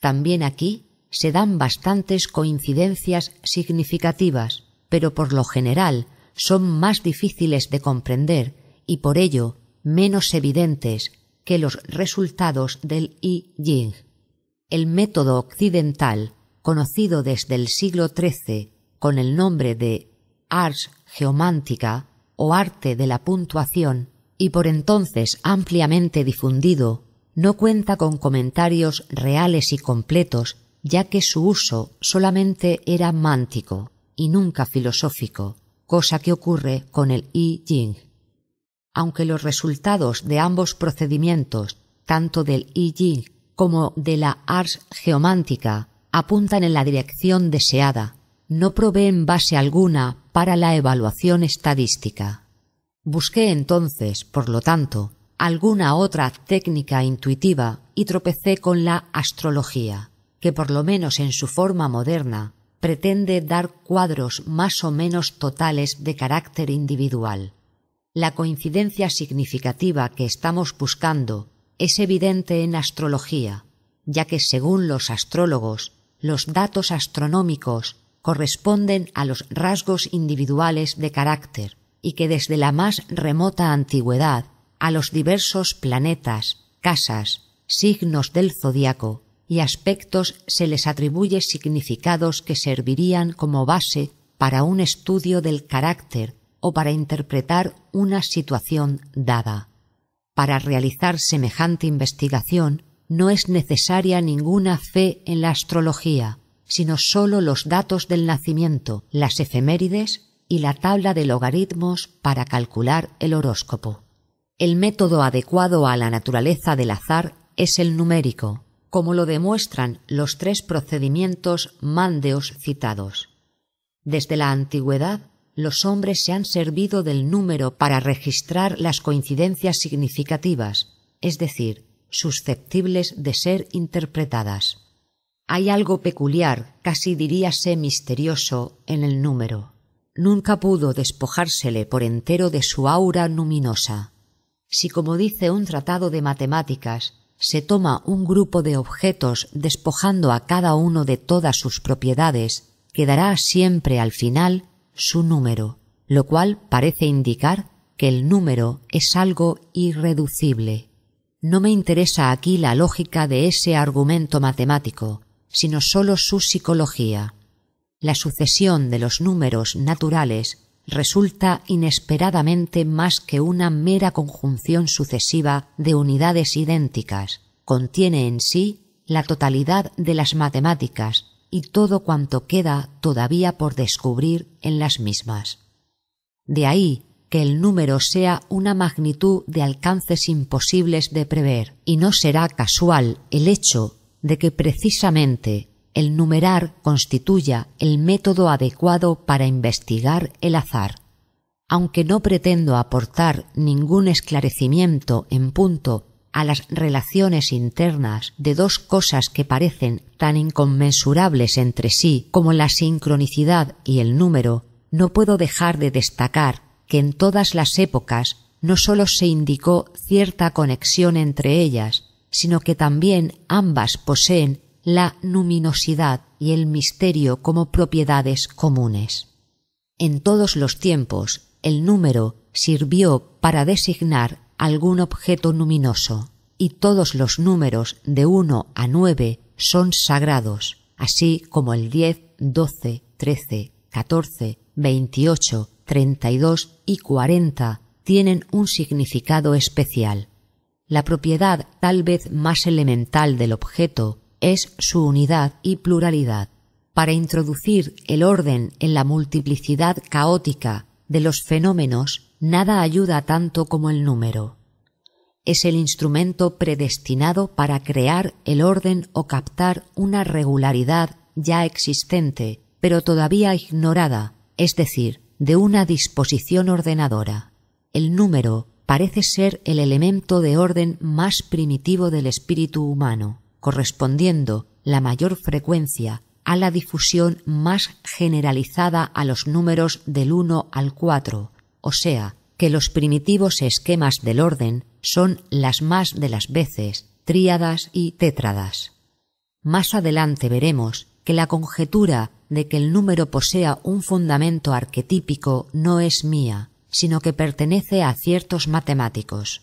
También aquí se dan bastantes coincidencias significativas, pero por lo general son más difíciles de comprender y por ello menos evidentes que los resultados del I Ching. El método occidental, conocido desde el siglo XIII con el nombre de ars geomántica o arte de la puntuación y por entonces ampliamente difundido, no cuenta con comentarios reales y completos, ya que su uso solamente era mántico y nunca filosófico, cosa que ocurre con el I Ching. Aunque los resultados de ambos procedimientos, tanto del I Ching como de la ars geomántica, apuntan en la dirección deseada, no proveen base alguna para la evaluación estadística. Busqué entonces, por lo tanto, alguna otra técnica intuitiva y tropecé con la astrología, que por lo menos en su forma moderna pretende dar cuadros más o menos totales de carácter individual. La coincidencia significativa que estamos buscando es evidente en astrología, ya que según los astrólogos, los datos astronómicos corresponden a los rasgos individuales de carácter y que desde la más remota antigüedad a los diversos planetas, casas, signos del zodiaco y aspectos se les atribuye significados que servirían como base para un estudio del carácter o para interpretar una situación dada. Para realizar semejante investigación no es necesaria ninguna fe en la astrología, sino sólo los datos del nacimiento, las efemérides y la tabla de logaritmos para calcular el horóscopo. El método adecuado a la naturaleza del azar es el numérico, como lo demuestran los tres procedimientos mandeos citados. Desde la antigüedad, los hombres se han servido del número para registrar las coincidencias significativas, es decir, susceptibles de ser interpretadas. Hay algo peculiar, casi diríase misterioso, en el número. Nunca pudo despojársele por entero de su aura luminosa. Si, como dice un tratado de matemáticas, se toma un grupo de objetos despojando a cada uno de todas sus propiedades, quedará siempre al final su número, lo cual parece indicar que el número es algo irreducible. No me interesa aquí la lógica de ese argumento matemático, sino sólo su psicología. La sucesión de los números naturales resulta inesperadamente más que una mera conjunción sucesiva de unidades idénticas, contiene en sí la totalidad de las matemáticas y todo cuanto queda todavía por descubrir en las mismas. De ahí que el número sea una magnitud de alcances imposibles de prever, y no será casual el hecho de que precisamente el numerar constituya el método adecuado para investigar el azar. Aunque no pretendo aportar ningún esclarecimiento en punto a las relaciones internas de dos cosas que parecen tan inconmensurables entre sí como la sincronicidad y el número, no puedo dejar de destacar que en todas las épocas no sólo se indicó cierta conexión entre ellas, sino que también ambas poseen la luminosidad y el misterio como propiedades comunes. En todos los tiempos, el número sirvió para designar algún objeto luminoso, y todos los números de uno a nueve son sagrados, así como el diez, doce, trece, catorce, veintiocho, treinta y dos y cuarenta tienen un significado especial. La propiedad tal vez más elemental del objeto es su unidad y pluralidad. Para introducir el orden en la multiplicidad caótica de los fenómenos, nada ayuda tanto como el número. Es el instrumento predestinado para crear el orden o captar una regularidad ya existente, pero todavía ignorada, es decir, de una disposición ordenadora. El número parece ser el elemento de orden más primitivo del espíritu humano correspondiendo la mayor frecuencia a la difusión más generalizada a los números del 1 al 4, o sea, que los primitivos esquemas del orden son las más de las veces tríadas y tétradas. Más adelante veremos que la conjetura de que el número posea un fundamento arquetípico no es mía, sino que pertenece a ciertos matemáticos.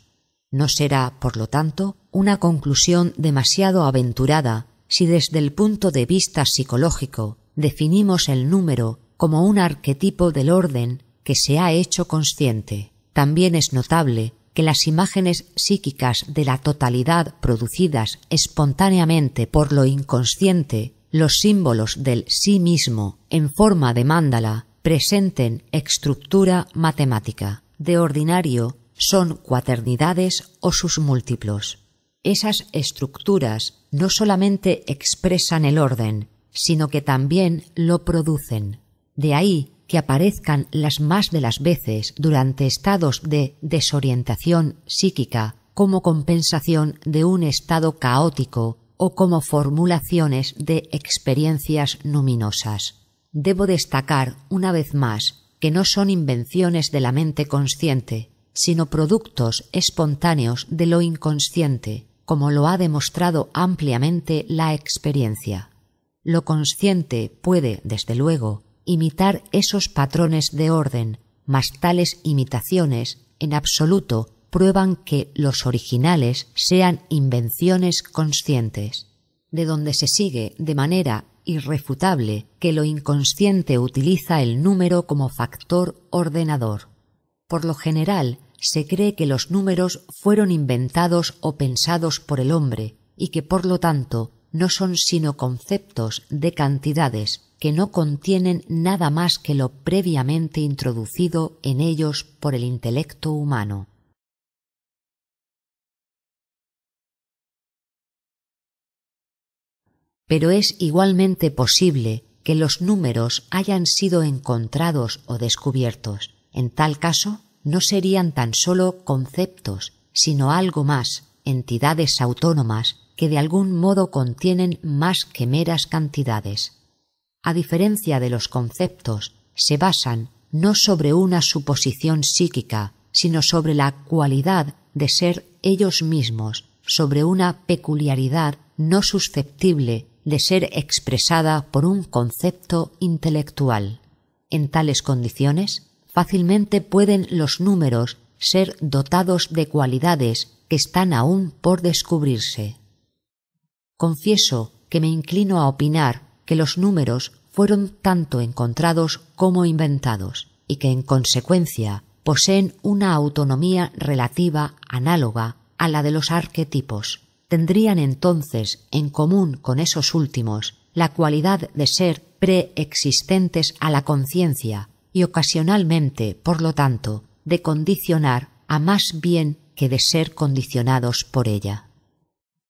No será, por lo tanto, una conclusión demasiado aventurada si desde el punto de vista psicológico definimos el número como un arquetipo del orden que se ha hecho consciente. También es notable que las imágenes psíquicas de la totalidad producidas espontáneamente por lo inconsciente, los símbolos del sí mismo en forma de mándala presenten estructura matemática. De ordinario son cuaternidades o sus múltiplos. Esas estructuras no solamente expresan el orden, sino que también lo producen. De ahí que aparezcan las más de las veces durante estados de desorientación psíquica como compensación de un estado caótico o como formulaciones de experiencias luminosas. Debo destacar una vez más que no son invenciones de la mente consciente, sino productos espontáneos de lo inconsciente, como lo ha demostrado ampliamente la experiencia. Lo consciente puede, desde luego, imitar esos patrones de orden, mas tales imitaciones, en absoluto, prueban que los originales sean invenciones conscientes, de donde se sigue de manera irrefutable que lo inconsciente utiliza el número como factor ordenador. Por lo general, se cree que los números fueron inventados o pensados por el hombre y que por lo tanto no son sino conceptos de cantidades que no contienen nada más que lo previamente introducido en ellos por el intelecto humano. Pero es igualmente posible que los números hayan sido encontrados o descubiertos. En tal caso, no serían tan solo conceptos, sino algo más, entidades autónomas que de algún modo contienen más que meras cantidades. A diferencia de los conceptos, se basan no sobre una suposición psíquica, sino sobre la cualidad de ser ellos mismos, sobre una peculiaridad no susceptible de ser expresada por un concepto intelectual. En tales condiciones, fácilmente pueden los números ser dotados de cualidades que están aún por descubrirse. Confieso que me inclino a opinar que los números fueron tanto encontrados como inventados y que en consecuencia poseen una autonomía relativa análoga a la de los arquetipos. Tendrían entonces en común con esos últimos la cualidad de ser preexistentes a la conciencia y ocasionalmente, por lo tanto, de condicionar a más bien que de ser condicionados por ella.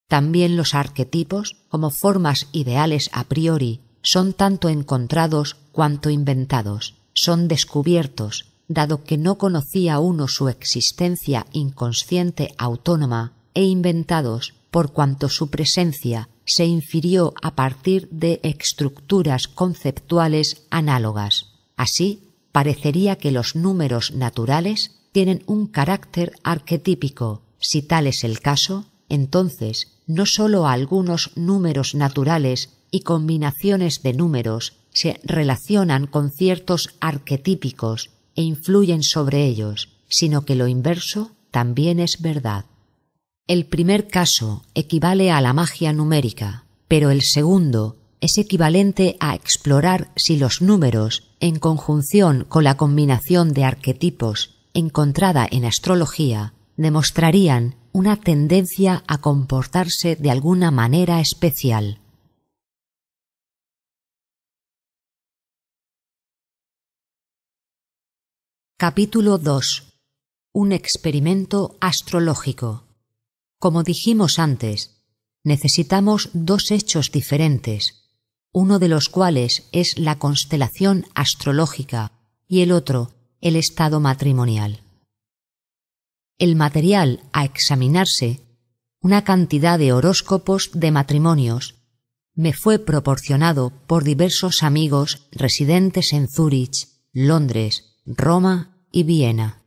También los arquetipos, como formas ideales a priori, son tanto encontrados cuanto inventados, son descubiertos, dado que no conocía uno su existencia inconsciente autónoma, e inventados por cuanto su presencia se infirió a partir de estructuras conceptuales análogas. Así, parecería que los números naturales tienen un carácter arquetípico. Si tal es el caso, entonces no sólo algunos números naturales y combinaciones de números se relacionan con ciertos arquetípicos e influyen sobre ellos, sino que lo inverso también es verdad. El primer caso equivale a la magia numérica, pero el segundo es equivalente a explorar si los números, en conjunción con la combinación de arquetipos encontrada en astrología, demostrarían una tendencia a comportarse de alguna manera especial. Capítulo 2. Un experimento astrológico. Como dijimos antes, necesitamos dos hechos diferentes uno de los cuales es la constelación astrológica y el otro el estado matrimonial. El material a examinarse, una cantidad de horóscopos de matrimonios, me fue proporcionado por diversos amigos residentes en Zúrich, Londres, Roma y Viena.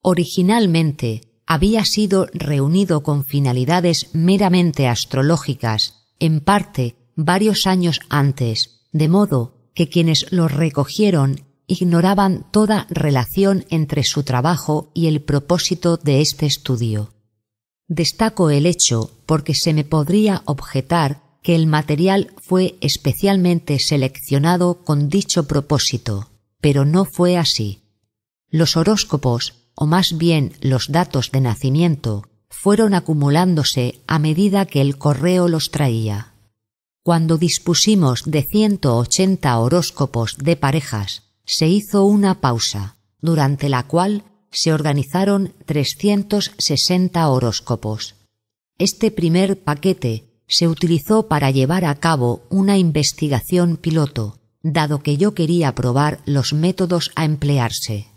Originalmente había sido reunido con finalidades meramente astrológicas, en parte varios años antes, de modo que quienes lo recogieron ignoraban toda relación entre su trabajo y el propósito de este estudio. Destaco el hecho porque se me podría objetar que el material fue especialmente seleccionado con dicho propósito, pero no fue así. Los horóscopos, o más bien los datos de nacimiento, fueron acumulándose a medida que el correo los traía. Cuando dispusimos de ciento ochenta horóscopos de parejas, se hizo una pausa, durante la cual se organizaron 360 horóscopos. Este primer paquete se utilizó para llevar a cabo una investigación piloto, dado que yo quería probar los métodos a emplearse.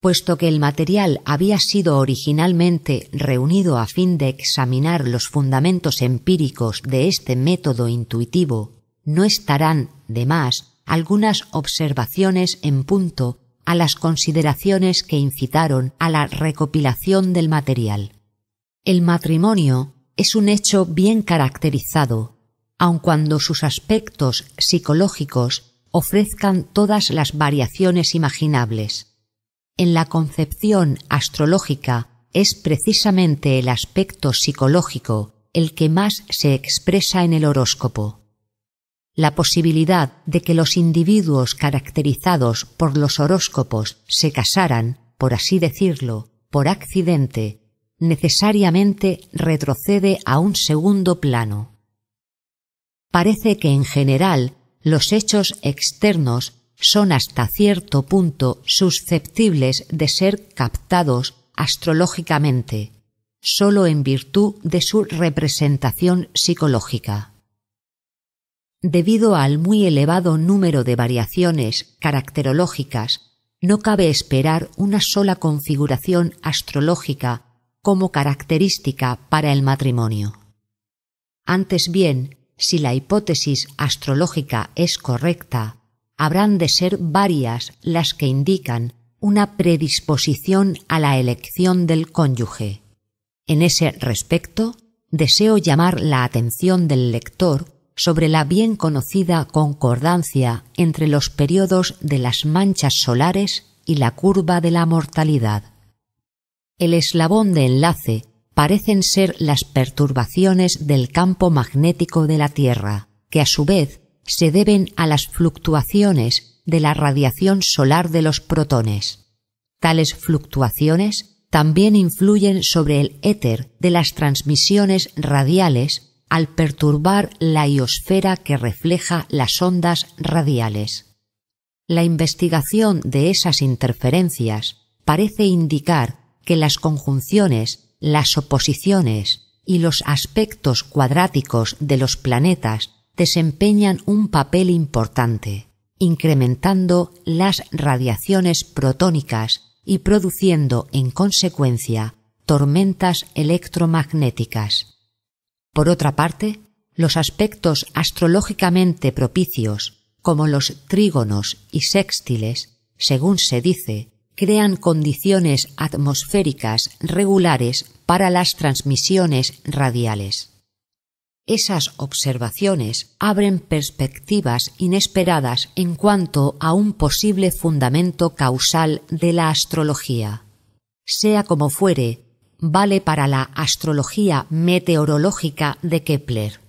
Puesto que el material había sido originalmente reunido a fin de examinar los fundamentos empíricos de este método intuitivo, no estarán, de más, algunas observaciones en punto a las consideraciones que incitaron a la recopilación del material. El matrimonio es un hecho bien caracterizado, aun cuando sus aspectos psicológicos ofrezcan todas las variaciones imaginables. En la concepción astrológica es precisamente el aspecto psicológico el que más se expresa en el horóscopo. La posibilidad de que los individuos caracterizados por los horóscopos se casaran, por así decirlo, por accidente, necesariamente retrocede a un segundo plano. Parece que en general los hechos externos son hasta cierto punto susceptibles de ser captados astrológicamente, sólo en virtud de su representación psicológica. Debido al muy elevado número de variaciones caracterológicas, no cabe esperar una sola configuración astrológica como característica para el matrimonio. Antes bien, si la hipótesis astrológica es correcta, habrán de ser varias las que indican una predisposición a la elección del cónyuge. En ese respecto, deseo llamar la atención del lector sobre la bien conocida concordancia entre los periodos de las manchas solares y la curva de la mortalidad. El eslabón de enlace parecen ser las perturbaciones del campo magnético de la Tierra, que a su vez se deben a las fluctuaciones de la radiación solar de los protones. Tales fluctuaciones también influyen sobre el éter de las transmisiones radiales al perturbar la iosfera que refleja las ondas radiales. La investigación de esas interferencias parece indicar que las conjunciones, las oposiciones y los aspectos cuadráticos de los planetas desempeñan un papel importante, incrementando las radiaciones protónicas y produciendo en consecuencia tormentas electromagnéticas. Por otra parte, los aspectos astrológicamente propicios, como los trígonos y sextiles, según se dice, crean condiciones atmosféricas regulares para las transmisiones radiales. Esas observaciones abren perspectivas inesperadas en cuanto a un posible fundamento causal de la astrología. Sea como fuere, vale para la astrología meteorológica de Kepler.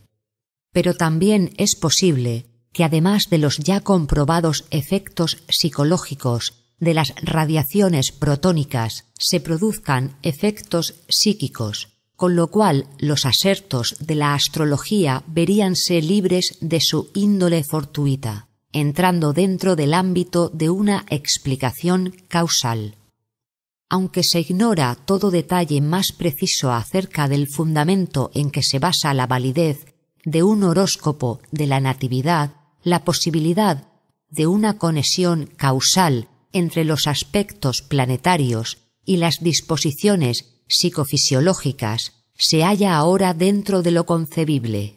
Pero también es posible que además de los ya comprobados efectos psicológicos de las radiaciones protónicas se produzcan efectos psíquicos, con lo cual los asertos de la astrología veríanse libres de su índole fortuita, entrando dentro del ámbito de una explicación causal. Aunque se ignora todo detalle más preciso acerca del fundamento en que se basa la validez de un horóscopo de la Natividad, la posibilidad de una conexión causal entre los aspectos planetarios y las disposiciones psicofisiológicas se halla ahora dentro de lo concebible.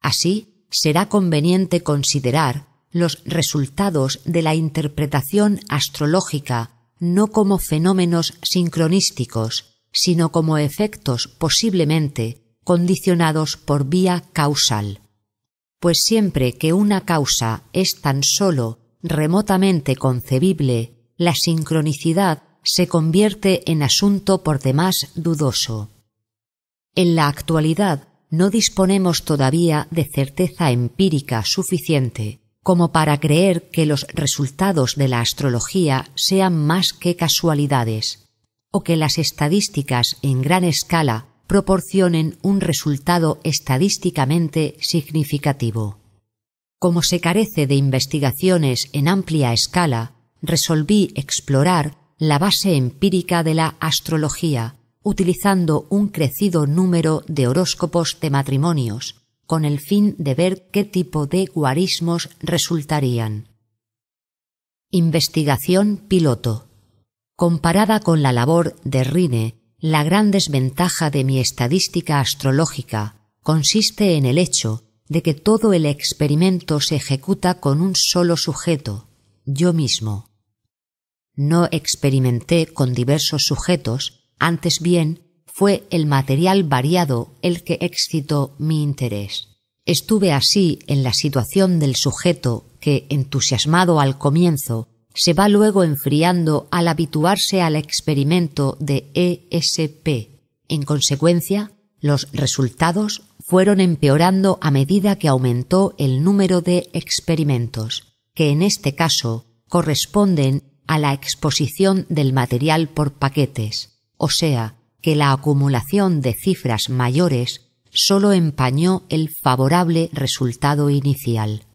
Así, será conveniente considerar los resultados de la interpretación astrológica no como fenómenos sincronísticos, sino como efectos posiblemente condicionados por vía causal. Pues siempre que una causa es tan solo remotamente concebible, la sincronicidad se convierte en asunto por demás dudoso. En la actualidad no disponemos todavía de certeza empírica suficiente como para creer que los resultados de la astrología sean más que casualidades, o que las estadísticas en gran escala proporcionen un resultado estadísticamente significativo. Como se carece de investigaciones en amplia escala, resolví explorar la base empírica de la astrología, utilizando un crecido número de horóscopos de matrimonios, con el fin de ver qué tipo de guarismos resultarían. Investigación piloto. Comparada con la labor de Rine, la gran desventaja de mi estadística astrológica consiste en el hecho de que todo el experimento se ejecuta con un solo sujeto, yo mismo. No experimenté con diversos sujetos, antes bien fue el material variado el que excitó mi interés. Estuve así en la situación del sujeto que, entusiasmado al comienzo, se va luego enfriando al habituarse al experimento de ESP. En consecuencia, los resultados fueron empeorando a medida que aumentó el número de experimentos, que en este caso corresponden a la exposición del material por paquetes, o sea, que la acumulación de cifras mayores sólo empañó el favorable resultado inicial.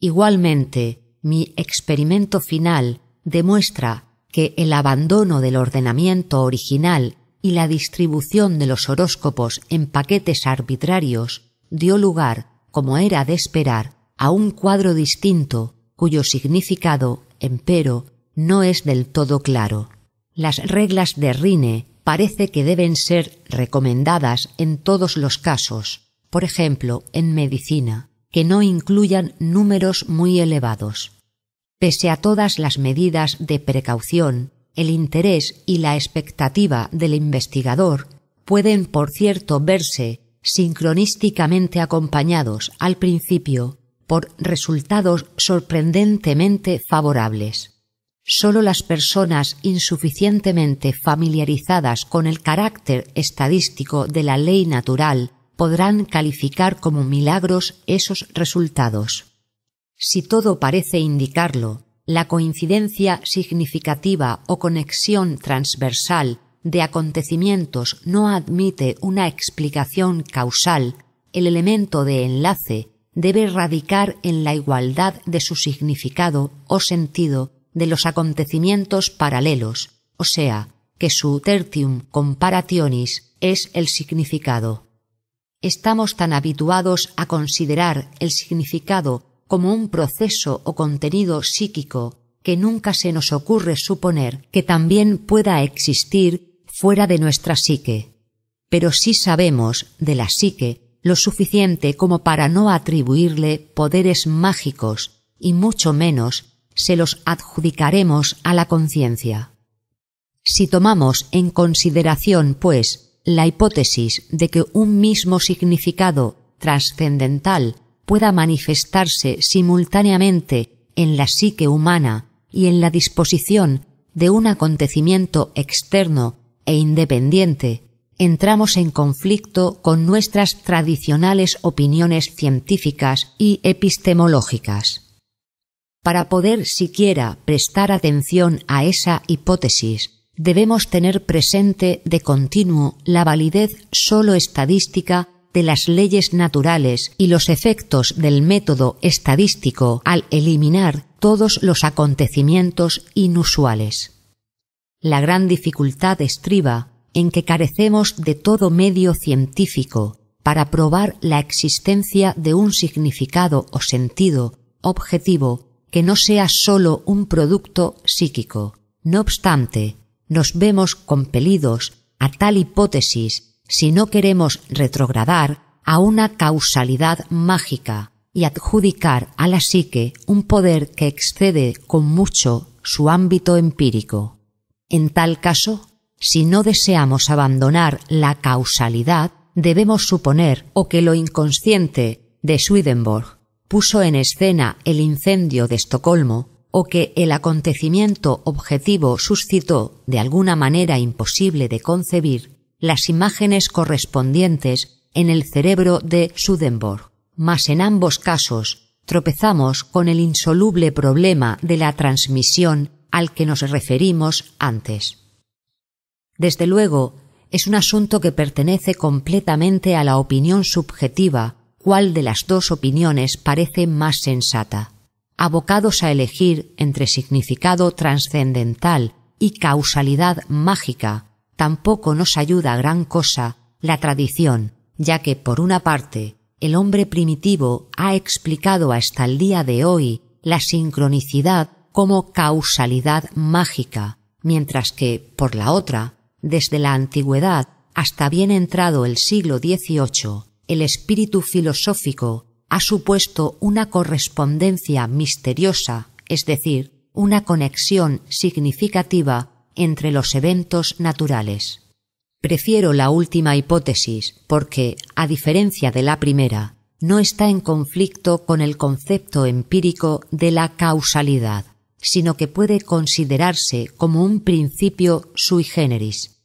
Igualmente, mi experimento final demuestra que el abandono del ordenamiento original y la distribución de los horóscopos en paquetes arbitrarios dio lugar, como era de esperar, a un cuadro distinto cuyo significado, empero, no es del todo claro. Las reglas de Rine parece que deben ser recomendadas en todos los casos, por ejemplo, en medicina, que no incluyan números muy elevados. Pese a todas las medidas de precaución, el interés y la expectativa del investigador pueden, por cierto, verse sincronísticamente acompañados al principio por resultados sorprendentemente favorables. Solo las personas insuficientemente familiarizadas con el carácter estadístico de la ley natural podrán calificar como milagros esos resultados. Si todo parece indicarlo, la coincidencia significativa o conexión transversal de acontecimientos no admite una explicación causal, el elemento de enlace debe radicar en la igualdad de su significado o sentido de los acontecimientos paralelos, o sea, que su tertium comparationis es el significado. Estamos tan habituados a considerar el significado como un proceso o contenido psíquico que nunca se nos ocurre suponer que también pueda existir fuera de nuestra psique. Pero sí sabemos de la psique lo suficiente como para no atribuirle poderes mágicos y mucho menos se los adjudicaremos a la conciencia. Si tomamos en consideración, pues, la hipótesis de que un mismo significado trascendental pueda manifestarse simultáneamente en la psique humana y en la disposición de un acontecimiento externo e independiente, entramos en conflicto con nuestras tradicionales opiniones científicas y epistemológicas. Para poder siquiera prestar atención a esa hipótesis, debemos tener presente de continuo la validez sólo estadística de las leyes naturales y los efectos del método estadístico al eliminar todos los acontecimientos inusuales. La gran dificultad estriba en que carecemos de todo medio científico para probar la existencia de un significado o sentido objetivo que no sea sólo un producto psíquico. No obstante, nos vemos compelidos a tal hipótesis si no queremos retrogradar a una causalidad mágica y adjudicar a la psique un poder que excede con mucho su ámbito empírico. En tal caso, si no deseamos abandonar la causalidad, debemos suponer o que lo inconsciente de Swedenborg puso en escena el incendio de Estocolmo o que el acontecimiento objetivo suscitó, de alguna manera imposible de concebir, las imágenes correspondientes en el cerebro de Swedenborg. Mas en ambos casos tropezamos con el insoluble problema de la transmisión al que nos referimos antes. Desde luego, es un asunto que pertenece completamente a la opinión subjetiva cuál de las dos opiniones parece más sensata. Abocados a elegir entre significado trascendental y causalidad mágica, tampoco nos ayuda gran cosa la tradición, ya que, por una parte, el hombre primitivo ha explicado hasta el día de hoy la sincronicidad como causalidad mágica, mientras que, por la otra, desde la antigüedad hasta bien entrado el siglo XVIII, el espíritu filosófico ha supuesto una correspondencia misteriosa, es decir, una conexión significativa entre los eventos naturales. Prefiero la última hipótesis porque, a diferencia de la primera, no está en conflicto con el concepto empírico de la causalidad, sino que puede considerarse como un principio sui generis.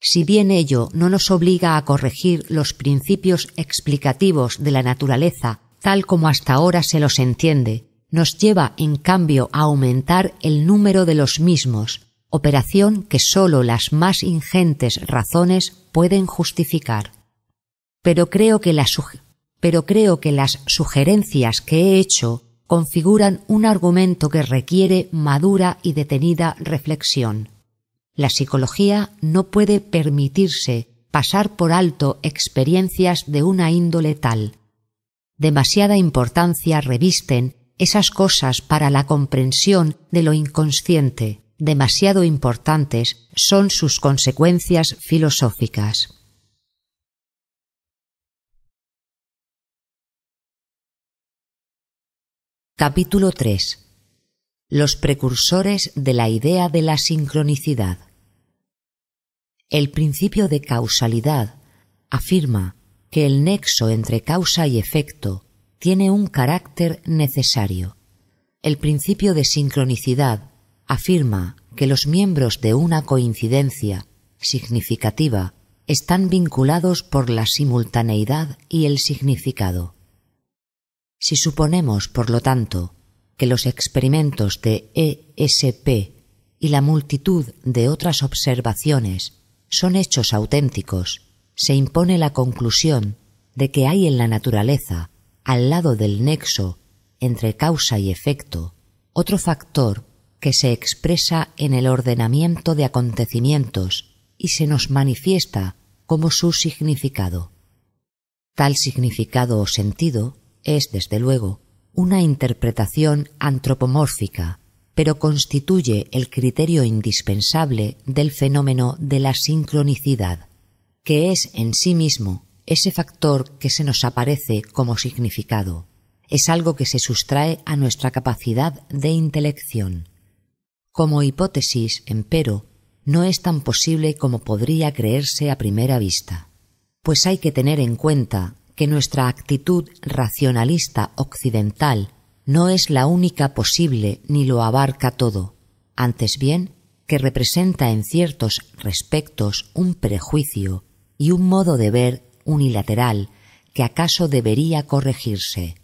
Si bien ello no nos obliga a corregir los principios explicativos de la naturaleza tal como hasta ahora se los entiende, nos lleva en cambio a aumentar el número de los mismos, operación que sólo las más ingentes razones pueden justificar. Pero creo que pero creo que las sugerencias que he hecho configuran un argumento que requiere madura y detenida reflexión. La psicología no puede permitirse pasar por alto experiencias de una índole tal, demasiada importancia revisten esas cosas para la comprensión de lo inconsciente, demasiado importantes son sus consecuencias filosóficas. Capítulo 3 Los precursores de la idea de la sincronicidad. El principio de causalidad afirma que el nexo entre causa y efecto tiene un carácter necesario. El principio de sincronicidad afirma que los miembros de una coincidencia significativa están vinculados por la simultaneidad y el significado. Si suponemos, por lo tanto, que los experimentos de ESP y la multitud de otras observaciones son hechos auténticos se impone la conclusión de que hay en la naturaleza, al lado del nexo entre causa y efecto, otro factor que se expresa en el ordenamiento de acontecimientos y se nos manifiesta como su significado. Tal significado o sentido es, desde luego, una interpretación antropomórfica, pero constituye el criterio indispensable del fenómeno de la sincronicidad que es en sí mismo ese factor que se nos aparece como significado. Es algo que se sustrae a nuestra capacidad de intelección. Como hipótesis, empero, no es tan posible como podría creerse a primera vista, pues hay que tener en cuenta que nuestra actitud racionalista occidental no es la única posible ni lo abarca todo, antes bien que representa en ciertos respectos un prejuicio y un modo de ver unilateral que acaso debería corregirse.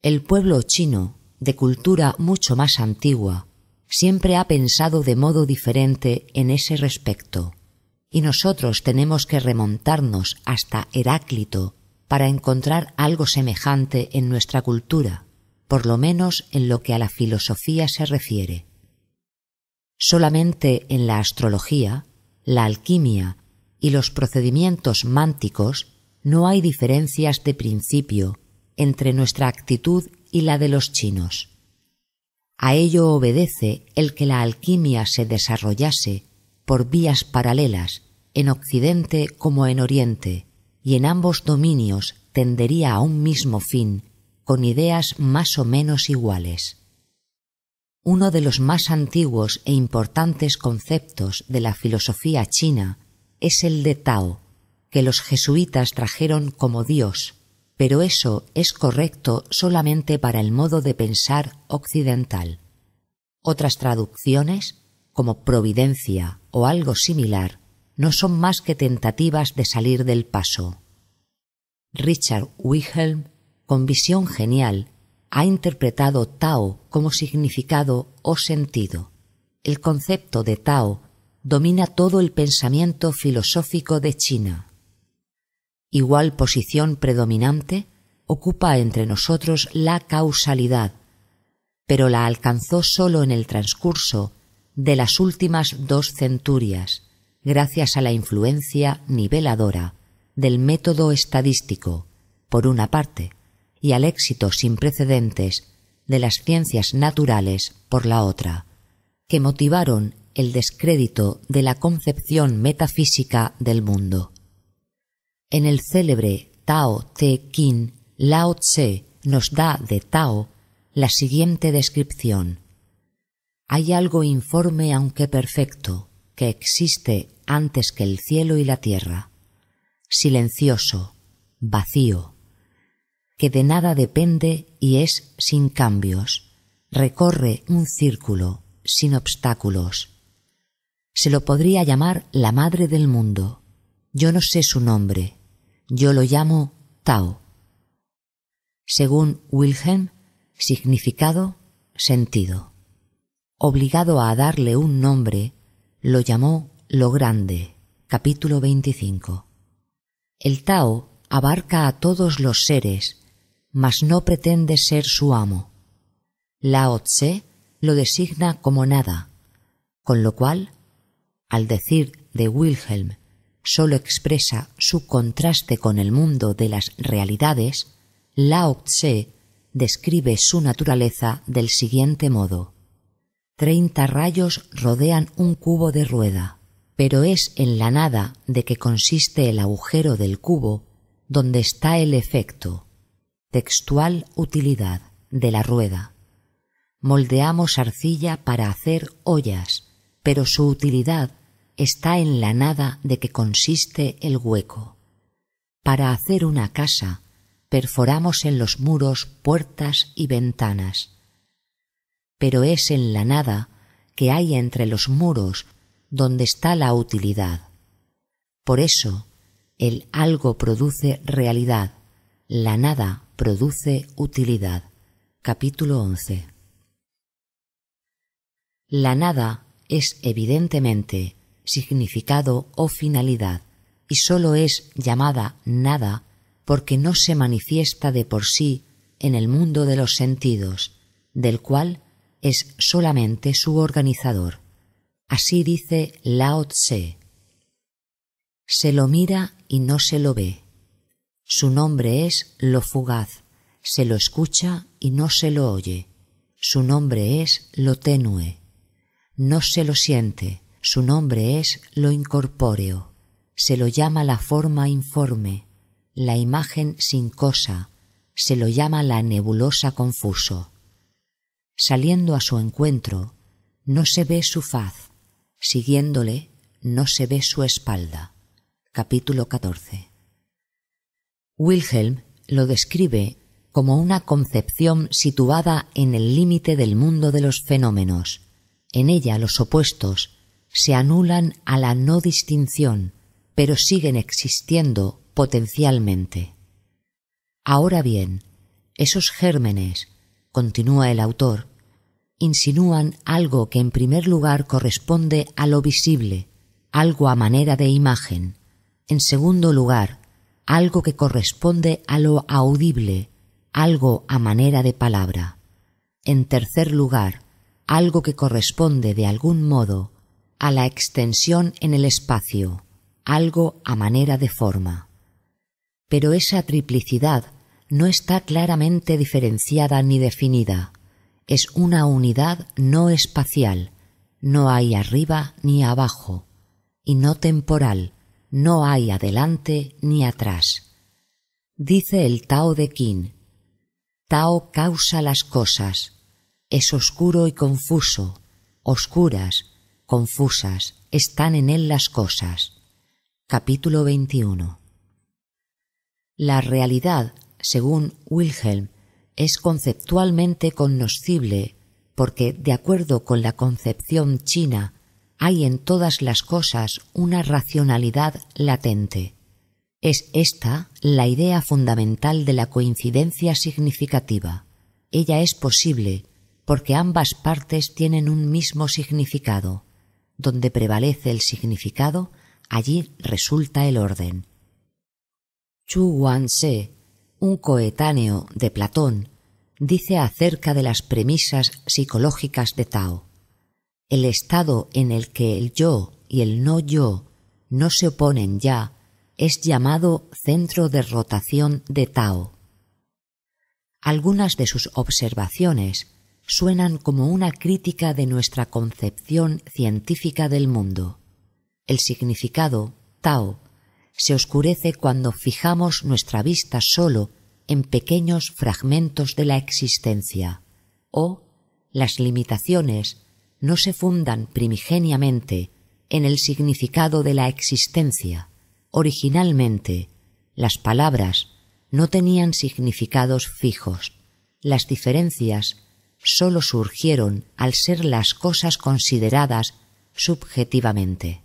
El pueblo chino, de cultura mucho más antigua, siempre ha pensado de modo diferente en ese respecto, y nosotros tenemos que remontarnos hasta Heráclito para encontrar algo semejante en nuestra cultura, por lo menos en lo que a la filosofía se refiere. Solamente en la astrología, la alquimia y los procedimientos mánticos no hay diferencias de principio entre nuestra actitud y la de los chinos. A ello obedece el que la alquimia se desarrollase por vías paralelas en Occidente como en Oriente, y en ambos dominios tendería a un mismo fin, con ideas más o menos iguales. Uno de los más antiguos e importantes conceptos de la filosofía china es el de Tao, que los jesuitas trajeron como Dios, pero eso es correcto solamente para el modo de pensar occidental. Otras traducciones, como providencia o algo similar, no son más que tentativas de salir del paso. Richard Wilhelm, con visión genial, ha interpretado Tao como significado o sentido. El concepto de Tao domina todo el pensamiento filosófico de China. Igual posición predominante ocupa entre nosotros la causalidad, pero la alcanzó sólo en el transcurso de las últimas dos centurias, gracias a la influencia niveladora del método estadístico, por una parte, y al éxito sin precedentes de las ciencias naturales por la otra, que motivaron el descrédito de la concepción metafísica del mundo. En el célebre Tao Te Kin, Lao Tse nos da de Tao la siguiente descripción. Hay algo informe aunque perfecto, que existe antes que el cielo y la tierra, silencioso, vacío, que de nada depende y es sin cambios, recorre un círculo, sin obstáculos. Se lo podría llamar la madre del mundo. Yo no sé su nombre. Yo lo llamo Tao. Según Wilhelm, significado, sentido. Obligado a darle un nombre, lo llamó lo grande. Capítulo 25. El Tao abarca a todos los seres, mas no pretende ser su amo. Lao Tse lo designa como nada, con lo cual, al decir de Wilhelm, sólo expresa su contraste con el mundo de las realidades, Lao Tse describe su naturaleza del siguiente modo. Treinta rayos rodean un cubo de rueda, pero es en la nada de que consiste el agujero del cubo donde está el efecto, textual utilidad, de la rueda. Moldeamos arcilla para hacer ollas, pero su utilidad está en la nada de que consiste el hueco. Para hacer una casa, perforamos en los muros puertas y ventanas. Pero es en la nada que hay entre los muros donde está la utilidad. Por eso, el algo produce realidad, la nada produce utilidad. Capítulo 11. La nada es evidentemente significado o finalidad y sólo es llamada nada porque no se manifiesta de por sí en el mundo de los sentidos, del cual es solamente su organizador. Así dice Lao Tse. Se lo mira y no se lo ve. Su nombre es lo fugaz, se lo escucha y no se lo oye. Su nombre es lo tenue. No se lo siente, su nombre es lo incorpóreo. Se lo llama la forma informe, la imagen sin cosa, se lo llama la nebulosa confuso. Saliendo a su encuentro, no se ve su faz, siguiéndole, no se ve su espalda. Capítulo 14. Wilhelm lo describe como una concepción situada en el límite del mundo de los fenómenos. En ella los opuestos se anulan a la no distinción, pero siguen existiendo potencialmente. Ahora bien, esos gérmenes, continúa el autor, insinúan algo que en primer lugar corresponde a lo visible, algo a manera de imagen, en segundo lugar, algo que corresponde a lo audible, algo a manera de palabra, en tercer lugar, algo que corresponde de algún modo a la extensión en el espacio, algo a manera de forma pero esa triplicidad no está claramente diferenciada ni definida. Es una unidad no espacial, no hay arriba ni abajo, y no temporal, no hay adelante ni atrás. Dice el Tao de Qin, Tao causa las cosas, es oscuro y confuso, oscuras, confusas, están en él las cosas. Capítulo 21. La realidad, según Wilhelm, es conceptualmente conocible porque, de acuerdo con la concepción china, hay en todas las cosas una racionalidad latente. Es esta la idea fundamental de la coincidencia significativa. Ella es posible porque ambas partes tienen un mismo significado. Donde prevalece el significado, allí resulta el orden. Chu Wan-se un coetáneo de Platón, dice acerca de las premisas psicológicas de Tao. El estado en el que el yo y el no yo no se oponen ya es llamado centro de rotación de Tao. Algunas de sus observaciones suenan como una crítica de nuestra concepción científica del mundo. El significado, Tao, se oscurece cuando fijamos nuestra vista solo en pequeños fragmentos de la existencia, o las limitaciones no se fundan primigeniamente en el significado de la existencia. Originalmente, las palabras no tenían significados fijos. Las diferencias sólo surgieron al ser las cosas consideradas subjetivamente.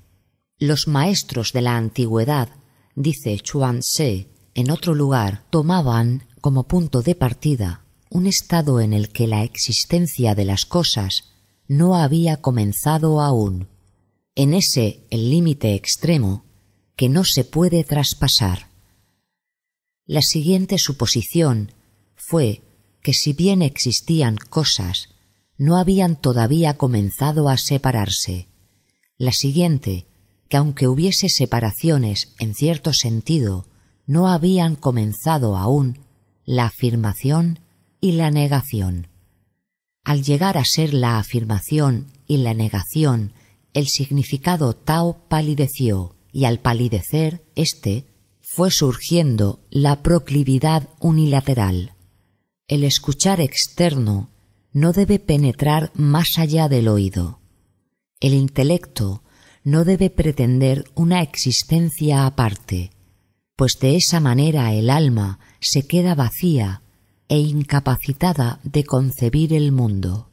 Los maestros de la antigüedad, dice Chuan Tse, en otro lugar, tomaban como punto de partida un estado en el que la existencia de las cosas no había comenzado aún. En ese el límite extremo que no se puede traspasar. La siguiente suposición fue que si bien existían cosas, no habían todavía comenzado a separarse. La siguiente que aunque hubiese separaciones en cierto sentido, no habían comenzado aún la afirmación y la negación. Al llegar a ser la afirmación y la negación, el significado Tao palideció y al palidecer éste fue surgiendo la proclividad unilateral. El escuchar externo no debe penetrar más allá del oído. El intelecto no debe pretender una existencia aparte, pues de esa manera el alma se queda vacía e incapacitada de concebir el mundo.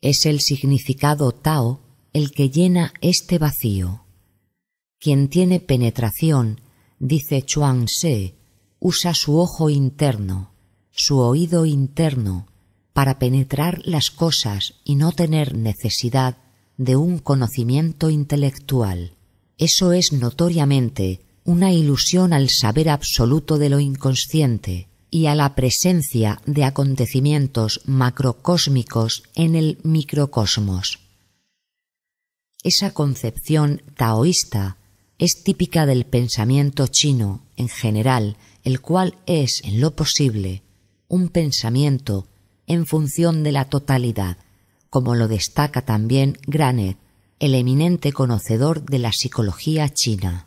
Es el significado Tao el que llena este vacío. Quien tiene penetración, dice Chuang Tse, usa su ojo interno, su oído interno, para penetrar las cosas y no tener necesidad de un conocimiento intelectual. Eso es notoriamente una ilusión al saber absoluto de lo inconsciente y a la presencia de acontecimientos macrocósmicos en el microcosmos. Esa concepción taoísta es típica del pensamiento chino en general, el cual es, en lo posible, un pensamiento en función de la totalidad, como lo destaca también Granet, el eminente conocedor de la psicología china.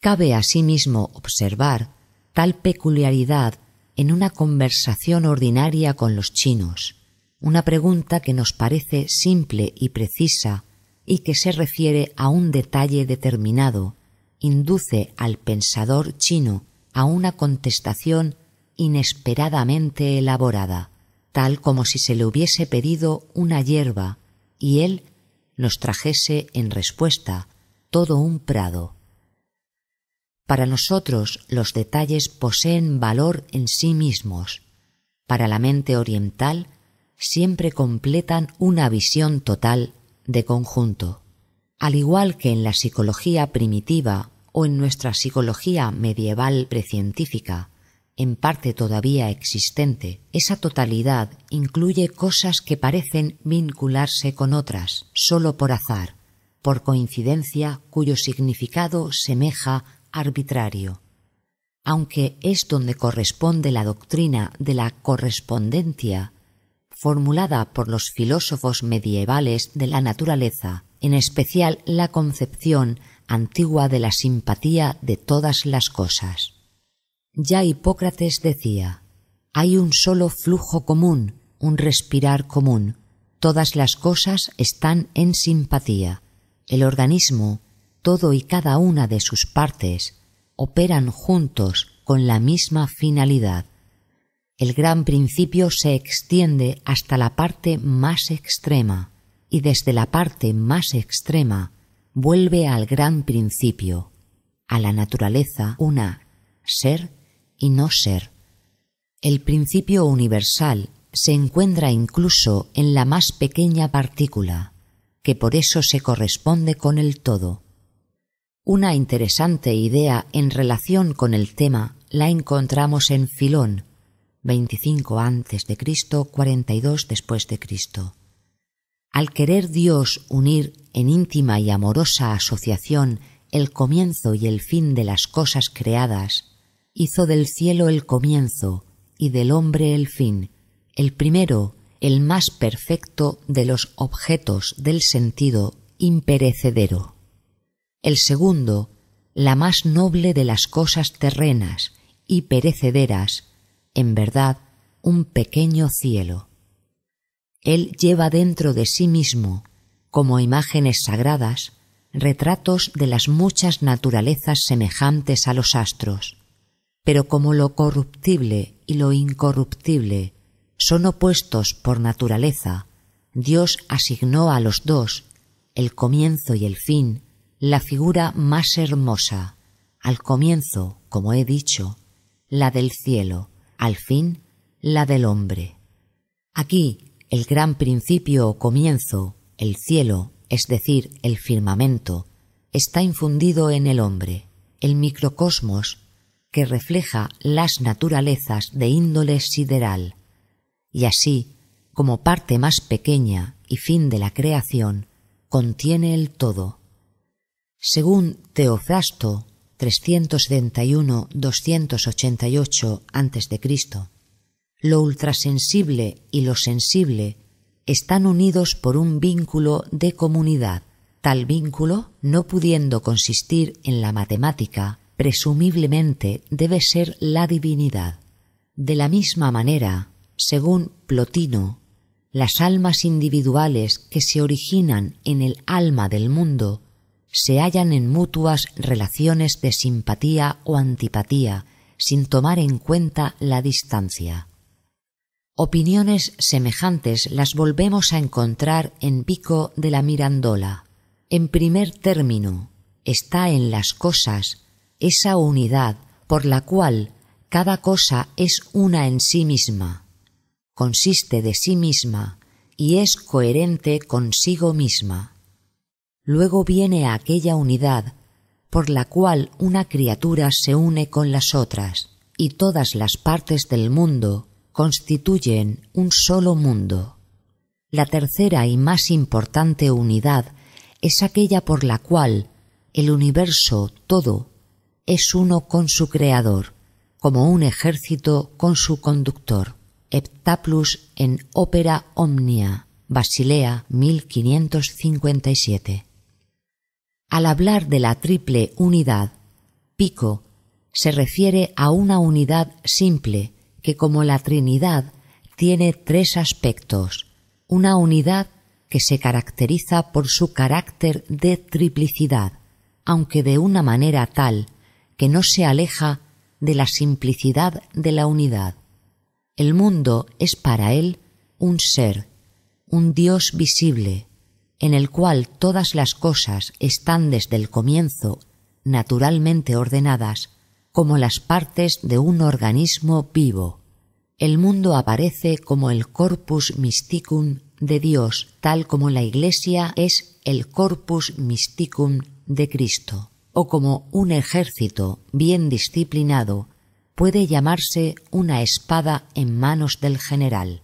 Cabe asimismo observar tal peculiaridad en una conversación ordinaria con los chinos, una pregunta que nos parece simple y precisa y que se refiere a un detalle determinado, induce al pensador chino a una contestación inesperadamente elaborada, tal como si se le hubiese pedido una hierba y él nos trajese en respuesta todo un prado. Para nosotros los detalles poseen valor en sí mismos. Para la mente oriental siempre completan una visión total de conjunto. Al igual que en la psicología primitiva o en nuestra psicología medieval precientífica, en parte todavía existente, esa totalidad incluye cosas que parecen vincularse con otras, sólo por azar, por coincidencia cuyo significado semeja arbitrario. Aunque es donde corresponde la doctrina de la correspondencia, formulada por los filósofos medievales de la naturaleza, en especial la concepción antigua de la simpatía de todas las cosas. Ya Hipócrates decía, hay un solo flujo común, un respirar común, todas las cosas están en simpatía. El organismo, todo y cada una de sus partes, operan juntos con la misma finalidad. El gran principio se extiende hasta la parte más extrema, y desde la parte más extrema vuelve al gran principio, a la naturaleza una, ser y no ser. El principio universal se encuentra incluso en la más pequeña partícula, que por eso se corresponde con el todo. Una interesante idea en relación con el tema la encontramos en Filón, 25 antes de Cristo, 42 después de Cristo. Al querer Dios unir en íntima y amorosa asociación el comienzo y el fin de las cosas creadas, hizo del cielo el comienzo y del hombre el fin, el primero, el más perfecto de los objetos del sentido imperecedero. El segundo, la más noble de las cosas terrenas y perecederas, en verdad, un pequeño cielo. Él lleva dentro de sí mismo, como imágenes sagradas, retratos de las muchas naturalezas semejantes a los astros, pero como lo corruptible y lo incorruptible son opuestos por naturaleza, Dios asignó a los dos, el comienzo y el fin, la figura más hermosa, al comienzo, como he dicho, la del cielo, al fin, la del hombre. Aquí, el gran principio o comienzo, el cielo, es decir, el firmamento, está infundido en el hombre, el microcosmos, que refleja las naturalezas de índole sideral, y así, como parte más pequeña y fin de la creación, contiene el todo. Según Teofrasto, 371-288 a.C., lo ultrasensible y lo sensible están unidos por un vínculo de comunidad. Tal vínculo, no pudiendo consistir en la matemática, presumiblemente debe ser la divinidad. De la misma manera, según Plotino, las almas individuales que se originan en el alma del mundo se hallan en mutuas relaciones de simpatía o antipatía sin tomar en cuenta la distancia. Opiniones semejantes las volvemos a encontrar en Pico de la Mirandola. En primer término, está en las cosas esa unidad por la cual cada cosa es una en sí misma, consiste de sí misma y es coherente consigo misma. Luego viene aquella unidad por la cual una criatura se une con las otras, y todas las partes del mundo constituyen un solo mundo. La tercera y más importante unidad es aquella por la cual el universo todo es uno con su creador, como un ejército con su conductor. Heptaplus en Opera Omnia, Basilea 1557. Al hablar de la triple unidad, Pico se refiere a una unidad simple que como la Trinidad tiene tres aspectos, una unidad que se caracteriza por su carácter de triplicidad, aunque de una manera tal que no se aleja de la simplicidad de la unidad. El mundo es para él un ser, un Dios visible, en el cual todas las cosas están desde el comienzo naturalmente ordenadas como las partes de un organismo vivo. El mundo aparece como el corpus mysticum de Dios, tal como la Iglesia es el corpus mysticum de Cristo, o como un ejército bien disciplinado puede llamarse una espada en manos del general.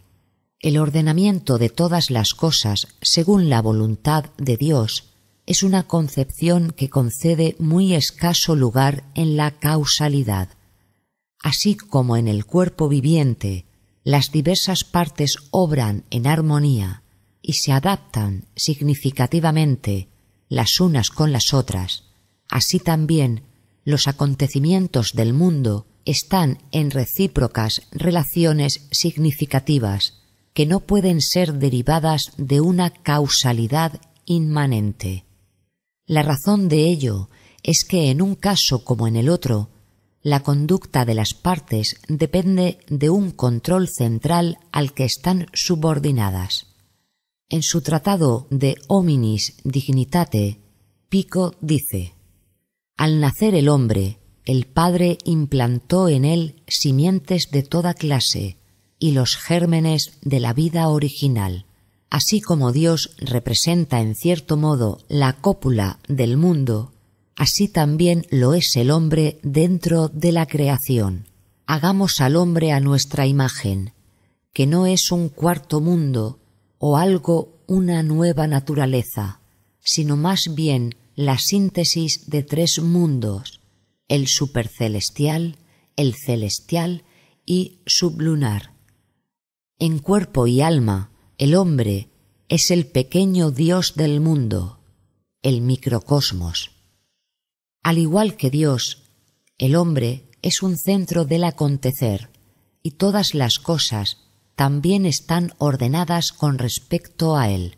El ordenamiento de todas las cosas según la voluntad de Dios es una concepción que concede muy escaso lugar en la causalidad. Así como en el cuerpo viviente las diversas partes obran en armonía y se adaptan significativamente las unas con las otras, así también los acontecimientos del mundo están en recíprocas relaciones significativas que no pueden ser derivadas de una causalidad inmanente. La razón de ello es que en un caso como en el otro, la conducta de las partes depende de un control central al que están subordinadas. En su tratado de Hominis Dignitate, Pico dice Al nacer el hombre, el Padre implantó en él simientes de toda clase, y los gérmenes de la vida original. Así como Dios representa en cierto modo la cópula del mundo, así también lo es el hombre dentro de la creación. Hagamos al hombre a nuestra imagen, que no es un cuarto mundo o algo una nueva naturaleza, sino más bien la síntesis de tres mundos, el supercelestial, el celestial y sublunar. En cuerpo y alma, el hombre es el pequeño Dios del mundo, el microcosmos. Al igual que Dios, el hombre es un centro del acontecer y todas las cosas también están ordenadas con respecto a él.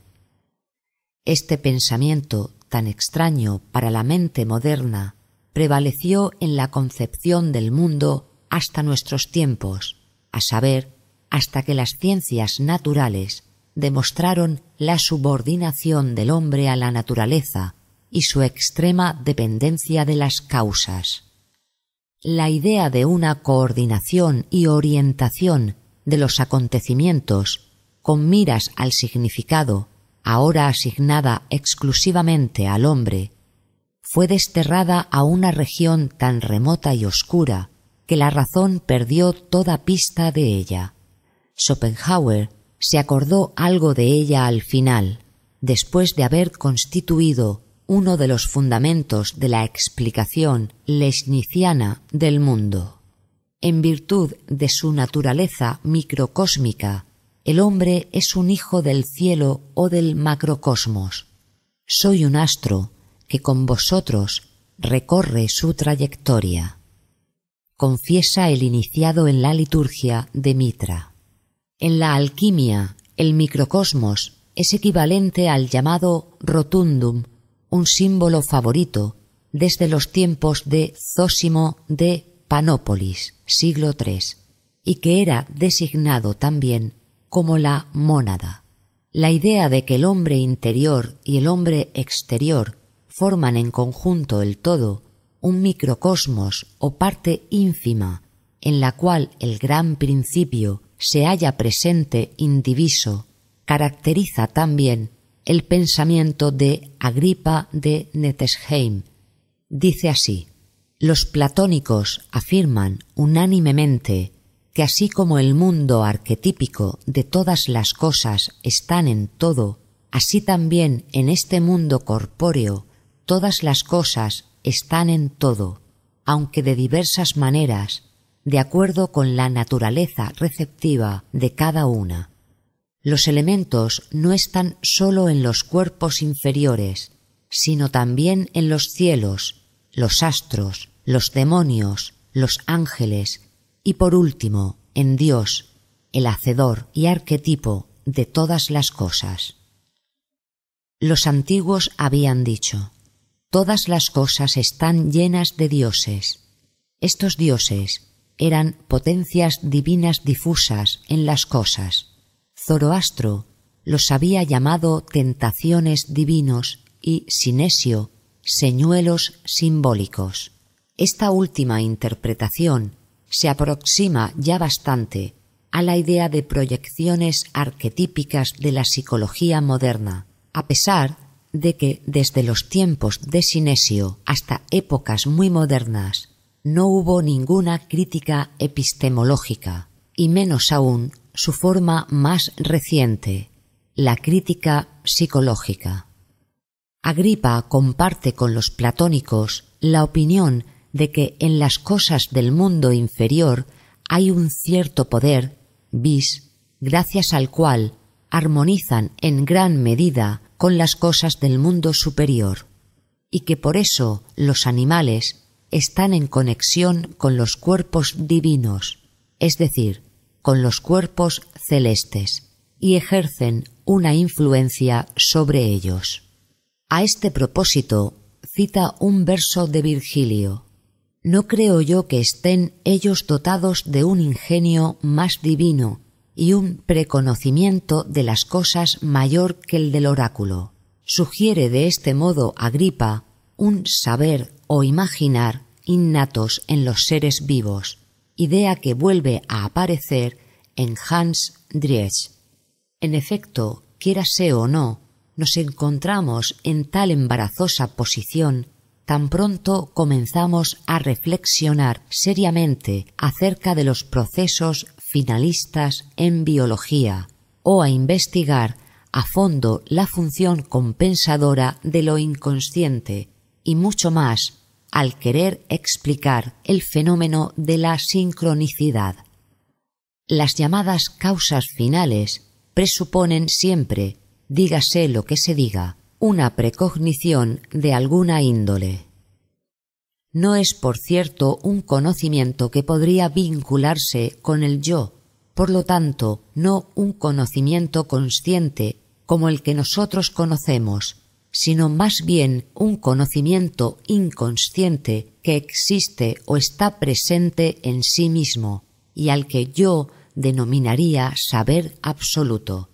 Este pensamiento tan extraño para la mente moderna prevaleció en la concepción del mundo hasta nuestros tiempos, a saber, hasta que las ciencias naturales demostraron la subordinación del hombre a la naturaleza y su extrema dependencia de las causas. La idea de una coordinación y orientación de los acontecimientos con miras al significado ahora asignada exclusivamente al hombre, fue desterrada a una región tan remota y oscura que la razón perdió toda pista de ella. Schopenhauer se acordó algo de ella al final, después de haber constituido uno de los fundamentos de la explicación leibniziana del mundo. En virtud de su naturaleza microcósmica, el hombre es un hijo del cielo o del macrocosmos. Soy un astro que con vosotros recorre su trayectoria. Confiesa el iniciado en la liturgia de Mitra. En la alquimia, el microcosmos es equivalente al llamado rotundum, un símbolo favorito desde los tiempos de Zósimo de Panópolis, siglo III, y que era designado también como la mónada. La idea de que el hombre interior y el hombre exterior forman en conjunto el todo, un microcosmos o parte ínfima en la cual el gran principio se halla presente indiviso, caracteriza también el pensamiento de Agripa de Nettesheim. Dice así Los platónicos afirman unánimemente que así como el mundo arquetípico de todas las cosas están en todo, así también en este mundo corpóreo todas las cosas están en todo, aunque de diversas maneras, de acuerdo con la naturaleza receptiva de cada una. Los elementos no están sólo en los cuerpos inferiores, sino también en los cielos, los astros, los demonios, los ángeles y por último en Dios, el hacedor y arquetipo de todas las cosas. Los antiguos habían dicho Todas las cosas están llenas de dioses. Estos dioses eran potencias divinas difusas en las cosas. Zoroastro los había llamado tentaciones divinos y Sinesio señuelos simbólicos. Esta última interpretación se aproxima ya bastante a la idea de proyecciones arquetípicas de la psicología moderna, a pesar de que desde los tiempos de Sinesio hasta épocas muy modernas no hubo ninguna crítica epistemológica, y menos aún su forma más reciente, la crítica psicológica. Agripa comparte con los platónicos la opinión de que en las cosas del mundo inferior hay un cierto poder, vis, gracias al cual armonizan en gran medida con las cosas del mundo superior, y que por eso los animales están en conexión con los cuerpos divinos, es decir, con los cuerpos celestes, y ejercen una influencia sobre ellos. A este propósito cita un verso de Virgilio. No creo yo que estén ellos dotados de un ingenio más divino y un preconocimiento de las cosas mayor que el del oráculo. Sugiere de este modo Agripa un saber o imaginar innatos en los seres vivos, idea que vuelve a aparecer en Hans Dries. En efecto, quiérase o no, nos encontramos en tal embarazosa posición tan pronto comenzamos a reflexionar seriamente acerca de los procesos finalistas en biología o a investigar a fondo la función compensadora de lo inconsciente y mucho más al querer explicar el fenómeno de la sincronicidad. Las llamadas causas finales presuponen siempre, dígase lo que se diga, una precognición de alguna índole. No es, por cierto, un conocimiento que podría vincularse con el yo, por lo tanto, no un conocimiento consciente como el que nosotros conocemos, sino más bien un conocimiento inconsciente que existe o está presente en sí mismo y al que yo denominaría saber absoluto.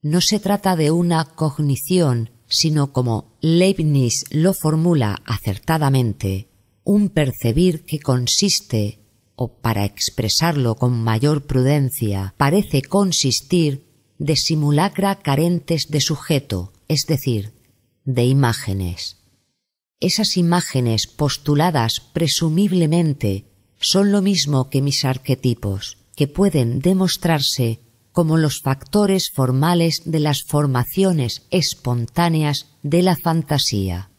No se trata de una cognición, sino como Leibniz lo formula acertadamente, un percibir que consiste, o para expresarlo con mayor prudencia, parece consistir de simulacra carentes de sujeto, es decir, de imágenes. Esas imágenes postuladas presumiblemente son lo mismo que mis arquetipos, que pueden demostrarse como los factores formales de las formaciones espontáneas de la fantasía.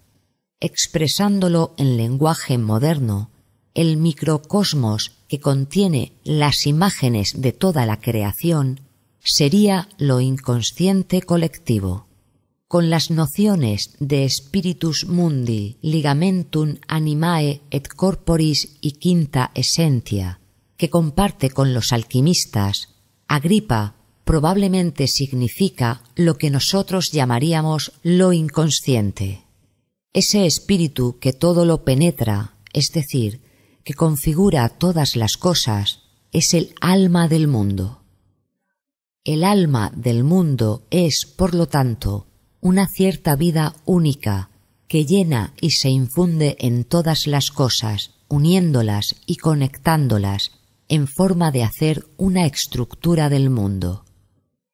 Expresándolo en lenguaje moderno, el microcosmos que contiene las imágenes de toda la creación sería lo inconsciente colectivo. Con las nociones de spiritus mundi, ligamentum animae et corporis y quinta essentia, que comparte con los alquimistas, Agripa probablemente significa lo que nosotros llamaríamos lo inconsciente. Ese espíritu que todo lo penetra, es decir, que configura todas las cosas, es el alma del mundo. El alma del mundo es, por lo tanto, una cierta vida única que llena y se infunde en todas las cosas, uniéndolas y conectándolas en forma de hacer una estructura del mundo.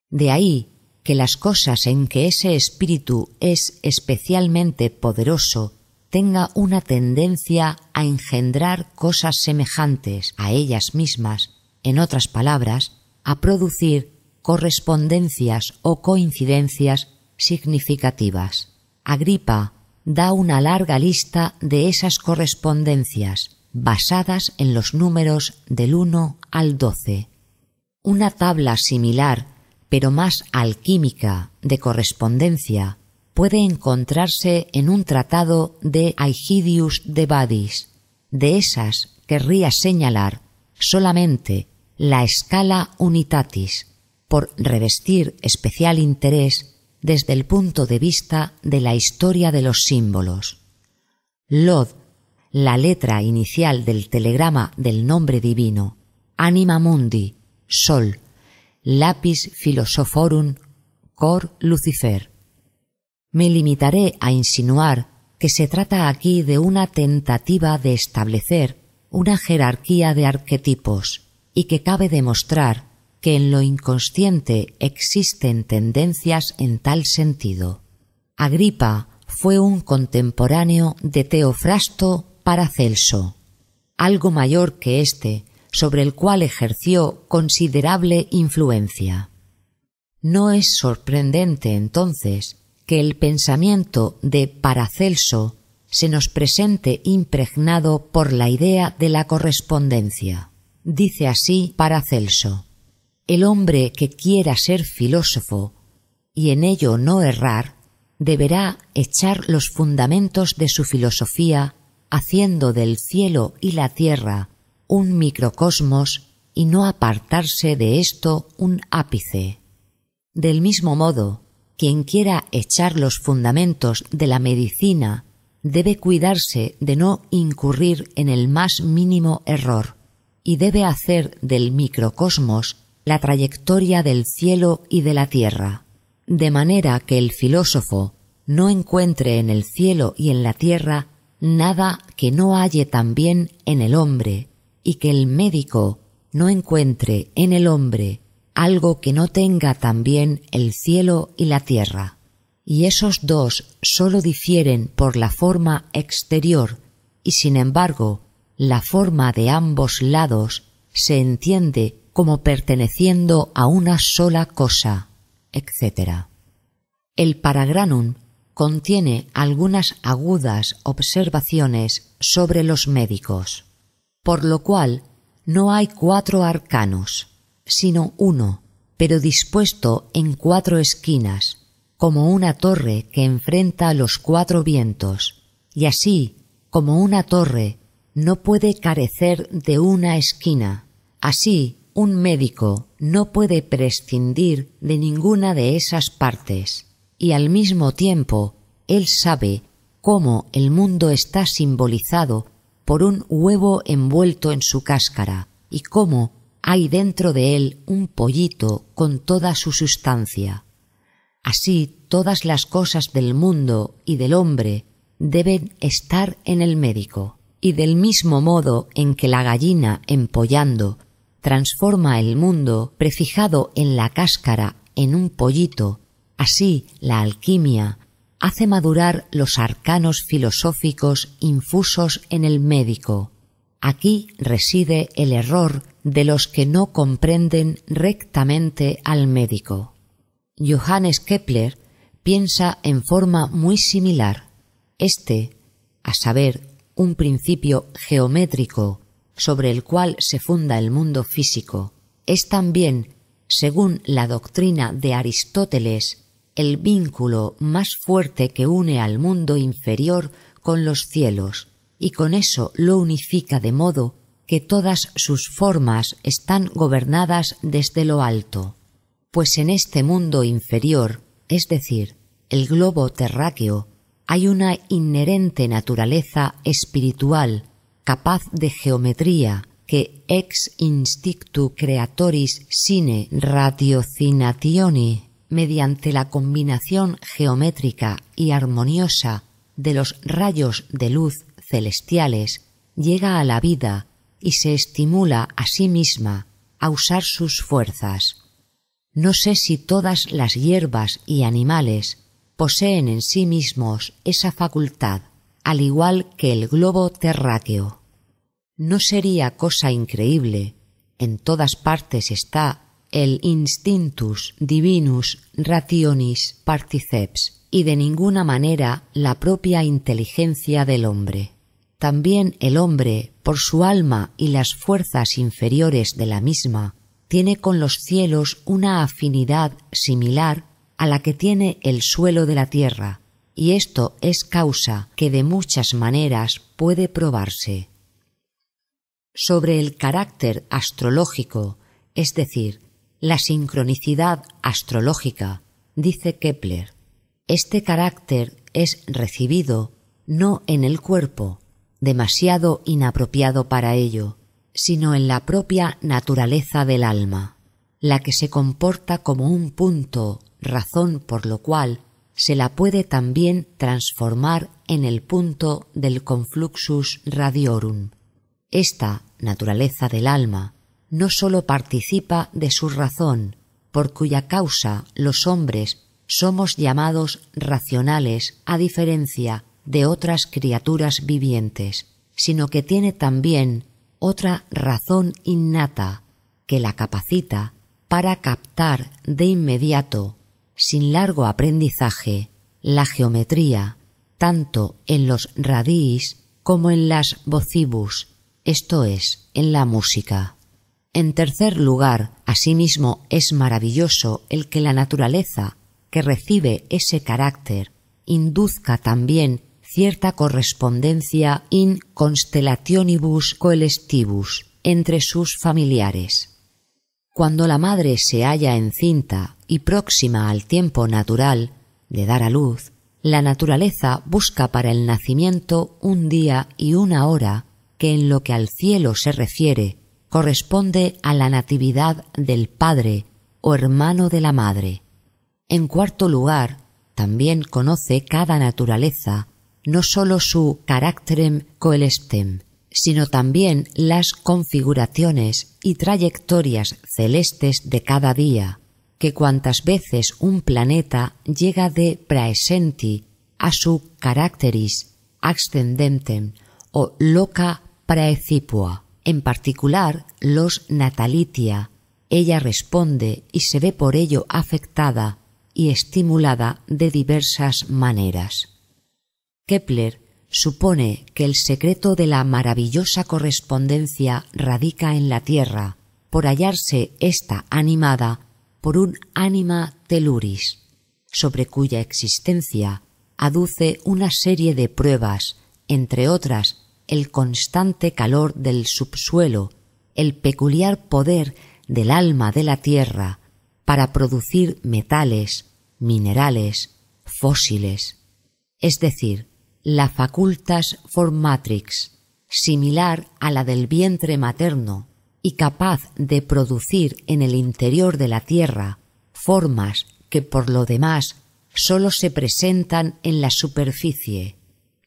De ahí que las cosas en que ese espíritu es especialmente poderoso tenga una tendencia a engendrar cosas semejantes a ellas mismas, en otras palabras, a producir correspondencias o coincidencias significativas. Agripa da una larga lista de esas correspondencias basadas en los números del 1 al 12. Una tabla similar, pero más alquímica, de correspondencia puede encontrarse en un tratado de Aigidius de Badis. De esas querría señalar solamente la escala unitatis, por revestir especial interés desde el punto de vista de la historia de los símbolos. Lod, la letra inicial del telegrama del nombre divino, Anima Mundi, Sol, Lapis Philosophorum, Cor Lucifer. Me limitaré a insinuar que se trata aquí de una tentativa de establecer una jerarquía de arquetipos y que cabe demostrar que en lo inconsciente existen tendencias en tal sentido. Agripa fue un contemporáneo de Teofrasto Paracelso, algo mayor que éste, sobre el cual ejerció considerable influencia. No es sorprendente entonces que el pensamiento de Paracelso se nos presente impregnado por la idea de la correspondencia. Dice así Paracelso el hombre que quiera ser filósofo y en ello no errar, deberá echar los fundamentos de su filosofía haciendo del cielo y la tierra un microcosmos y no apartarse de esto un ápice. Del mismo modo, quien quiera echar los fundamentos de la medicina debe cuidarse de no incurrir en el más mínimo error y debe hacer del microcosmos la trayectoria del cielo y de la tierra, de manera que el filósofo no encuentre en el cielo y en la tierra nada que no halle también en el hombre, y que el médico no encuentre en el hombre algo que no tenga también el cielo y la tierra. y esos dos sólo difieren por la forma exterior y sin embargo la forma de ambos lados se entiende como perteneciendo a una sola cosa, etc. El paragranum contiene algunas agudas observaciones sobre los médicos, por lo cual no hay cuatro arcanos, sino uno, pero dispuesto en cuatro esquinas, como una torre que enfrenta los cuatro vientos, y así como una torre no puede carecer de una esquina, así un médico no puede prescindir de ninguna de esas partes, y al mismo tiempo él sabe cómo el mundo está simbolizado por un huevo envuelto en su cáscara, y cómo hay dentro de él un pollito con toda su sustancia. Así todas las cosas del mundo y del hombre deben estar en el médico, y del mismo modo en que la gallina empollando transforma el mundo prefijado en la cáscara en un pollito, así la alquimia hace madurar los arcanos filosóficos infusos en el médico. Aquí reside el error de los que no comprenden rectamente al médico. Johannes Kepler piensa en forma muy similar. Este, a saber, un principio geométrico sobre el cual se funda el mundo físico, es también, según la doctrina de Aristóteles, el vínculo más fuerte que une al mundo inferior con los cielos, y con eso lo unifica de modo que todas sus formas están gobernadas desde lo alto. Pues en este mundo inferior, es decir, el globo terráqueo, hay una inherente naturaleza espiritual capaz de geometría que ex instinctu creatoris sine ratiocinationi, mediante la combinación geométrica y armoniosa de los rayos de luz celestiales, llega a la vida y se estimula a sí misma a usar sus fuerzas. No sé si todas las hierbas y animales poseen en sí mismos esa facultad, al igual que el globo terráqueo. No sería cosa increíble, en todas partes está el instintus divinus rationis particeps y de ninguna manera la propia inteligencia del hombre. También el hombre, por su alma y las fuerzas inferiores de la misma, tiene con los cielos una afinidad similar a la que tiene el suelo de la tierra, y esto es causa que de muchas maneras puede probarse. Sobre el carácter astrológico, es decir, la sincronicidad astrológica, dice Kepler, este carácter es recibido no en el cuerpo, demasiado inapropiado para ello, sino en la propia naturaleza del alma, la que se comporta como un punto, razón por lo cual se la puede también transformar en el punto del confluxus radiorum. Esta naturaleza del alma no sólo participa de su razón, por cuya causa los hombres somos llamados racionales a diferencia de otras criaturas vivientes, sino que tiene también otra razón innata que la capacita para captar de inmediato, sin largo aprendizaje, la geometría, tanto en los radís como en las vocibus, esto es, en la música. En tercer lugar, asimismo, es maravilloso el que la naturaleza, que recibe ese carácter, induzca también cierta correspondencia in constellationibus coelestibus entre sus familiares. Cuando la madre se halla encinta y próxima al tiempo natural de dar a luz, la naturaleza busca para el nacimiento un día y una hora que en lo que al cielo se refiere corresponde a la natividad del padre o hermano de la madre. En cuarto lugar, también conoce cada naturaleza no sólo su caracterem coelestem, sino también las configuraciones y trayectorias celestes de cada día, que cuantas veces un planeta llega de praesenti a su caracteris ascendentem o loca praecipua, en particular los natalitia, ella responde y se ve por ello afectada y estimulada de diversas maneras. Kepler supone que el secreto de la maravillosa correspondencia radica en la Tierra, por hallarse ésta animada por un ánima teluris, sobre cuya existencia aduce una serie de pruebas, entre otras el constante calor del subsuelo, el peculiar poder del alma de la tierra para producir metales, minerales, fósiles, es decir, la facultas formatrix, similar a la del vientre materno y capaz de producir en el interior de la tierra formas que por lo demás sólo se presentan en la superficie,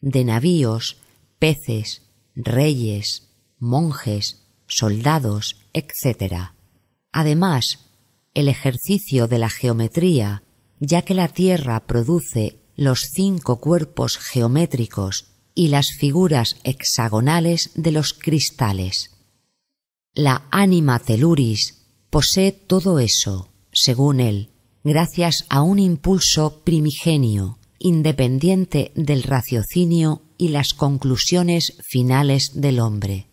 de navíos, peces, reyes, monjes, soldados, etc. Además, el ejercicio de la geometría, ya que la Tierra produce los cinco cuerpos geométricos y las figuras hexagonales de los cristales. La ánima teluris posee todo eso, según él, gracias a un impulso primigenio, independiente del raciocinio y las conclusiones finales del hombre.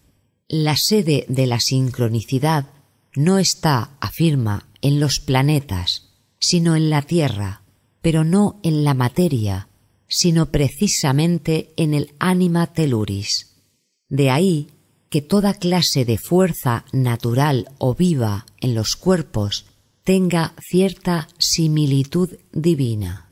La sede de la sincronicidad no está, afirma, en los planetas, sino en la Tierra, pero no en la materia, sino precisamente en el ánima teluris. De ahí que toda clase de fuerza natural o viva en los cuerpos tenga cierta similitud divina.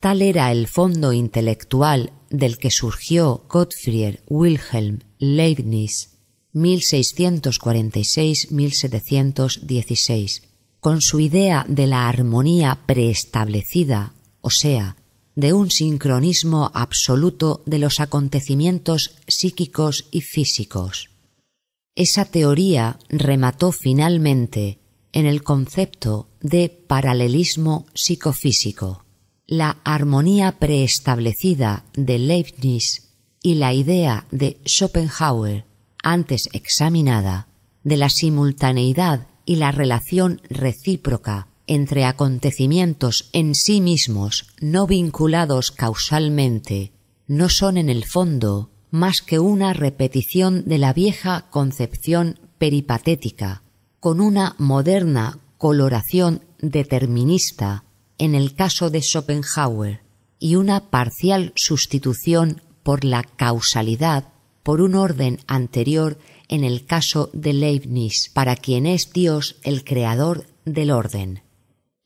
Tal era el fondo intelectual del que surgió Gottfried Wilhelm Leibniz 1646-1716 con su idea de la armonía preestablecida, o sea, de un sincronismo absoluto de los acontecimientos psíquicos y físicos. Esa teoría remató finalmente en el concepto de paralelismo psicofísico. La armonía preestablecida de Leibniz y la idea de Schopenhauer, antes examinada, de la simultaneidad y la relación recíproca entre acontecimientos en sí mismos no vinculados causalmente no son en el fondo más que una repetición de la vieja concepción peripatética, con una moderna coloración determinista en el caso de Schopenhauer y una parcial sustitución por la causalidad por un orden anterior en el caso de Leibniz, para quien es Dios el creador del orden.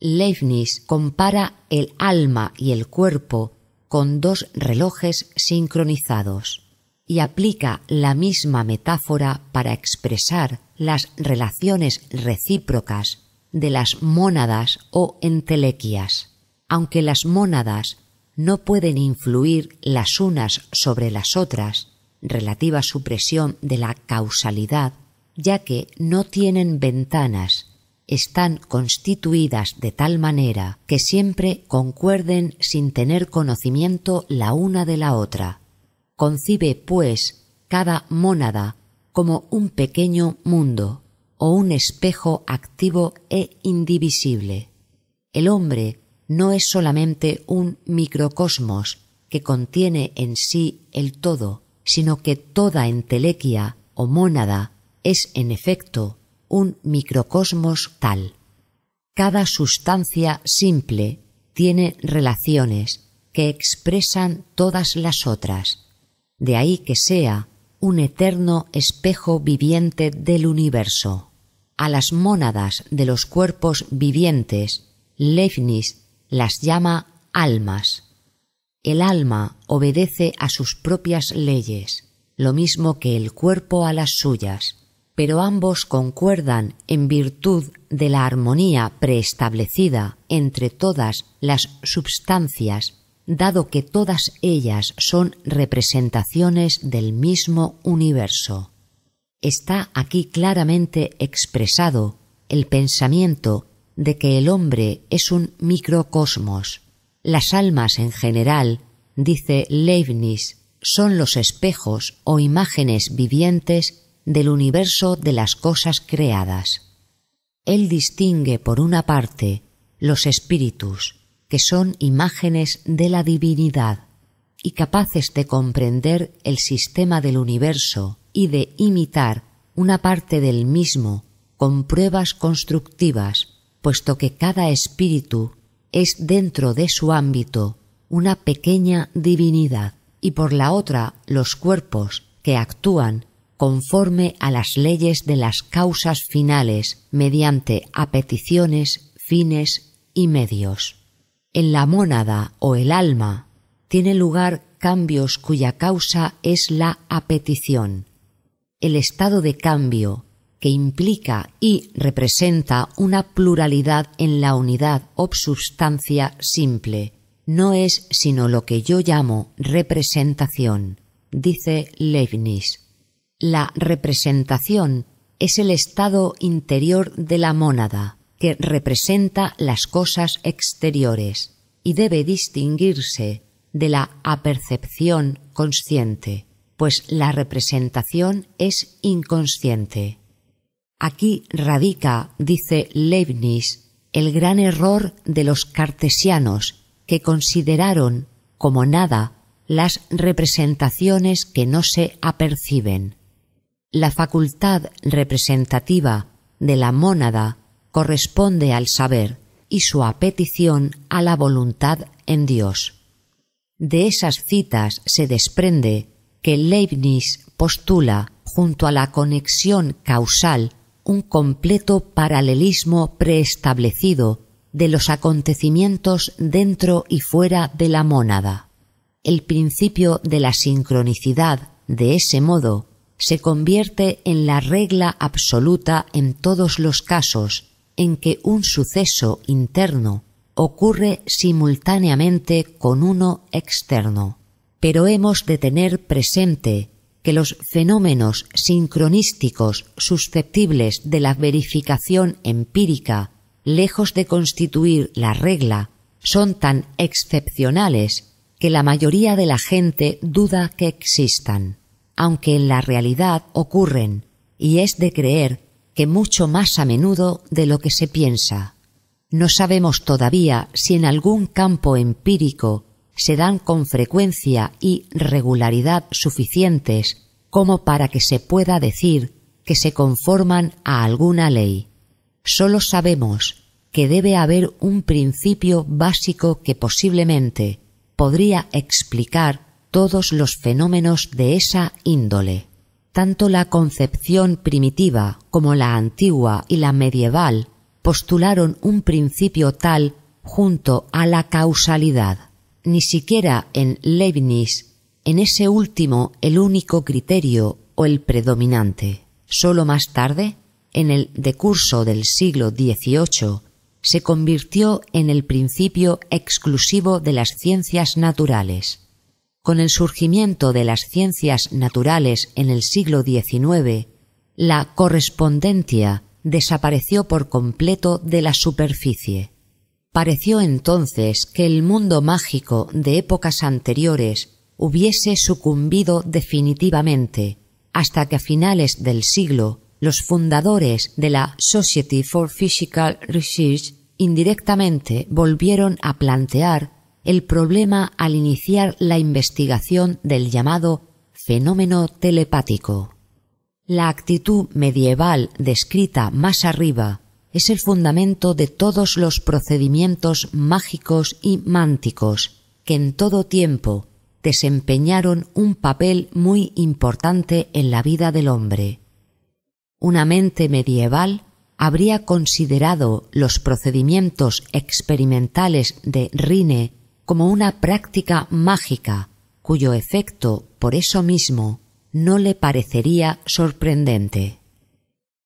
Leibniz compara el alma y el cuerpo con dos relojes sincronizados y aplica la misma metáfora para expresar las relaciones recíprocas de las mónadas o entelequias. Aunque las mónadas no pueden influir las unas sobre las otras, relativa supresión de la causalidad, ya que no tienen ventanas, están constituidas de tal manera que siempre concuerden sin tener conocimiento la una de la otra. Concibe, pues, cada mónada como un pequeño mundo o un espejo activo e indivisible. El hombre no es solamente un microcosmos que contiene en sí el todo, sino que toda entelequia o mónada es en efecto un microcosmos tal. Cada sustancia simple tiene relaciones que expresan todas las otras, de ahí que sea un eterno espejo viviente del universo. A las mónadas de los cuerpos vivientes, Leibniz las llama almas. El alma obedece a sus propias leyes, lo mismo que el cuerpo a las suyas, pero ambos concuerdan en virtud de la armonía preestablecida entre todas las substancias, dado que todas ellas son representaciones del mismo universo. Está aquí claramente expresado el pensamiento de que el hombre es un microcosmos. Las almas en general, dice Leibniz, son los espejos o imágenes vivientes del universo de las cosas creadas. Él distingue, por una parte, los espíritus, que son imágenes de la divinidad y capaces de comprender el sistema del universo y de imitar una parte del mismo con pruebas constructivas, puesto que cada espíritu es dentro de su ámbito una pequeña divinidad, y por la otra los cuerpos que actúan conforme a las leyes de las causas finales mediante apeticiones, fines y medios. En la mónada o el alma tiene lugar cambios cuya causa es la apetición. El estado de cambio que implica y representa una pluralidad en la unidad o substancia simple, no es sino lo que yo llamo representación, dice Leibniz. La representación es el estado interior de la mónada, que representa las cosas exteriores y debe distinguirse de la apercepción consciente, pues la representación es inconsciente. Aquí radica, dice Leibniz, el gran error de los cartesianos que consideraron como nada las representaciones que no se aperciben. La facultad representativa de la mónada corresponde al saber y su apetición a la voluntad en Dios. De esas citas se desprende que Leibniz postula, junto a la conexión causal un completo paralelismo preestablecido de los acontecimientos dentro y fuera de la mónada. El principio de la sincronicidad, de ese modo, se convierte en la regla absoluta en todos los casos en que un suceso interno ocurre simultáneamente con uno externo. Pero hemos de tener presente que los fenómenos sincronísticos susceptibles de la verificación empírica, lejos de constituir la regla, son tan excepcionales que la mayoría de la gente duda que existan, aunque en la realidad ocurren, y es de creer que mucho más a menudo de lo que se piensa. No sabemos todavía si en algún campo empírico se dan con frecuencia y regularidad suficientes como para que se pueda decir que se conforman a alguna ley. Solo sabemos que debe haber un principio básico que posiblemente podría explicar todos los fenómenos de esa índole. Tanto la concepción primitiva como la antigua y la medieval postularon un principio tal junto a la causalidad ni siquiera en Leibniz, en ese último el único criterio o el predominante. Solo más tarde, en el decurso del siglo XVIII, se convirtió en el principio exclusivo de las ciencias naturales. Con el surgimiento de las ciencias naturales en el siglo XIX, la correspondencia desapareció por completo de la superficie. Pareció entonces que el mundo mágico de épocas anteriores hubiese sucumbido definitivamente, hasta que a finales del siglo los fundadores de la Society for Physical Research indirectamente volvieron a plantear el problema al iniciar la investigación del llamado fenómeno telepático. La actitud medieval descrita más arriba es el fundamento de todos los procedimientos mágicos y mánticos que en todo tiempo desempeñaron un papel muy importante en la vida del hombre. Una mente medieval habría considerado los procedimientos experimentales de Rine como una práctica mágica cuyo efecto, por eso mismo, no le parecería sorprendente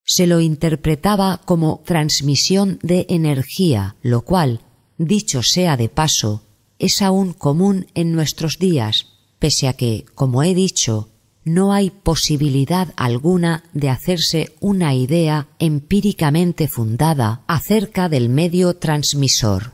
se lo interpretaba como transmisión de energía, lo cual, dicho sea de paso, es aún común en nuestros días, pese a que, como he dicho, no hay posibilidad alguna de hacerse una idea empíricamente fundada acerca del medio transmisor.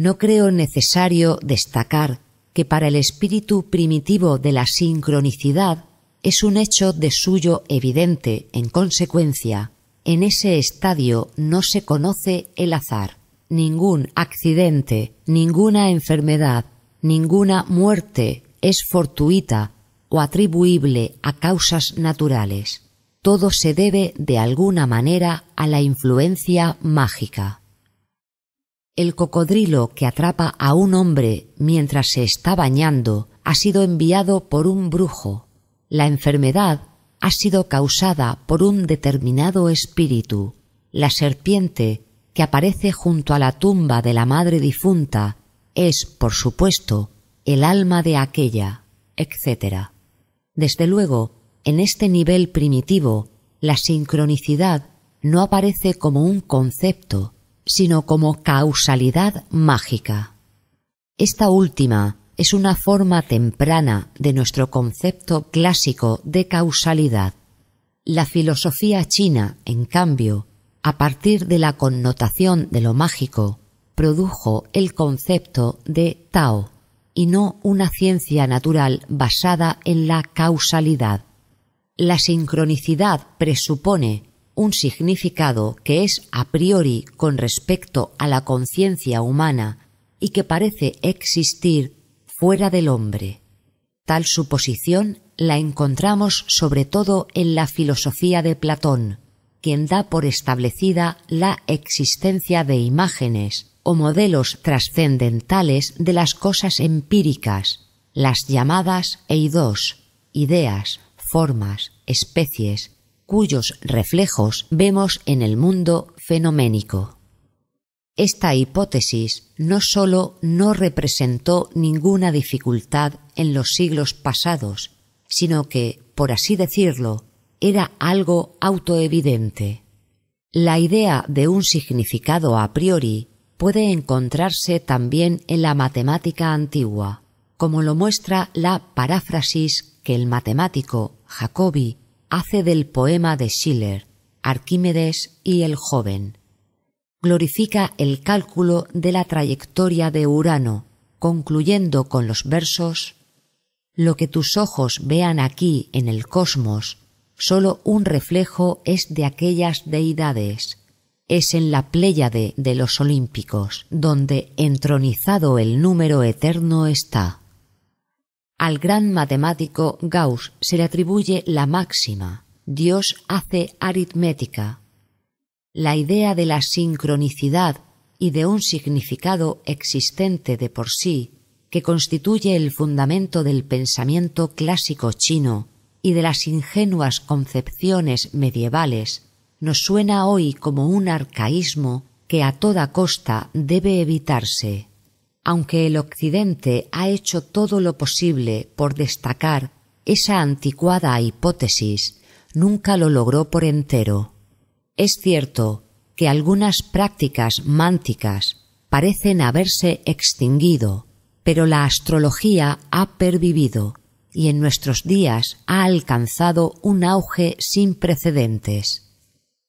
No creo necesario destacar que para el espíritu primitivo de la sincronicidad es un hecho de suyo evidente, en consecuencia, en ese estadio no se conoce el azar, ningún accidente, ninguna enfermedad, ninguna muerte es fortuita o atribuible a causas naturales. Todo se debe de alguna manera a la influencia mágica. El cocodrilo que atrapa a un hombre mientras se está bañando ha sido enviado por un brujo. La enfermedad ha sido causada por un determinado espíritu. La serpiente que aparece junto a la tumba de la madre difunta es, por supuesto, el alma de aquella, etc. Desde luego, en este nivel primitivo, la sincronicidad no aparece como un concepto, sino como causalidad mágica. Esta última es una forma temprana de nuestro concepto clásico de causalidad. La filosofía china, en cambio, a partir de la connotación de lo mágico, produjo el concepto de Tao, y no una ciencia natural basada en la causalidad. La sincronicidad presupone un significado que es a priori con respecto a la conciencia humana y que parece existir fuera del hombre. Tal suposición la encontramos sobre todo en la filosofía de Platón, quien da por establecida la existencia de imágenes o modelos trascendentales de las cosas empíricas, las llamadas eidos, ideas, formas, especies, cuyos reflejos vemos en el mundo fenoménico. Esta hipótesis no sólo no representó ninguna dificultad en los siglos pasados, sino que, por así decirlo, era algo autoevidente. La idea de un significado a priori puede encontrarse también en la matemática antigua, como lo muestra la paráfrasis que el matemático Jacobi hace del poema de Schiller, Arquímedes y el joven, glorifica el cálculo de la trayectoria de Urano, concluyendo con los versos Lo que tus ojos vean aquí en el cosmos, sólo un reflejo es de aquellas deidades. Es en la pléyade de los olímpicos, donde entronizado el número eterno está. Al gran matemático Gauss se le atribuye la máxima Dios hace aritmética, la idea de la sincronicidad y de un significado existente de por sí, que constituye el fundamento del pensamiento clásico chino y de las ingenuas concepciones medievales, nos suena hoy como un arcaísmo que a toda costa debe evitarse. Aunque el Occidente ha hecho todo lo posible por destacar esa anticuada hipótesis, nunca lo logró por entero. Es cierto que algunas prácticas mánticas parecen haberse extinguido, pero la astrología ha pervivido y en nuestros días ha alcanzado un auge sin precedentes.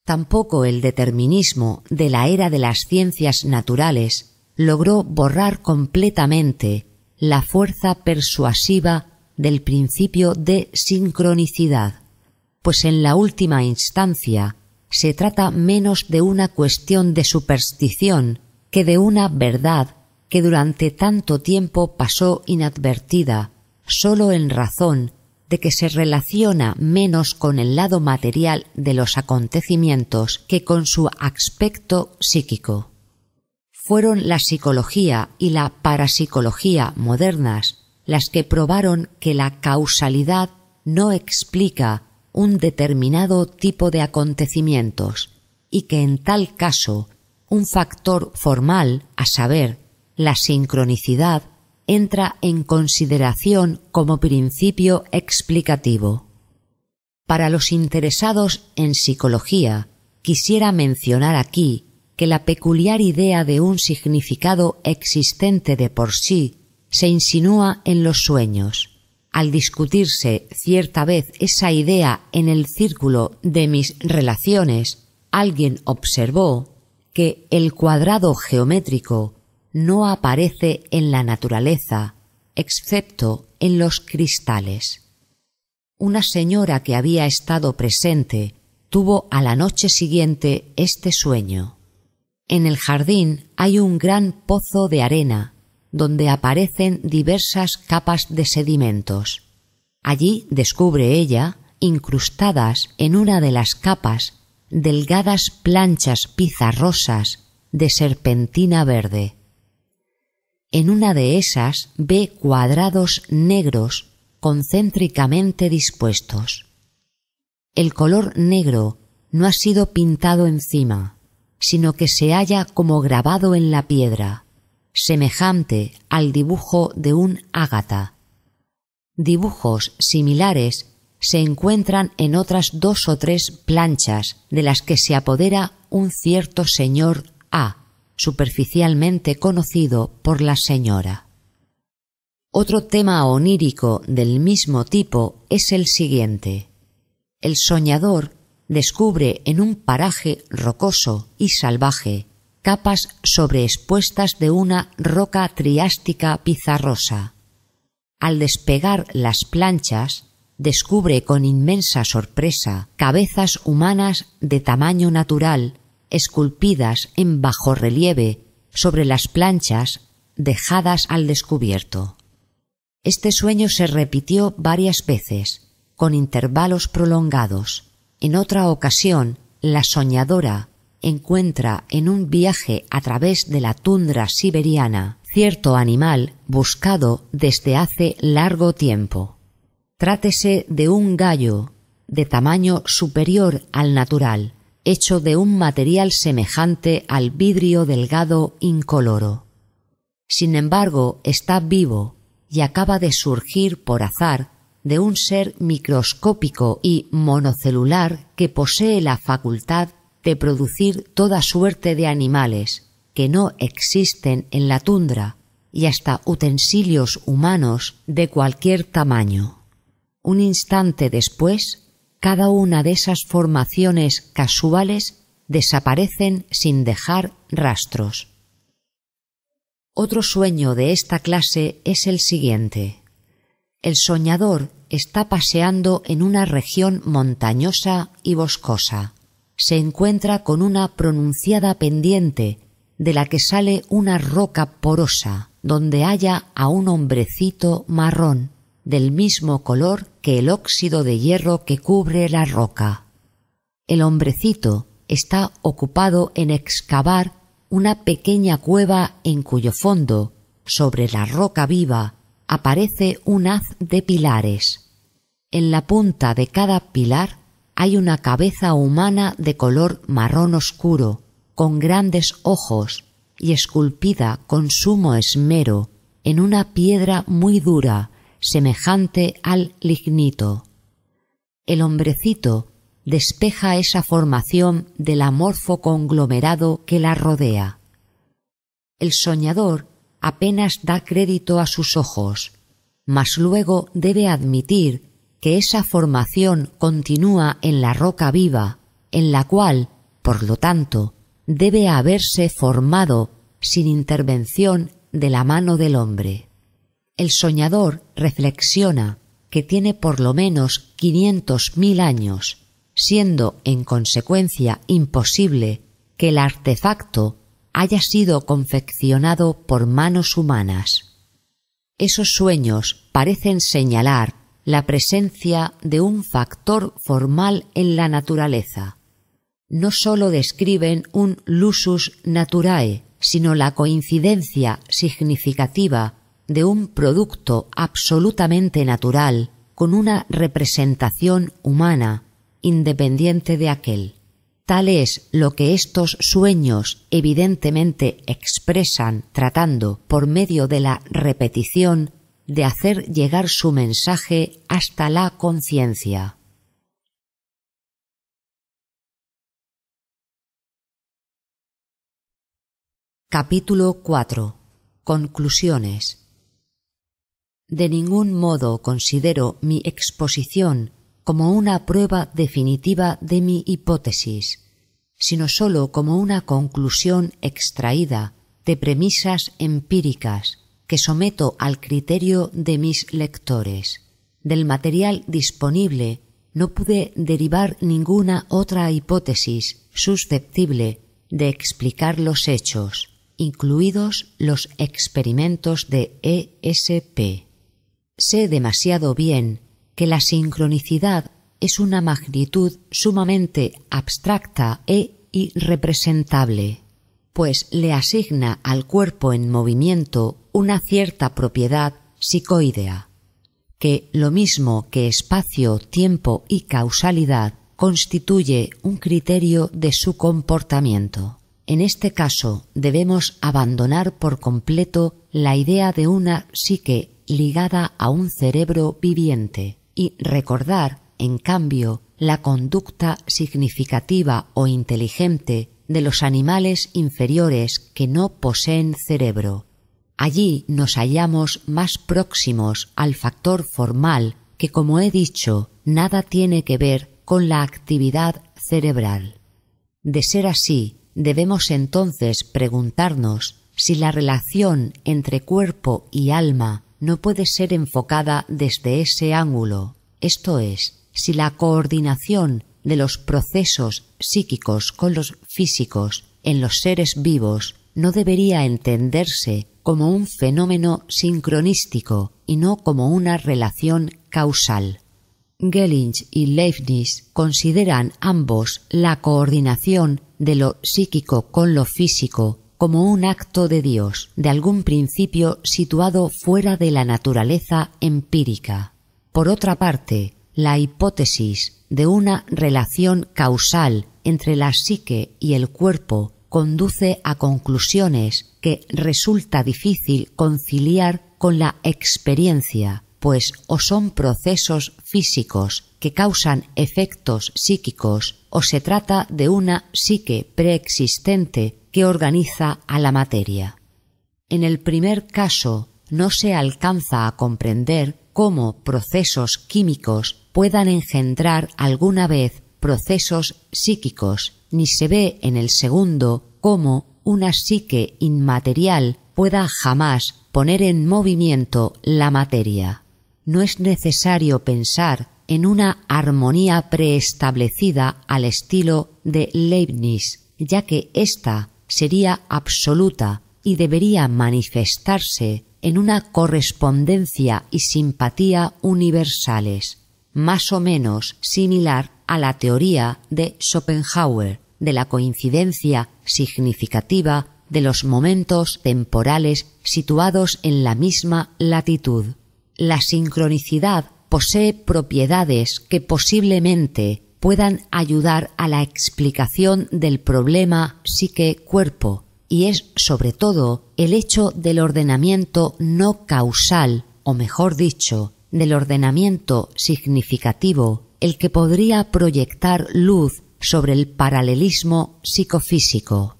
Tampoco el determinismo de la era de las ciencias naturales logró borrar completamente la fuerza persuasiva del principio de sincronicidad, pues en la última instancia se trata menos de una cuestión de superstición que de una verdad que durante tanto tiempo pasó inadvertida, sólo en razón de que se relaciona menos con el lado material de los acontecimientos que con su aspecto psíquico. Fueron la psicología y la parapsicología modernas las que probaron que la causalidad no explica un determinado tipo de acontecimientos y que en tal caso un factor formal, a saber, la sincronicidad, entra en consideración como principio explicativo. Para los interesados en psicología, quisiera mencionar aquí que la peculiar idea de un significado existente de por sí se insinúa en los sueños. al discutirse cierta vez esa idea en el círculo de mis relaciones, alguien observó que el cuadrado geométrico no aparece en la naturaleza excepto en los cristales. Una señora que había estado presente tuvo a la noche siguiente este sueño. En el jardín hay un gran pozo de arena donde aparecen diversas capas de sedimentos. Allí descubre ella, incrustadas en una de las capas, delgadas planchas pizarrosas de serpentina verde. En una de esas ve cuadrados negros concéntricamente dispuestos. El color negro no ha sido pintado encima, sino que se halla como grabado en la piedra, semejante al dibujo de un ágata. Dibujos similares se encuentran en otras dos o tres planchas de las que se apodera un cierto señor A, superficialmente conocido por la señora. Otro tema onírico del mismo tipo es el siguiente. El soñador descubre en un paraje rocoso y salvaje capas sobreexpuestas de una roca triástica pizarrosa. Al despegar las planchas, descubre con inmensa sorpresa cabezas humanas de tamaño natural esculpidas en bajo relieve sobre las planchas dejadas al descubierto. Este sueño se repitió varias veces, con intervalos prolongados. En otra ocasión, la soñadora encuentra en un viaje a través de la tundra siberiana cierto animal buscado desde hace largo tiempo. Trátese de un gallo de tamaño superior al natural, hecho de un material semejante al vidrio delgado incoloro. Sin embargo, está vivo y acaba de surgir por azar de un ser microscópico y monocelular que posee la facultad de producir toda suerte de animales que no existen en la tundra y hasta utensilios humanos de cualquier tamaño. Un instante después cada una de esas formaciones casuales desaparecen sin dejar rastros. Otro sueño de esta clase es el siguiente. El soñador está paseando en una región montañosa y boscosa. Se encuentra con una pronunciada pendiente de la que sale una roca porosa, donde halla a un hombrecito marrón del mismo color que el óxido de hierro que cubre la roca. El hombrecito está ocupado en excavar una pequeña cueva en cuyo fondo, sobre la roca viva, aparece un haz de pilares. En la punta de cada pilar hay una cabeza humana de color marrón oscuro, con grandes ojos y esculpida con sumo esmero en una piedra muy dura semejante al lignito. El hombrecito despeja esa formación del amorfo conglomerado que la rodea. El soñador apenas da crédito a sus ojos, mas luego debe admitir que esa formación continúa en la roca viva, en la cual, por lo tanto, debe haberse formado sin intervención de la mano del hombre. El soñador reflexiona que tiene por lo menos quinientos mil años, siendo en consecuencia imposible que el artefacto haya sido confeccionado por manos humanas. Esos sueños parecen señalar la presencia de un factor formal en la naturaleza. No sólo describen un lusus naturae, sino la coincidencia significativa de un producto absolutamente natural con una representación humana independiente de aquel. Tal es lo que estos sueños evidentemente expresan tratando por medio de la repetición de hacer llegar su mensaje hasta la conciencia. Capítulo 4 Conclusiones. De ningún modo considero mi exposición como una prueba definitiva de mi hipótesis, sino sólo como una conclusión extraída de premisas empíricas que someto al criterio de mis lectores. Del material disponible no pude derivar ninguna otra hipótesis susceptible de explicar los hechos, incluidos los experimentos de ESP. Sé demasiado bien que la sincronicidad es una magnitud sumamente abstracta e irrepresentable, pues le asigna al cuerpo en movimiento una cierta propiedad psicoidea, que lo mismo que espacio, tiempo y causalidad constituye un criterio de su comportamiento. En este caso debemos abandonar por completo la idea de una psique ligada a un cerebro viviente y recordar, en cambio, la conducta significativa o inteligente de los animales inferiores que no poseen cerebro. Allí nos hallamos más próximos al factor formal que, como he dicho, nada tiene que ver con la actividad cerebral. De ser así, debemos entonces preguntarnos si la relación entre cuerpo y alma no puede ser enfocada desde ese ángulo, esto es, si la coordinación de los procesos psíquicos con los físicos en los seres vivos no debería entenderse como un fenómeno sincronístico y no como una relación causal. Gelling y Leibniz consideran ambos la coordinación de lo psíquico con lo físico como un acto de Dios, de algún principio situado fuera de la naturaleza empírica. Por otra parte, la hipótesis de una relación causal entre la psique y el cuerpo conduce a conclusiones que resulta difícil conciliar con la experiencia, pues o son procesos físicos que causan efectos psíquicos o se trata de una psique preexistente que organiza a la materia. En el primer caso no se alcanza a comprender cómo procesos químicos puedan engendrar alguna vez procesos psíquicos, ni se ve en el segundo cómo una psique inmaterial pueda jamás poner en movimiento la materia. No es necesario pensar en una armonía preestablecida al estilo de Leibniz, ya que ésta sería absoluta y debería manifestarse en una correspondencia y simpatía universales, más o menos similar a la teoría de Schopenhauer de la coincidencia significativa de los momentos temporales situados en la misma latitud. La sincronicidad posee propiedades que posiblemente puedan ayudar a la explicación del problema psique-cuerpo y es sobre todo el hecho del ordenamiento no causal, o mejor dicho, del ordenamiento significativo, el que podría proyectar luz sobre el paralelismo psicofísico.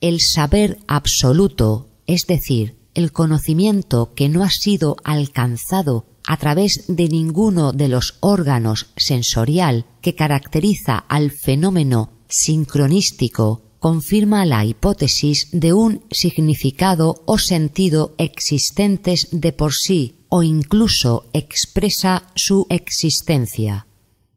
El saber absoluto, es decir, el conocimiento que no ha sido alcanzado a través de ninguno de los órganos sensorial que caracteriza al fenómeno sincronístico confirma la hipótesis de un significado o sentido existentes de por sí o incluso expresa su existencia.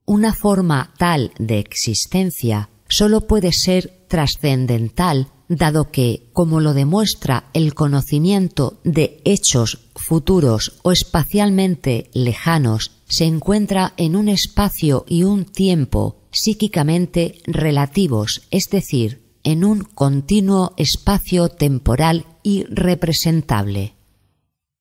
Una forma tal de existencia sólo puede ser trascendental dado que, como lo demuestra el conocimiento de hechos futuros o espacialmente lejanos, se encuentra en un espacio y un tiempo psíquicamente relativos, es decir, en un continuo espacio temporal y representable.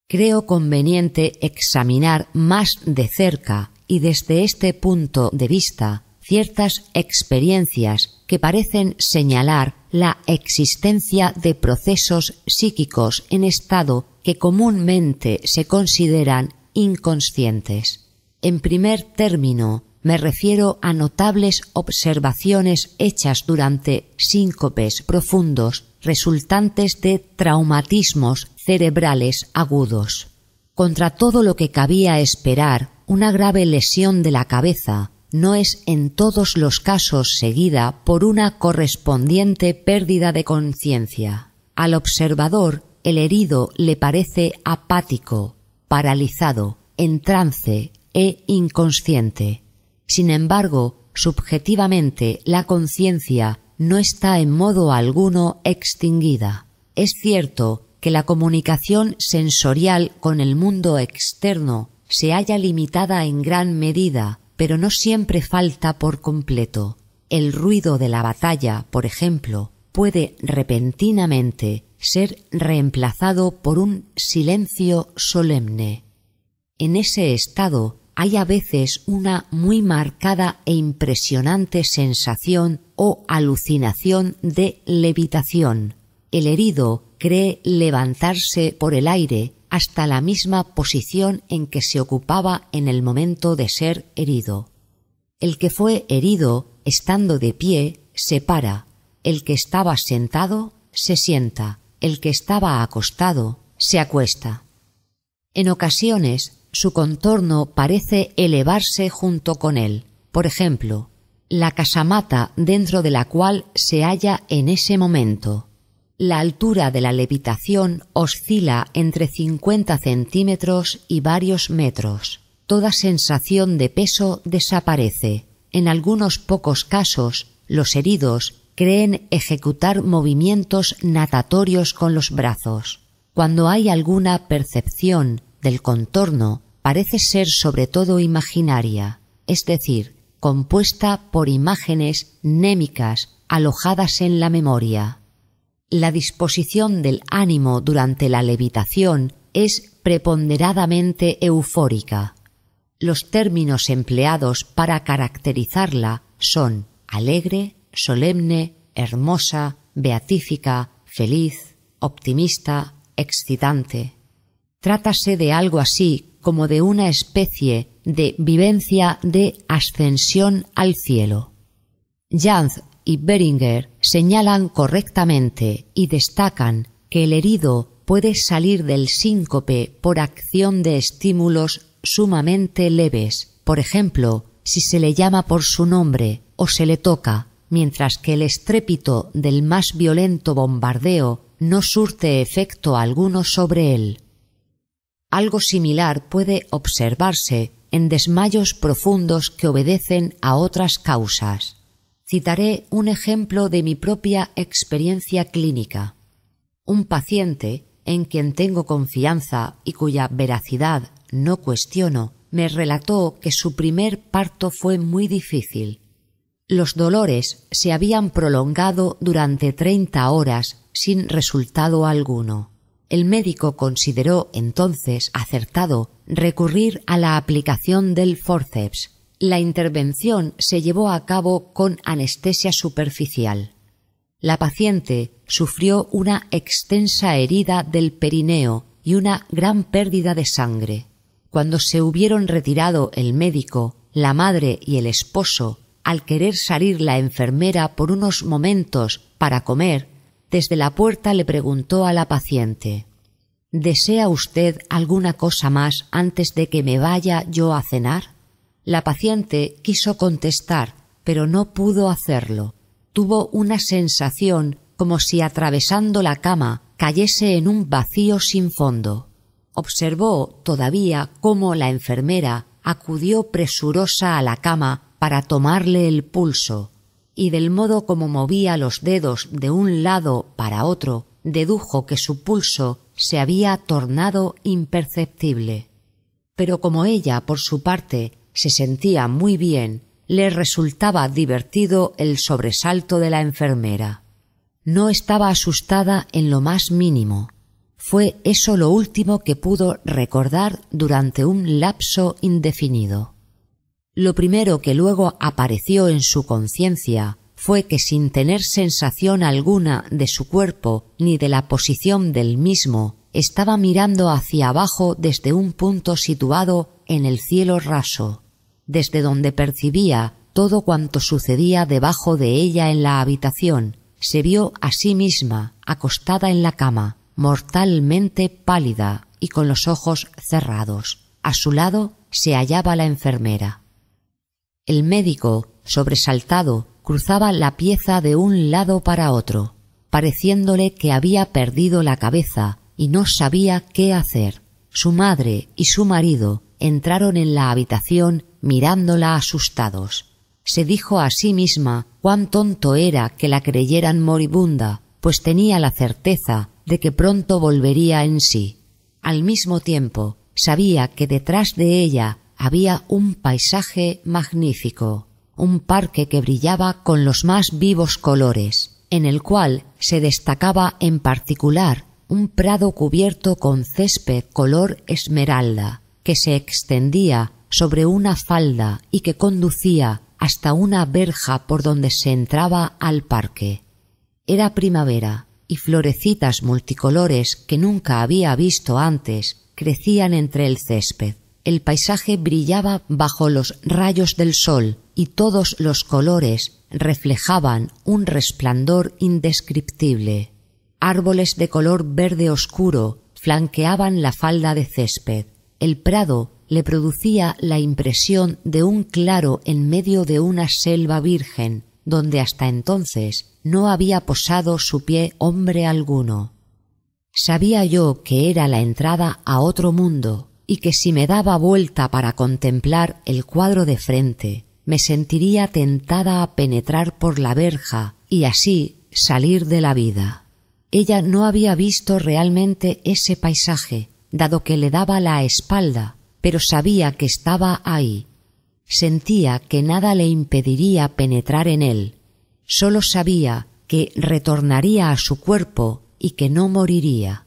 Creo conveniente examinar más de cerca y desde este punto de vista ciertas experiencias que parecen señalar la existencia de procesos psíquicos en estado que comúnmente se consideran inconscientes. En primer término, me refiero a notables observaciones hechas durante síncopes profundos resultantes de traumatismos cerebrales agudos. Contra todo lo que cabía esperar, una grave lesión de la cabeza no es en todos los casos seguida por una correspondiente pérdida de conciencia. Al observador el herido le parece apático, paralizado, en trance e inconsciente. Sin embargo, subjetivamente la conciencia no está en modo alguno extinguida. Es cierto que la comunicación sensorial con el mundo externo se halla limitada en gran medida, pero no siempre falta por completo. El ruido de la batalla, por ejemplo, puede repentinamente ser reemplazado por un silencio solemne. En ese estado hay a veces una muy marcada e impresionante sensación o alucinación de levitación. El herido cree levantarse por el aire hasta la misma posición en que se ocupaba en el momento de ser herido. El que fue herido, estando de pie, se para, el que estaba sentado, se sienta, el que estaba acostado, se acuesta. En ocasiones su contorno parece elevarse junto con él. Por ejemplo, la casamata dentro de la cual se halla en ese momento. La altura de la levitación oscila entre cincuenta centímetros y varios metros. Toda sensación de peso desaparece. En algunos pocos casos, los heridos creen ejecutar movimientos natatorios con los brazos. Cuando hay alguna percepción del contorno parece ser sobre todo imaginaria, es decir, compuesta por imágenes némicas alojadas en la memoria. La disposición del ánimo durante la levitación es preponderadamente eufórica. Los términos empleados para caracterizarla son alegre, solemne, hermosa, beatífica, feliz, optimista, excitante. Trátase de algo así como de una especie de vivencia de ascensión al cielo. Jantz y Beringer señalan correctamente y destacan que el herido puede salir del síncope por acción de estímulos sumamente leves, por ejemplo, si se le llama por su nombre o se le toca, mientras que el estrépito del más violento bombardeo no surte efecto alguno sobre él. Algo similar puede observarse en desmayos profundos que obedecen a otras causas. Citaré un ejemplo de mi propia experiencia clínica. Un paciente en quien tengo confianza y cuya veracidad no cuestiono, me relató que su primer parto fue muy difícil. Los dolores se habían prolongado durante treinta horas sin resultado alguno. El médico consideró entonces acertado recurrir a la aplicación del forceps. La intervención se llevó a cabo con anestesia superficial. La paciente sufrió una extensa herida del perineo y una gran pérdida de sangre. Cuando se hubieron retirado el médico, la madre y el esposo, al querer salir la enfermera por unos momentos para comer, desde la puerta le preguntó a la paciente ¿Desea usted alguna cosa más antes de que me vaya yo a cenar? La paciente quiso contestar, pero no pudo hacerlo. Tuvo una sensación como si atravesando la cama cayese en un vacío sin fondo. Observó todavía cómo la enfermera acudió presurosa a la cama para tomarle el pulso, y del modo como movía los dedos de un lado para otro, dedujo que su pulso se había tornado imperceptible. Pero como ella, por su parte, se sentía muy bien, le resultaba divertido el sobresalto de la enfermera. No estaba asustada en lo más mínimo. Fue eso lo último que pudo recordar durante un lapso indefinido. Lo primero que luego apareció en su conciencia fue que sin tener sensación alguna de su cuerpo ni de la posición del mismo, estaba mirando hacia abajo desde un punto situado en el cielo raso, desde donde percibía todo cuanto sucedía debajo de ella en la habitación, se vio a sí misma acostada en la cama, mortalmente pálida, y con los ojos cerrados. A su lado se hallaba la enfermera. El médico, sobresaltado, cruzaba la pieza de un lado para otro, pareciéndole que había perdido la cabeza y no sabía qué hacer. Su madre y su marido entraron en la habitación mirándola asustados. Se dijo a sí misma cuán tonto era que la creyeran moribunda, pues tenía la certeza de que pronto volvería en sí. Al mismo tiempo, sabía que detrás de ella había un paisaje magnífico, un parque que brillaba con los más vivos colores, en el cual se destacaba en particular un prado cubierto con césped color esmeralda, que se extendía sobre una falda y que conducía hasta una verja por donde se entraba al parque. Era primavera, y florecitas multicolores que nunca había visto antes crecían entre el césped. El paisaje brillaba bajo los rayos del sol y todos los colores reflejaban un resplandor indescriptible. Árboles de color verde oscuro flanqueaban la falda de césped. El prado le producía la impresión de un claro en medio de una selva virgen, donde hasta entonces no había posado su pie hombre alguno. Sabía yo que era la entrada a otro mundo, y que si me daba vuelta para contemplar el cuadro de frente, me sentiría tentada a penetrar por la verja y así salir de la vida. Ella no había visto realmente ese paisaje, dado que le daba la espalda, pero sabía que estaba ahí. Sentía que nada le impediría penetrar en él. Sólo sabía que retornaría a su cuerpo y que no moriría.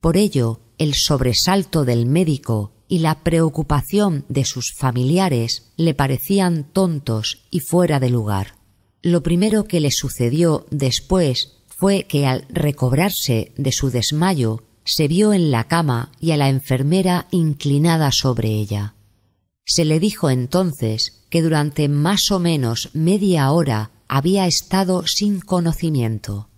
Por ello, el sobresalto del médico y la preocupación de sus familiares le parecían tontos y fuera de lugar. Lo primero que le sucedió después fue que al recobrarse de su desmayo se vio en la cama y a la enfermera inclinada sobre ella. Se le dijo entonces que durante más o menos media hora había estado sin conocimiento.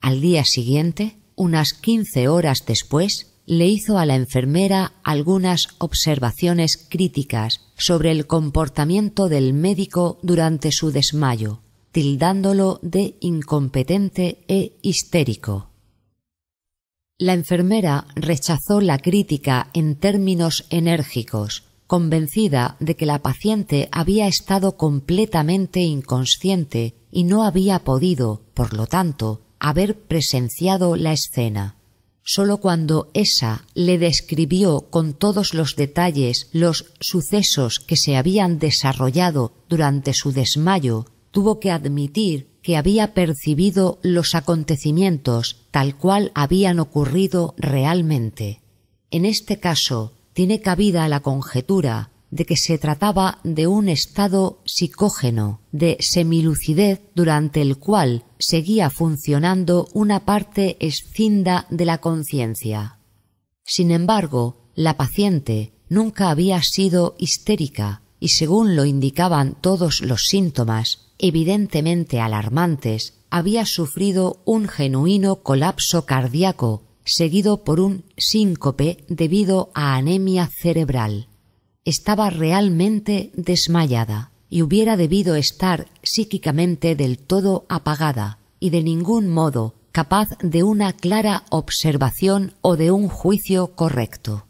Al día siguiente, unas quince horas después, le hizo a la enfermera algunas observaciones críticas sobre el comportamiento del médico durante su desmayo, tildándolo de incompetente e histérico. La enfermera rechazó la crítica en términos enérgicos, convencida de que la paciente había estado completamente inconsciente y no había podido, por lo tanto, haber presenciado la escena. Sólo cuando esa le describió con todos los detalles los sucesos que se habían desarrollado durante su desmayo, tuvo que admitir que había percibido los acontecimientos tal cual habían ocurrido realmente. En este caso tiene cabida la conjetura de que se trataba de un estado psicógeno de semilucidez durante el cual seguía funcionando una parte escinda de la conciencia. Sin embargo, la paciente nunca había sido histérica y según lo indicaban todos los síntomas, evidentemente alarmantes, había sufrido un genuino colapso cardíaco seguido por un síncope debido a anemia cerebral. Estaba realmente desmayada y hubiera debido estar psíquicamente del todo apagada y de ningún modo capaz de una clara observación o de un juicio correcto.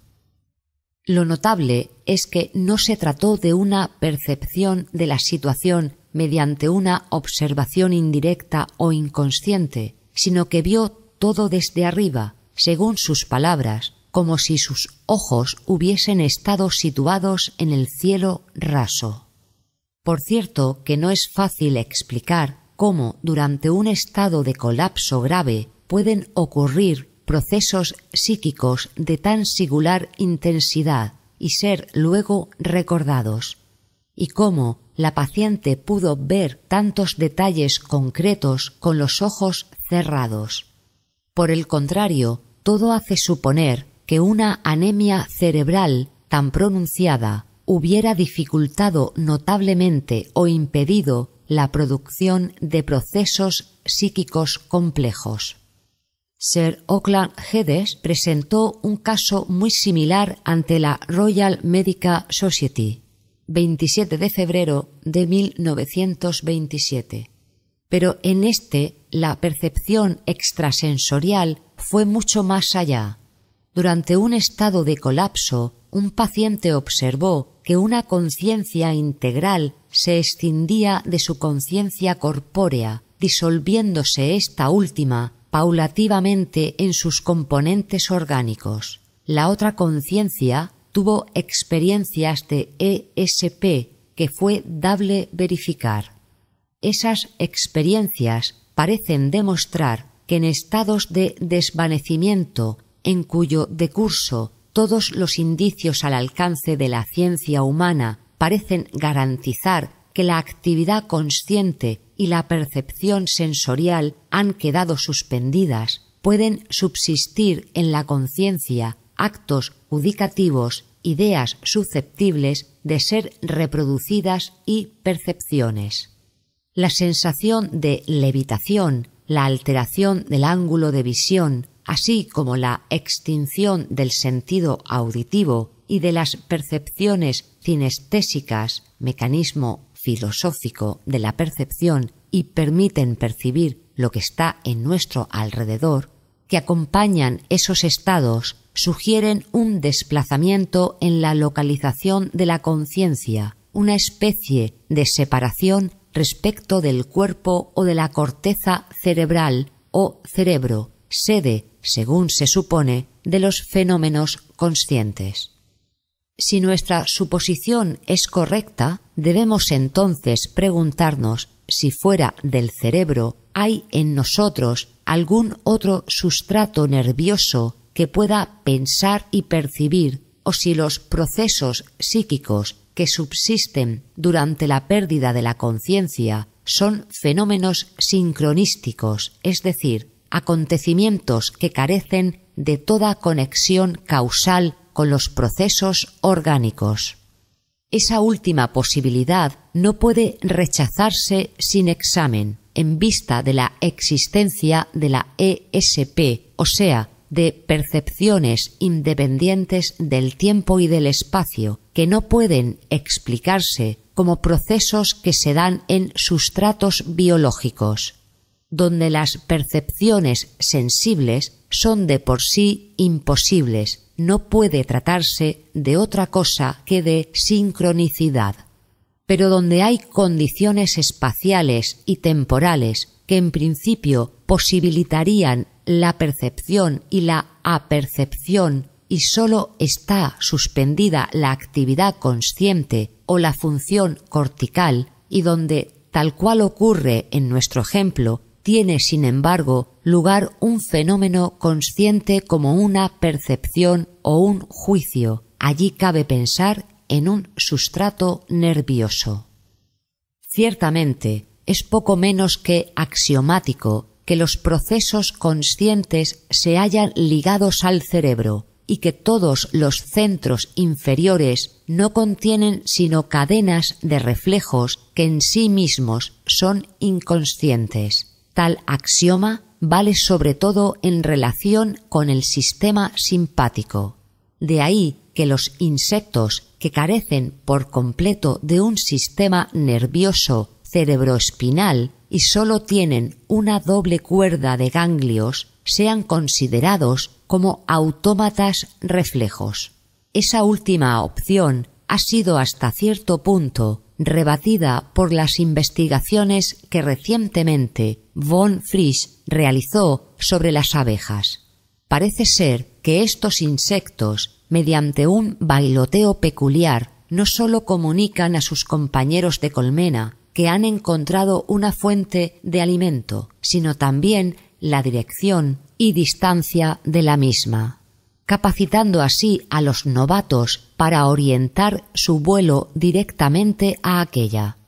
Lo notable es que no se trató de una percepción de la situación mediante una observación indirecta o inconsciente, sino que vio todo desde arriba, según sus palabras, como si sus ojos hubiesen estado situados en el cielo raso. Por cierto que no es fácil explicar cómo durante un estado de colapso grave pueden ocurrir procesos psíquicos de tan singular intensidad y ser luego recordados, y cómo la paciente pudo ver tantos detalles concretos con los ojos cerrados. Por el contrario, todo hace suponer que una anemia cerebral tan pronunciada hubiera dificultado notablemente o impedido la producción de procesos psíquicos complejos. Sir Auckland Geddes presentó un caso muy similar ante la Royal Medical Society, 27 de febrero de 1927. Pero en este la percepción extrasensorial fue mucho más allá. Durante un estado de colapso, un paciente observó que una conciencia integral se escindía de su conciencia corpórea, disolviéndose esta última paulativamente en sus componentes orgánicos. La otra conciencia tuvo experiencias de ESP que fue dable verificar. Esas experiencias parecen demostrar que en estados de desvanecimiento en cuyo decurso todos los indicios al alcance de la ciencia humana parecen garantizar que la actividad consciente y la percepción sensorial han quedado suspendidas, pueden subsistir en la conciencia actos judicativos, ideas susceptibles de ser reproducidas y percepciones. La sensación de levitación, la alteración del ángulo de visión, así como la extinción del sentido auditivo y de las percepciones cinestésicas, mecanismo filosófico de la percepción y permiten percibir lo que está en nuestro alrededor, que acompañan esos estados sugieren un desplazamiento en la localización de la conciencia, una especie de separación respecto del cuerpo o de la corteza cerebral o cerebro, sede, según se supone, de los fenómenos conscientes. Si nuestra suposición es correcta, debemos entonces preguntarnos si fuera del cerebro hay en nosotros algún otro sustrato nervioso que pueda pensar y percibir, o si los procesos psíquicos que subsisten durante la pérdida de la conciencia son fenómenos sincronísticos, es decir, acontecimientos que carecen de toda conexión causal con los procesos orgánicos. Esa última posibilidad no puede rechazarse sin examen en vista de la existencia de la ESP, o sea, de percepciones independientes del tiempo y del espacio, que no pueden explicarse como procesos que se dan en sustratos biológicos, donde las percepciones sensibles son de por sí imposibles, no puede tratarse de otra cosa que de sincronicidad. Pero donde hay condiciones espaciales y temporales que en principio posibilitarían la percepción y la apercepción y sólo está suspendida la actividad consciente o la función cortical y donde, tal cual ocurre en nuestro ejemplo, tiene, sin embargo, lugar un fenómeno consciente como una percepción o un juicio. Allí cabe pensar en un sustrato nervioso. Ciertamente, es poco menos que axiomático que los procesos conscientes se hallan ligados al cerebro y que todos los centros inferiores no contienen sino cadenas de reflejos que en sí mismos son inconscientes. Tal axioma vale sobre todo en relación con el sistema simpático. De ahí que los insectos que carecen por completo de un sistema nervioso cerebroespinal y sólo tienen una doble cuerda de ganglios sean considerados como autómatas reflejos. Esa última opción ha sido hasta cierto punto rebatida por las investigaciones que recientemente von Frisch realizó sobre las abejas. Parece ser que estos insectos, mediante un bailoteo peculiar, no sólo comunican a sus compañeros de colmena que han encontrado una fuente de alimento, sino también la dirección y distancia de la misma capacitando así a los novatos para orientar su vuelo directamente a aquella.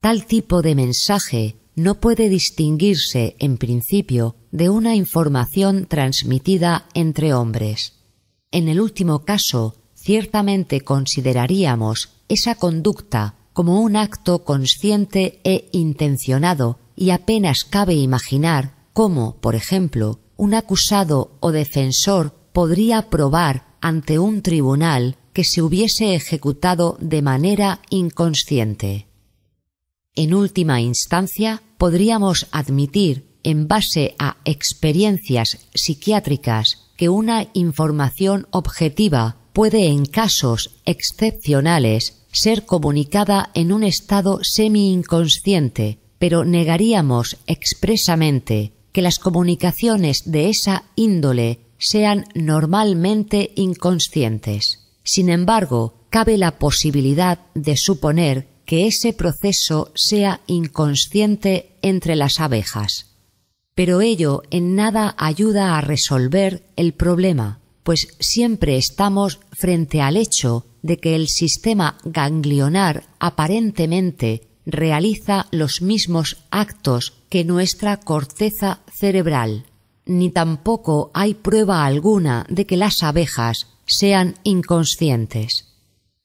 Tal tipo de mensaje no puede distinguirse en principio de una información transmitida entre hombres. En el último caso, ciertamente consideraríamos esa conducta como un acto consciente e intencionado y apenas cabe imaginar cómo, por ejemplo, un acusado o defensor podría probar ante un tribunal que se hubiese ejecutado de manera inconsciente. En última instancia, podríamos admitir, en base a experiencias psiquiátricas, que una información objetiva puede en casos excepcionales ser comunicada en un estado semi-inconsciente, pero negaríamos expresamente que las comunicaciones de esa índole sean normalmente inconscientes. Sin embargo, cabe la posibilidad de suponer que ese proceso sea inconsciente entre las abejas. Pero ello en nada ayuda a resolver el problema, pues siempre estamos frente al hecho de que el sistema ganglionar aparentemente realiza los mismos actos que nuestra corteza cerebral, ni tampoco hay prueba alguna de que las abejas sean inconscientes.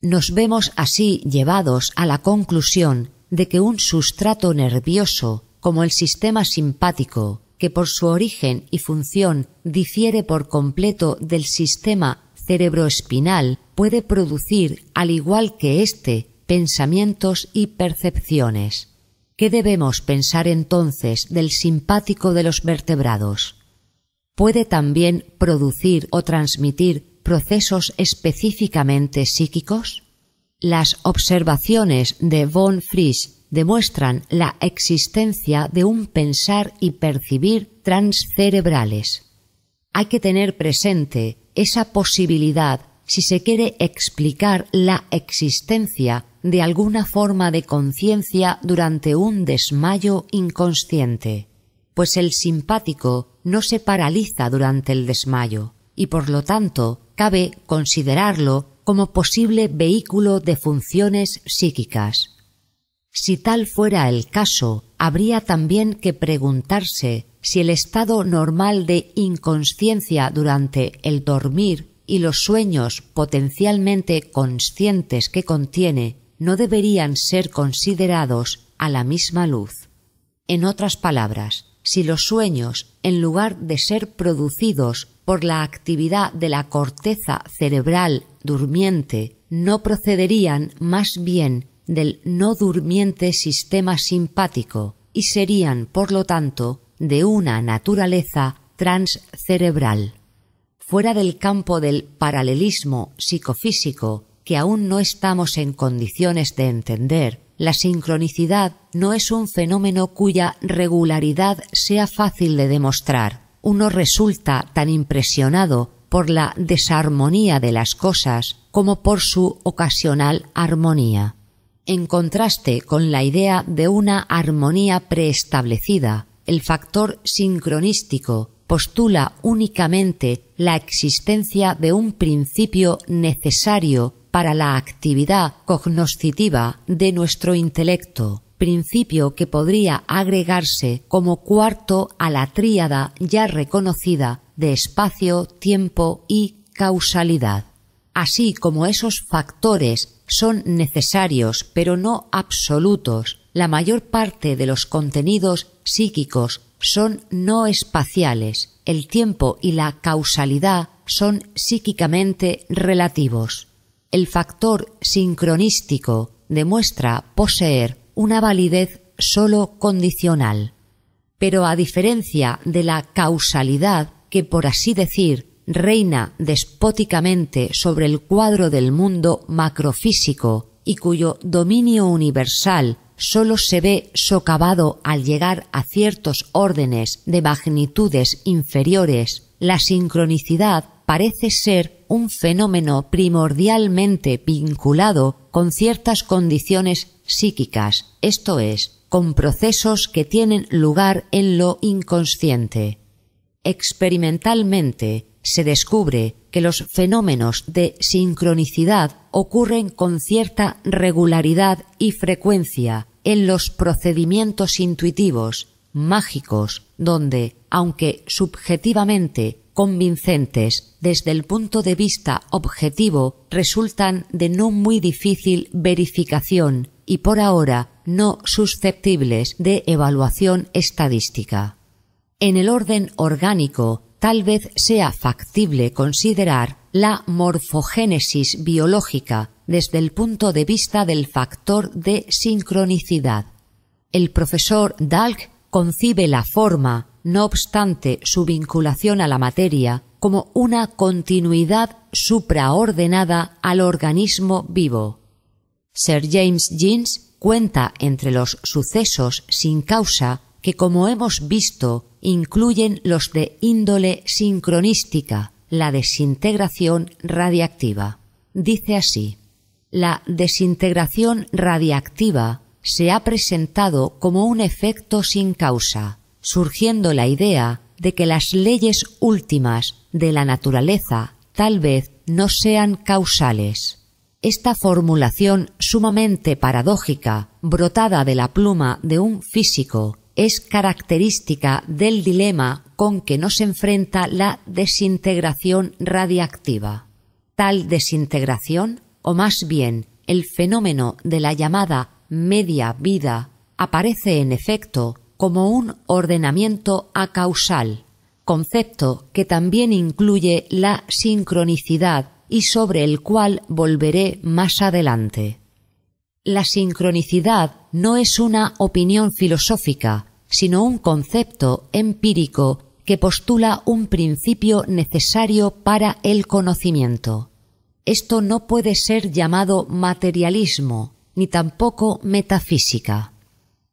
Nos vemos así llevados a la conclusión de que un sustrato nervioso como el sistema simpático, que por su origen y función difiere por completo del sistema cerebroespinal, puede producir, al igual que éste, pensamientos y percepciones. ¿Qué debemos pensar entonces del simpático de los vertebrados? Puede también producir o transmitir procesos específicamente psíquicos? Las observaciones de von Frisch demuestran la existencia de un pensar y percibir transcerebrales. Hay que tener presente esa posibilidad si se quiere explicar la existencia de alguna forma de conciencia durante un desmayo inconsciente, pues el simpático no se paraliza durante el desmayo y por lo tanto cabe considerarlo como posible vehículo de funciones psíquicas. Si tal fuera el caso, habría también que preguntarse si el estado normal de inconsciencia durante el dormir y los sueños potencialmente conscientes que contiene no deberían ser considerados a la misma luz. En otras palabras, si los sueños, en lugar de ser producidos por la actividad de la corteza cerebral durmiente, no procederían más bien del no durmiente sistema simpático y serían, por lo tanto, de una naturaleza transcerebral. Fuera del campo del paralelismo psicofísico que aún no estamos en condiciones de entender, la sincronicidad no es un fenómeno cuya regularidad sea fácil de demostrar. Uno resulta tan impresionado por la desarmonía de las cosas como por su ocasional armonía en contraste con la idea de una armonía preestablecida, el factor sincronístico postula únicamente la existencia de un principio necesario para la actividad cognoscitiva de nuestro intelecto, principio que podría agregarse como cuarto a la tríada ya reconocida de espacio, tiempo y causalidad. Así como esos factores son necesarios pero no absolutos. La mayor parte de los contenidos psíquicos son no espaciales. El tiempo y la causalidad son psíquicamente relativos. El factor sincronístico demuestra poseer una validez sólo condicional. Pero a diferencia de la causalidad, que por así decir reina despóticamente sobre el cuadro del mundo macrofísico y cuyo dominio universal sólo se ve socavado al llegar a ciertos órdenes de magnitudes inferiores, la sincronicidad parece ser un fenómeno primordialmente vinculado con ciertas condiciones psíquicas, esto es, con procesos que tienen lugar en lo inconsciente. Experimentalmente, se descubre que los fenómenos de sincronicidad ocurren con cierta regularidad y frecuencia en los procedimientos intuitivos, mágicos, donde, aunque subjetivamente convincentes desde el punto de vista objetivo, resultan de no muy difícil verificación y por ahora no susceptibles de evaluación estadística. En el orden orgánico tal vez sea factible considerar la morfogénesis biológica desde el punto de vista del factor de sincronicidad. El profesor Dalk concibe la forma, no obstante su vinculación a la materia, como una continuidad supraordenada al organismo vivo. Sir James Jeans cuenta entre los sucesos sin causa que, como hemos visto, incluyen los de índole sincronística, la desintegración radiactiva. Dice así La desintegración radiactiva se ha presentado como un efecto sin causa, surgiendo la idea de que las leyes últimas de la naturaleza tal vez no sean causales. Esta formulación sumamente paradójica, brotada de la pluma de un físico, es característica del dilema con que nos enfrenta la desintegración radiactiva. Tal desintegración, o más bien el fenómeno de la llamada media vida, aparece en efecto como un ordenamiento acausal, concepto que también incluye la sincronicidad y sobre el cual volveré más adelante. La sincronicidad no es una opinión filosófica, sino un concepto empírico que postula un principio necesario para el conocimiento. Esto no puede ser llamado materialismo, ni tampoco metafísica.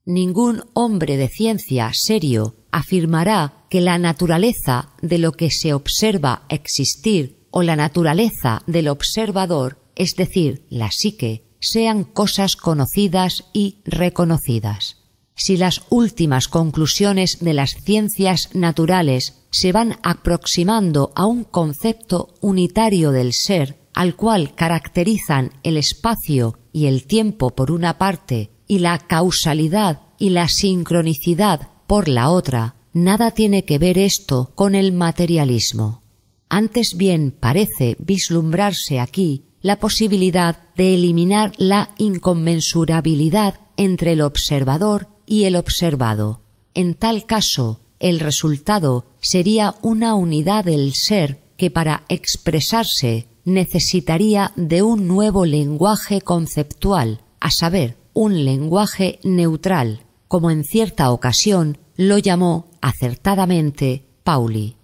Ningún hombre de ciencia serio afirmará que la naturaleza de lo que se observa existir o la naturaleza del observador, es decir, la psique, sean cosas conocidas y reconocidas. Si las últimas conclusiones de las ciencias naturales se van aproximando a un concepto unitario del ser, al cual caracterizan el espacio y el tiempo por una parte y la causalidad y la sincronicidad por la otra, nada tiene que ver esto con el materialismo. Antes bien parece vislumbrarse aquí la posibilidad de eliminar la inconmensurabilidad entre el observador y el observado. En tal caso, el resultado sería una unidad del ser que para expresarse necesitaría de un nuevo lenguaje conceptual, a saber, un lenguaje neutral, como en cierta ocasión lo llamó acertadamente Pauli.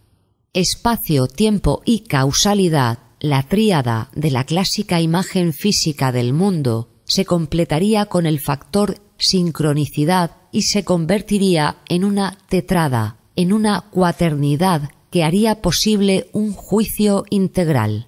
Espacio, tiempo y causalidad la tríada de la clásica imagen física del mundo se completaría con el factor sincronicidad y se convertiría en una tetrada, en una cuaternidad que haría posible un juicio integral.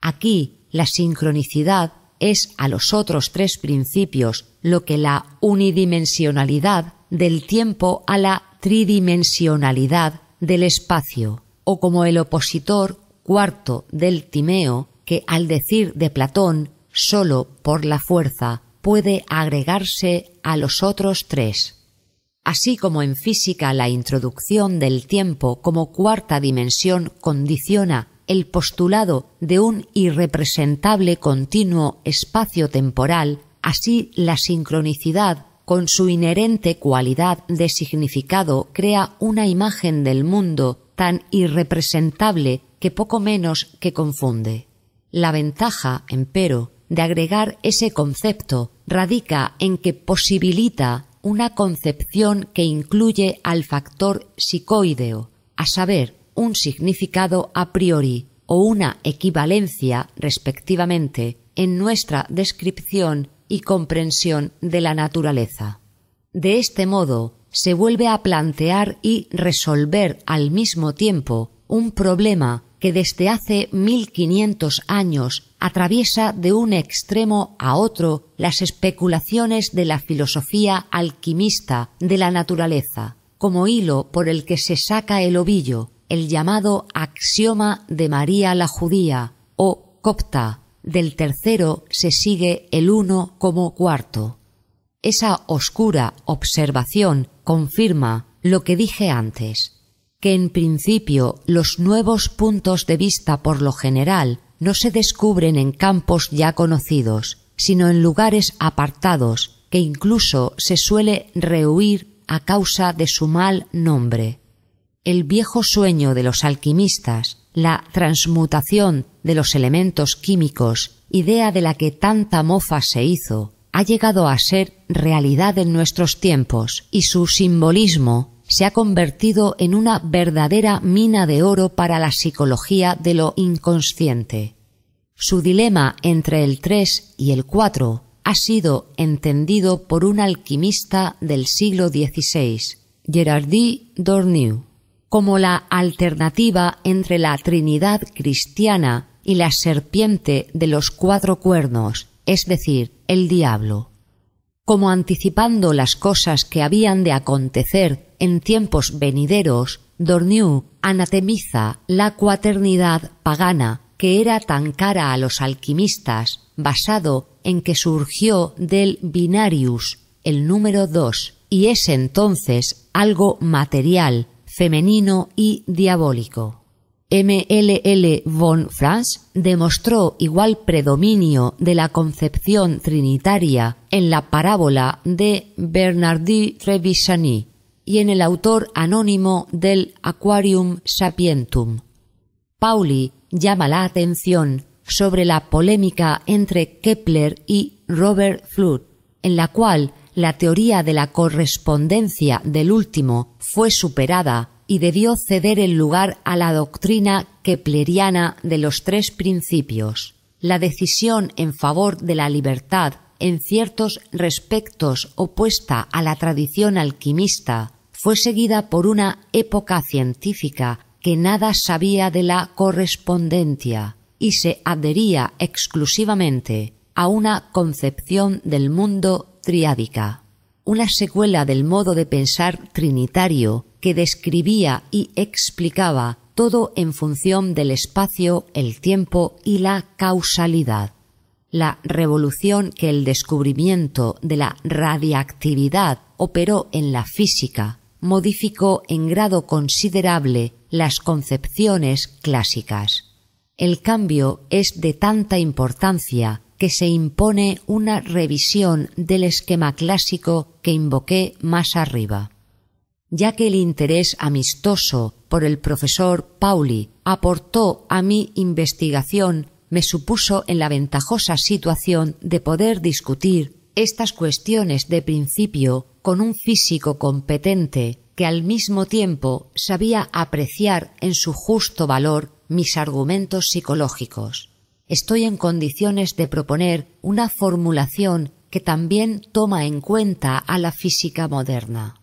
Aquí la sincronicidad es a los otros tres principios lo que la unidimensionalidad del tiempo a la tridimensionalidad del espacio, o como el opositor cuarto del Timeo que al decir de Platón sólo por la fuerza puede agregarse a los otros tres. Así como en física la introducción del tiempo como cuarta dimensión condiciona el postulado de un irrepresentable continuo espacio temporal, así la sincronicidad con su inherente cualidad de significado crea una imagen del mundo tan irrepresentable que poco menos que confunde. La ventaja, empero, de agregar ese concepto radica en que posibilita una concepción que incluye al factor psicoideo, a saber, un significado a priori o una equivalencia, respectivamente, en nuestra descripción y comprensión de la naturaleza. De este modo, se vuelve a plantear y resolver al mismo tiempo un problema que desde hace mil quinientos años atraviesa de un extremo a otro las especulaciones de la filosofía alquimista de la naturaleza, como hilo por el que se saca el ovillo, el llamado axioma de María la judía o copta, del tercero se sigue el uno como cuarto. Esa oscura observación confirma lo que dije antes que en principio los nuevos puntos de vista por lo general no se descubren en campos ya conocidos, sino en lugares apartados que incluso se suele rehuir a causa de su mal nombre. El viejo sueño de los alquimistas, la transmutación de los elementos químicos, idea de la que tanta mofa se hizo, ha llegado a ser realidad en nuestros tiempos y su simbolismo se ha convertido en una verdadera mina de oro para la psicología de lo inconsciente. Su dilema entre el tres y el cuatro ha sido entendido por un alquimista del siglo XVI, Gerardi Dorneau, como la alternativa entre la Trinidad cristiana y la serpiente de los cuatro cuernos, es decir, el diablo. Como anticipando las cosas que habían de acontecer en tiempos venideros, Dorneau anatemiza la cuaternidad pagana que era tan cara a los alquimistas, basado en que surgió del binarius, el número dos, y es entonces algo material, femenino y diabólico. MLL von Franz demostró igual predominio de la concepción trinitaria en la parábola de Bernardi Trevisani y en el autor anónimo del Aquarium Sapientum. Pauli llama la atención sobre la polémica entre Kepler y Robert Flood, en la cual la teoría de la correspondencia del último fue superada y debió ceder el lugar a la doctrina kepleriana de los tres principios. La decisión en favor de la libertad en ciertos respectos opuesta a la tradición alquimista fue seguida por una época científica que nada sabía de la correspondencia y se adhería exclusivamente a una concepción del mundo triádica, una secuela del modo de pensar trinitario que describía y explicaba todo en función del espacio, el tiempo y la causalidad. La revolución que el descubrimiento de la radiactividad operó en la física modificó en grado considerable las concepciones clásicas. El cambio es de tanta importancia que se impone una revisión del esquema clásico que invoqué más arriba. Ya que el interés amistoso por el profesor Pauli aportó a mi investigación, me supuso en la ventajosa situación de poder discutir estas cuestiones de principio con un físico competente que al mismo tiempo sabía apreciar en su justo valor mis argumentos psicológicos. Estoy en condiciones de proponer una formulación que también toma en cuenta a la física moderna.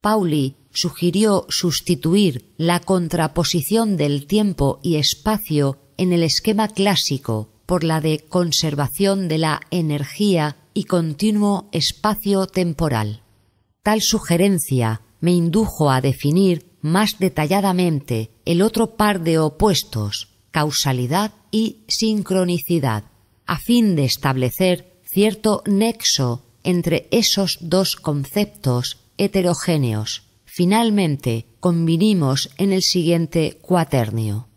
Pauli sugirió sustituir la contraposición del tiempo y espacio en el esquema clásico por la de conservación de la energía y continuo espacio temporal. Tal sugerencia me indujo a definir más detalladamente el otro par de opuestos, causalidad y sincronicidad, a fin de establecer cierto nexo entre esos dos conceptos heterogéneos. Finalmente, convinimos en el siguiente cuaternio.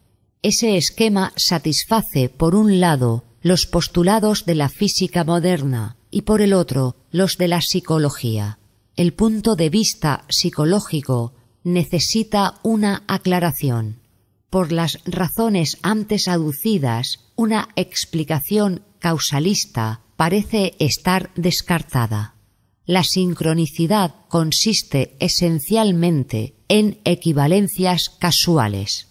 Ese esquema satisface, por un lado, los postulados de la física moderna y por el otro, los de la psicología el punto de vista psicológico necesita una aclaración. Por las razones antes aducidas, una explicación causalista parece estar descartada. La sincronicidad consiste esencialmente en equivalencias casuales.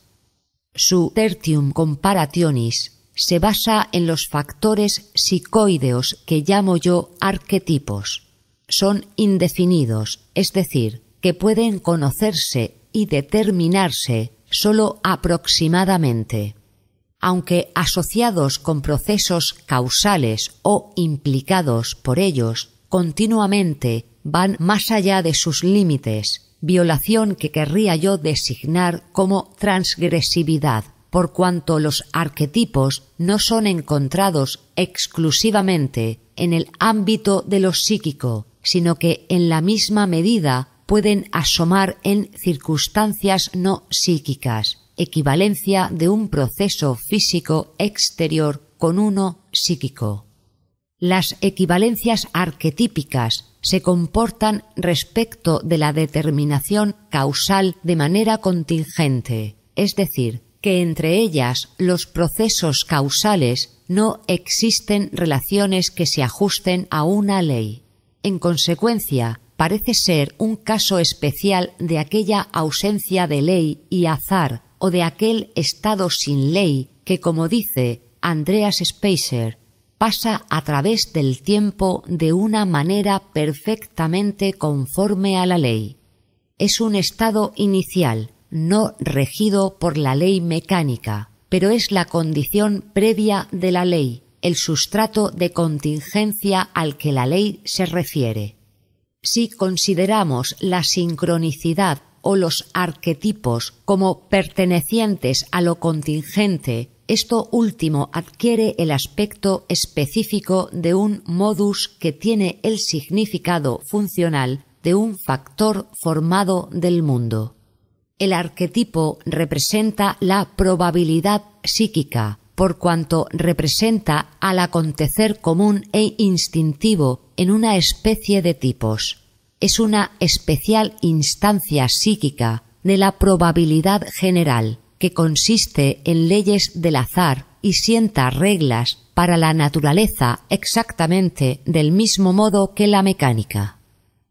Su tertium comparationis se basa en los factores psicoideos que llamo yo arquetipos son indefinidos, es decir, que pueden conocerse y determinarse sólo aproximadamente. Aunque asociados con procesos causales o implicados por ellos, continuamente van más allá de sus límites, violación que querría yo designar como transgresividad, por cuanto los arquetipos no son encontrados exclusivamente en el ámbito de lo psíquico, sino que en la misma medida pueden asomar en circunstancias no psíquicas, equivalencia de un proceso físico exterior con uno psíquico. Las equivalencias arquetípicas se comportan respecto de la determinación causal de manera contingente, es decir, que entre ellas los procesos causales no existen relaciones que se ajusten a una ley. En consecuencia, parece ser un caso especial de aquella ausencia de ley y azar o de aquel estado sin ley que, como dice Andreas Spacer, pasa a través del tiempo de una manera perfectamente conforme a la ley. Es un estado inicial, no regido por la ley mecánica, pero es la condición previa de la ley, el sustrato de contingencia al que la ley se refiere. Si consideramos la sincronicidad o los arquetipos como pertenecientes a lo contingente esto último adquiere el aspecto específico de un modus que tiene el significado funcional de un factor formado del mundo. El arquetipo representa la probabilidad psíquica, por cuanto representa al acontecer común e instintivo en una especie de tipos. Es una especial instancia psíquica de la probabilidad general, que consiste en leyes del azar y sienta reglas para la naturaleza exactamente del mismo modo que la mecánica.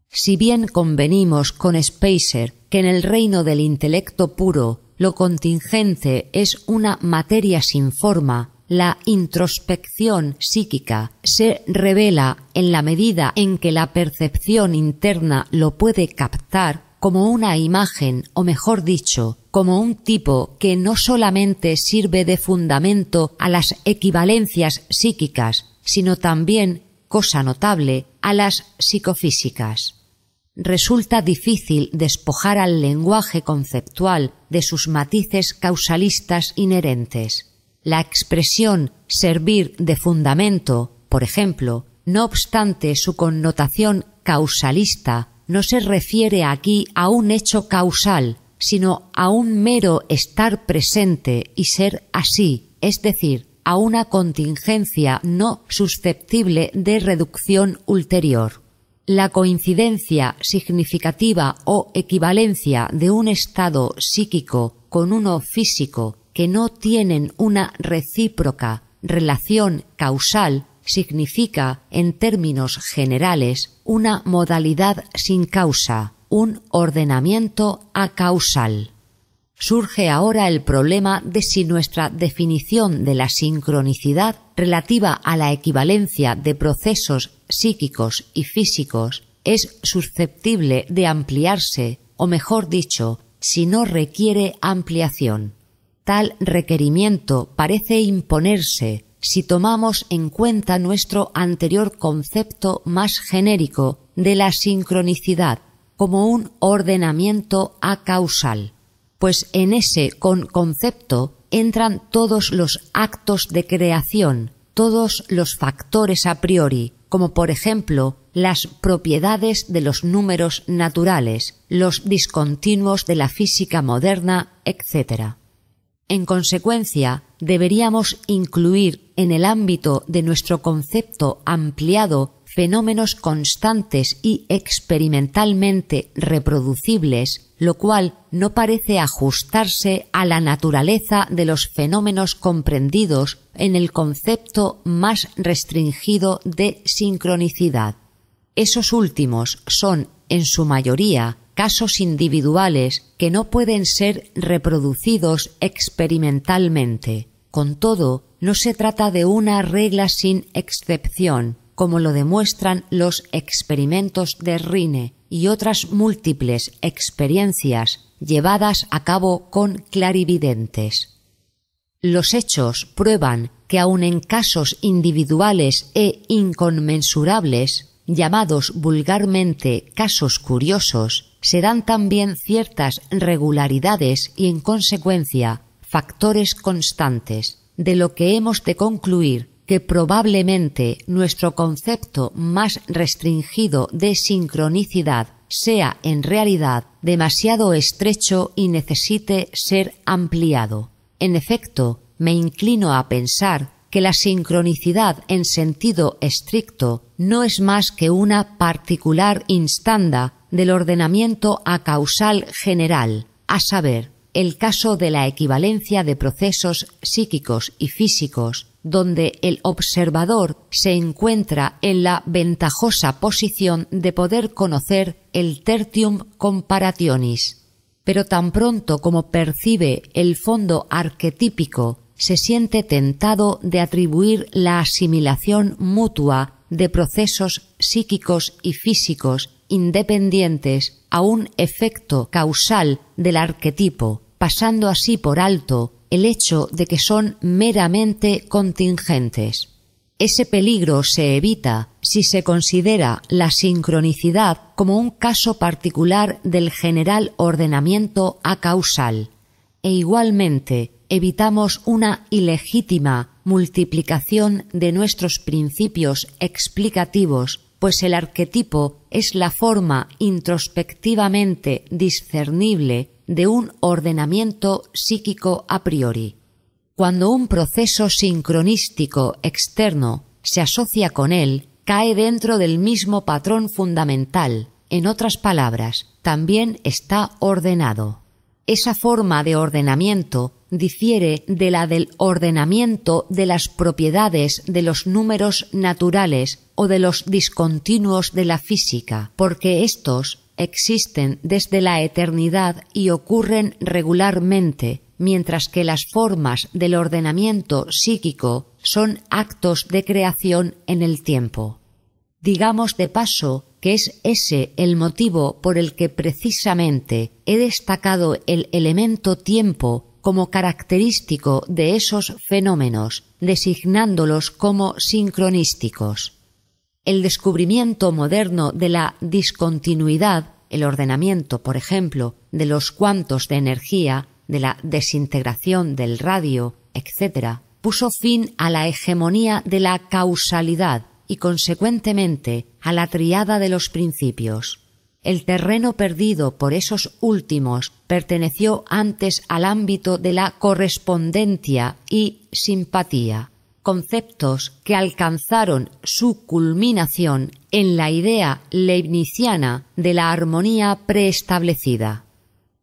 Si bien convenimos con Spacer que en el reino del intelecto puro lo contingente es una materia sin forma, la introspección psíquica se revela en la medida en que la percepción interna lo puede captar como una imagen, o mejor dicho, como un tipo que no solamente sirve de fundamento a las equivalencias psíquicas, sino también, cosa notable, a las psicofísicas. Resulta difícil despojar al lenguaje conceptual de sus matices causalistas inherentes. La expresión servir de fundamento, por ejemplo, no obstante su connotación causalista no se refiere aquí a un hecho causal, sino a un mero estar presente y ser así, es decir, a una contingencia no susceptible de reducción ulterior. La coincidencia significativa o equivalencia de un estado psíquico con uno físico que no tienen una recíproca relación causal significa, en términos generales, una modalidad sin causa, un ordenamiento acausal. Surge ahora el problema de si nuestra definición de la sincronicidad relativa a la equivalencia de procesos psíquicos y físicos es susceptible de ampliarse, o mejor dicho, si no requiere ampliación. Tal requerimiento parece imponerse si tomamos en cuenta nuestro anterior concepto más genérico de la sincronicidad como un ordenamiento acausal, pues en ese concepto entran todos los actos de creación, todos los factores a priori, como por ejemplo las propiedades de los números naturales, los discontinuos de la física moderna, etc. En consecuencia, deberíamos incluir en el ámbito de nuestro concepto ampliado fenómenos constantes y experimentalmente reproducibles, lo cual no parece ajustarse a la naturaleza de los fenómenos comprendidos en el concepto más restringido de sincronicidad. Esos últimos son, en su mayoría, casos individuales que no pueden ser reproducidos experimentalmente. Con todo, no se trata de una regla sin excepción, como lo demuestran los experimentos de Rine y otras múltiples experiencias llevadas a cabo con clarividentes. Los hechos prueban que aun en casos individuales e inconmensurables, llamados vulgarmente casos curiosos, se dan también ciertas regularidades y, en consecuencia, factores constantes, de lo que hemos de concluir que probablemente nuestro concepto más restringido de sincronicidad sea en realidad demasiado estrecho y necesite ser ampliado. En efecto, me inclino a pensar que la sincronicidad en sentido estricto no es más que una particular instancia del ordenamiento a causal general, a saber, el caso de la equivalencia de procesos psíquicos y físicos, donde el observador se encuentra en la ventajosa posición de poder conocer el tertium comparationis. Pero tan pronto como percibe el fondo arquetípico se siente tentado de atribuir la asimilación mutua de procesos psíquicos y físicos independientes a un efecto causal del arquetipo, pasando así por alto el hecho de que son meramente contingentes. Ese peligro se evita si se considera la sincronicidad como un caso particular del general ordenamiento acausal, e igualmente evitamos una ilegítima multiplicación de nuestros principios explicativos, pues el arquetipo es la forma introspectivamente discernible de un ordenamiento psíquico a priori. Cuando un proceso sincronístico externo se asocia con él, cae dentro del mismo patrón fundamental, en otras palabras, también está ordenado. Esa forma de ordenamiento difiere de la del ordenamiento de las propiedades de los números naturales o de los discontinuos de la física, porque éstos existen desde la eternidad y ocurren regularmente, mientras que las formas del ordenamiento psíquico son actos de creación en el tiempo. Digamos de paso que es ese el motivo por el que precisamente he destacado el elemento tiempo como característico de esos fenómenos, designándolos como sincronísticos. El descubrimiento moderno de la discontinuidad, el ordenamiento, por ejemplo, de los cuantos de energía, de la desintegración del radio, etc., puso fin a la hegemonía de la causalidad y consecuentemente a la triada de los principios. El terreno perdido por esos últimos perteneció antes al ámbito de la correspondencia y simpatía, conceptos que alcanzaron su culminación en la idea leibniziana de la armonía preestablecida.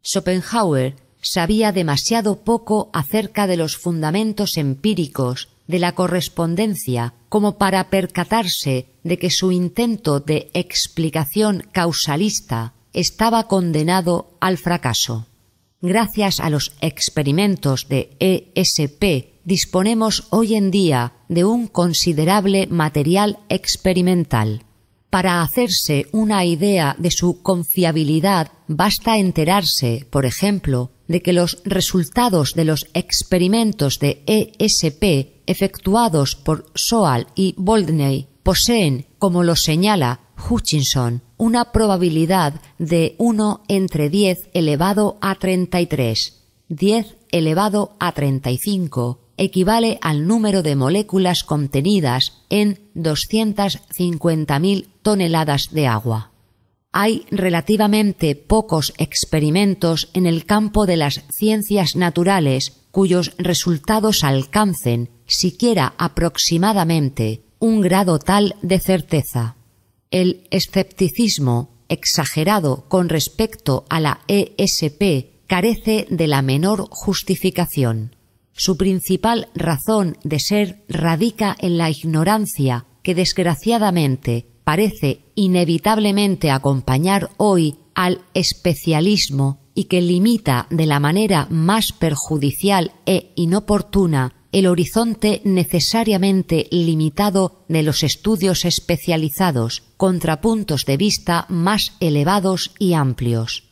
Schopenhauer sabía demasiado poco acerca de los fundamentos empíricos de la correspondencia como para percatarse de que su intento de explicación causalista estaba condenado al fracaso. Gracias a los experimentos de ESP disponemos hoy en día de un considerable material experimental. Para hacerse una idea de su confiabilidad basta enterarse, por ejemplo, de que los resultados de los experimentos de ESP efectuados por Soal y Boldney poseen, como lo señala Hutchinson, una probabilidad de 1 entre 10 elevado a 33. 10 elevado a 35 equivale al número de moléculas contenidas en 250.000 toneladas de agua. Hay relativamente pocos experimentos en el campo de las ciencias naturales cuyos resultados alcancen siquiera aproximadamente un grado tal de certeza. El escepticismo exagerado con respecto a la ESP carece de la menor justificación. Su principal razón de ser radica en la ignorancia que desgraciadamente parece inevitablemente acompañar hoy al especialismo y que limita de la manera más perjudicial e inoportuna el horizonte necesariamente limitado de los estudios especializados contra puntos de vista más elevados y amplios.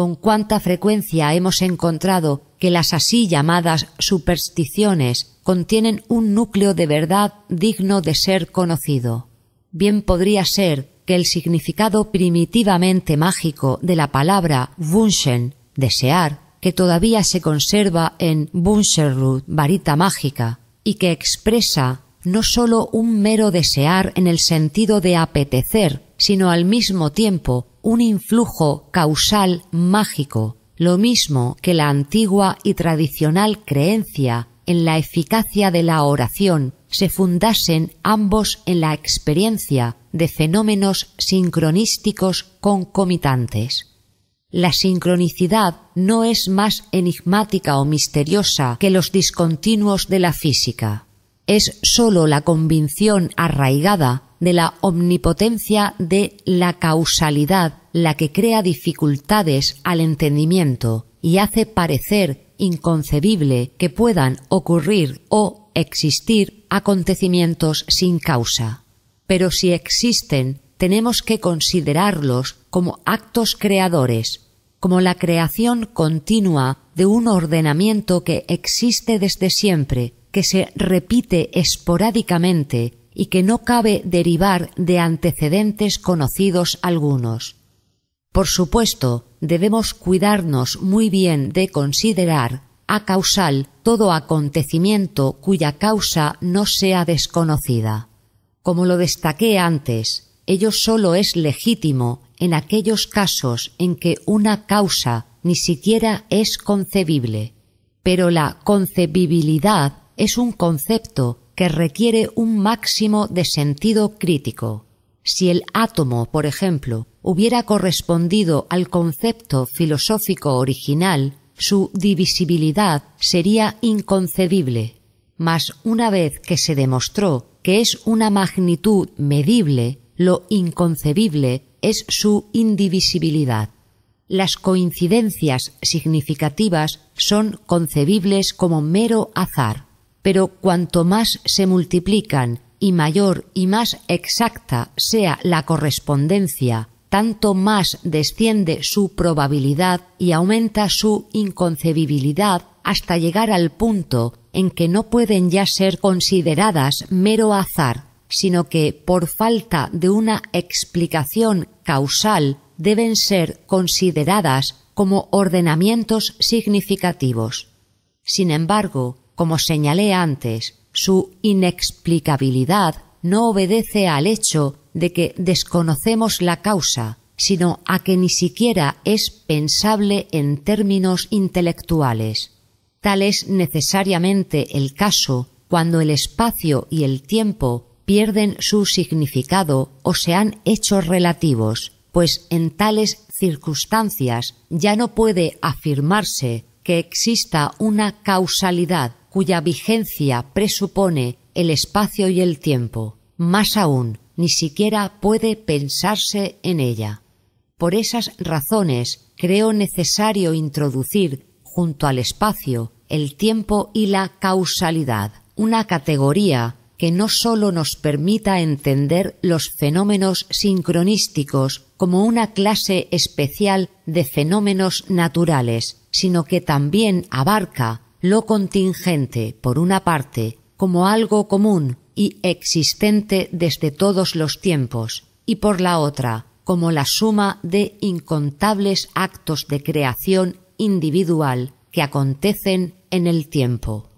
Con cuánta frecuencia hemos encontrado que las así llamadas supersticiones contienen un núcleo de verdad digno de ser conocido. Bien podría ser que el significado primitivamente mágico de la palabra wünschen, desear, que todavía se conserva en Bunserrud, varita mágica, y que expresa no sólo un mero desear en el sentido de apetecer, sino al mismo tiempo un influjo causal mágico, lo mismo que la antigua y tradicional creencia en la eficacia de la oración se fundasen ambos en la experiencia de fenómenos sincronísticos concomitantes. La sincronicidad no es más enigmática o misteriosa que los discontinuos de la física. Es sólo la convicción arraigada de la omnipotencia de la causalidad la que crea dificultades al entendimiento y hace parecer inconcebible que puedan ocurrir o existir acontecimientos sin causa. Pero si existen, tenemos que considerarlos como actos creadores, como la creación continua de un ordenamiento que existe desde siempre, que se repite esporádicamente y que no cabe derivar de antecedentes conocidos algunos. Por supuesto, debemos cuidarnos muy bien de considerar a causal todo acontecimiento cuya causa no sea desconocida. Como lo destaqué antes, ello sólo es legítimo en aquellos casos en que una causa ni siquiera es concebible. Pero la concebibilidad es un concepto que requiere un máximo de sentido crítico. Si el átomo, por ejemplo, hubiera correspondido al concepto filosófico original, su divisibilidad sería inconcebible. Mas una vez que se demostró que es una magnitud medible, lo inconcebible es su indivisibilidad. Las coincidencias significativas son concebibles como mero azar pero cuanto más se multiplican y mayor y más exacta sea la correspondencia, tanto más desciende su probabilidad y aumenta su inconcebibilidad hasta llegar al punto en que no pueden ya ser consideradas mero azar, sino que por falta de una explicación causal deben ser consideradas como ordenamientos significativos. Sin embargo, como señalé antes, su inexplicabilidad no obedece al hecho de que desconocemos la causa, sino a que ni siquiera es pensable en términos intelectuales. Tal es necesariamente el caso cuando el espacio y el tiempo pierden su significado o se han hecho relativos, pues en tales circunstancias ya no puede afirmarse que exista una causalidad cuya vigencia presupone el espacio y el tiempo. Más aún, ni siquiera puede pensarse en ella. Por esas razones creo necesario introducir junto al espacio, el tiempo y la causalidad, una categoría que no sólo nos permita entender los fenómenos sincronísticos como una clase especial de fenómenos naturales, sino que también abarca lo contingente, por una parte, como algo común y existente desde todos los tiempos, y por la otra, como la suma de incontables actos de creación individual que acontecen en el tiempo.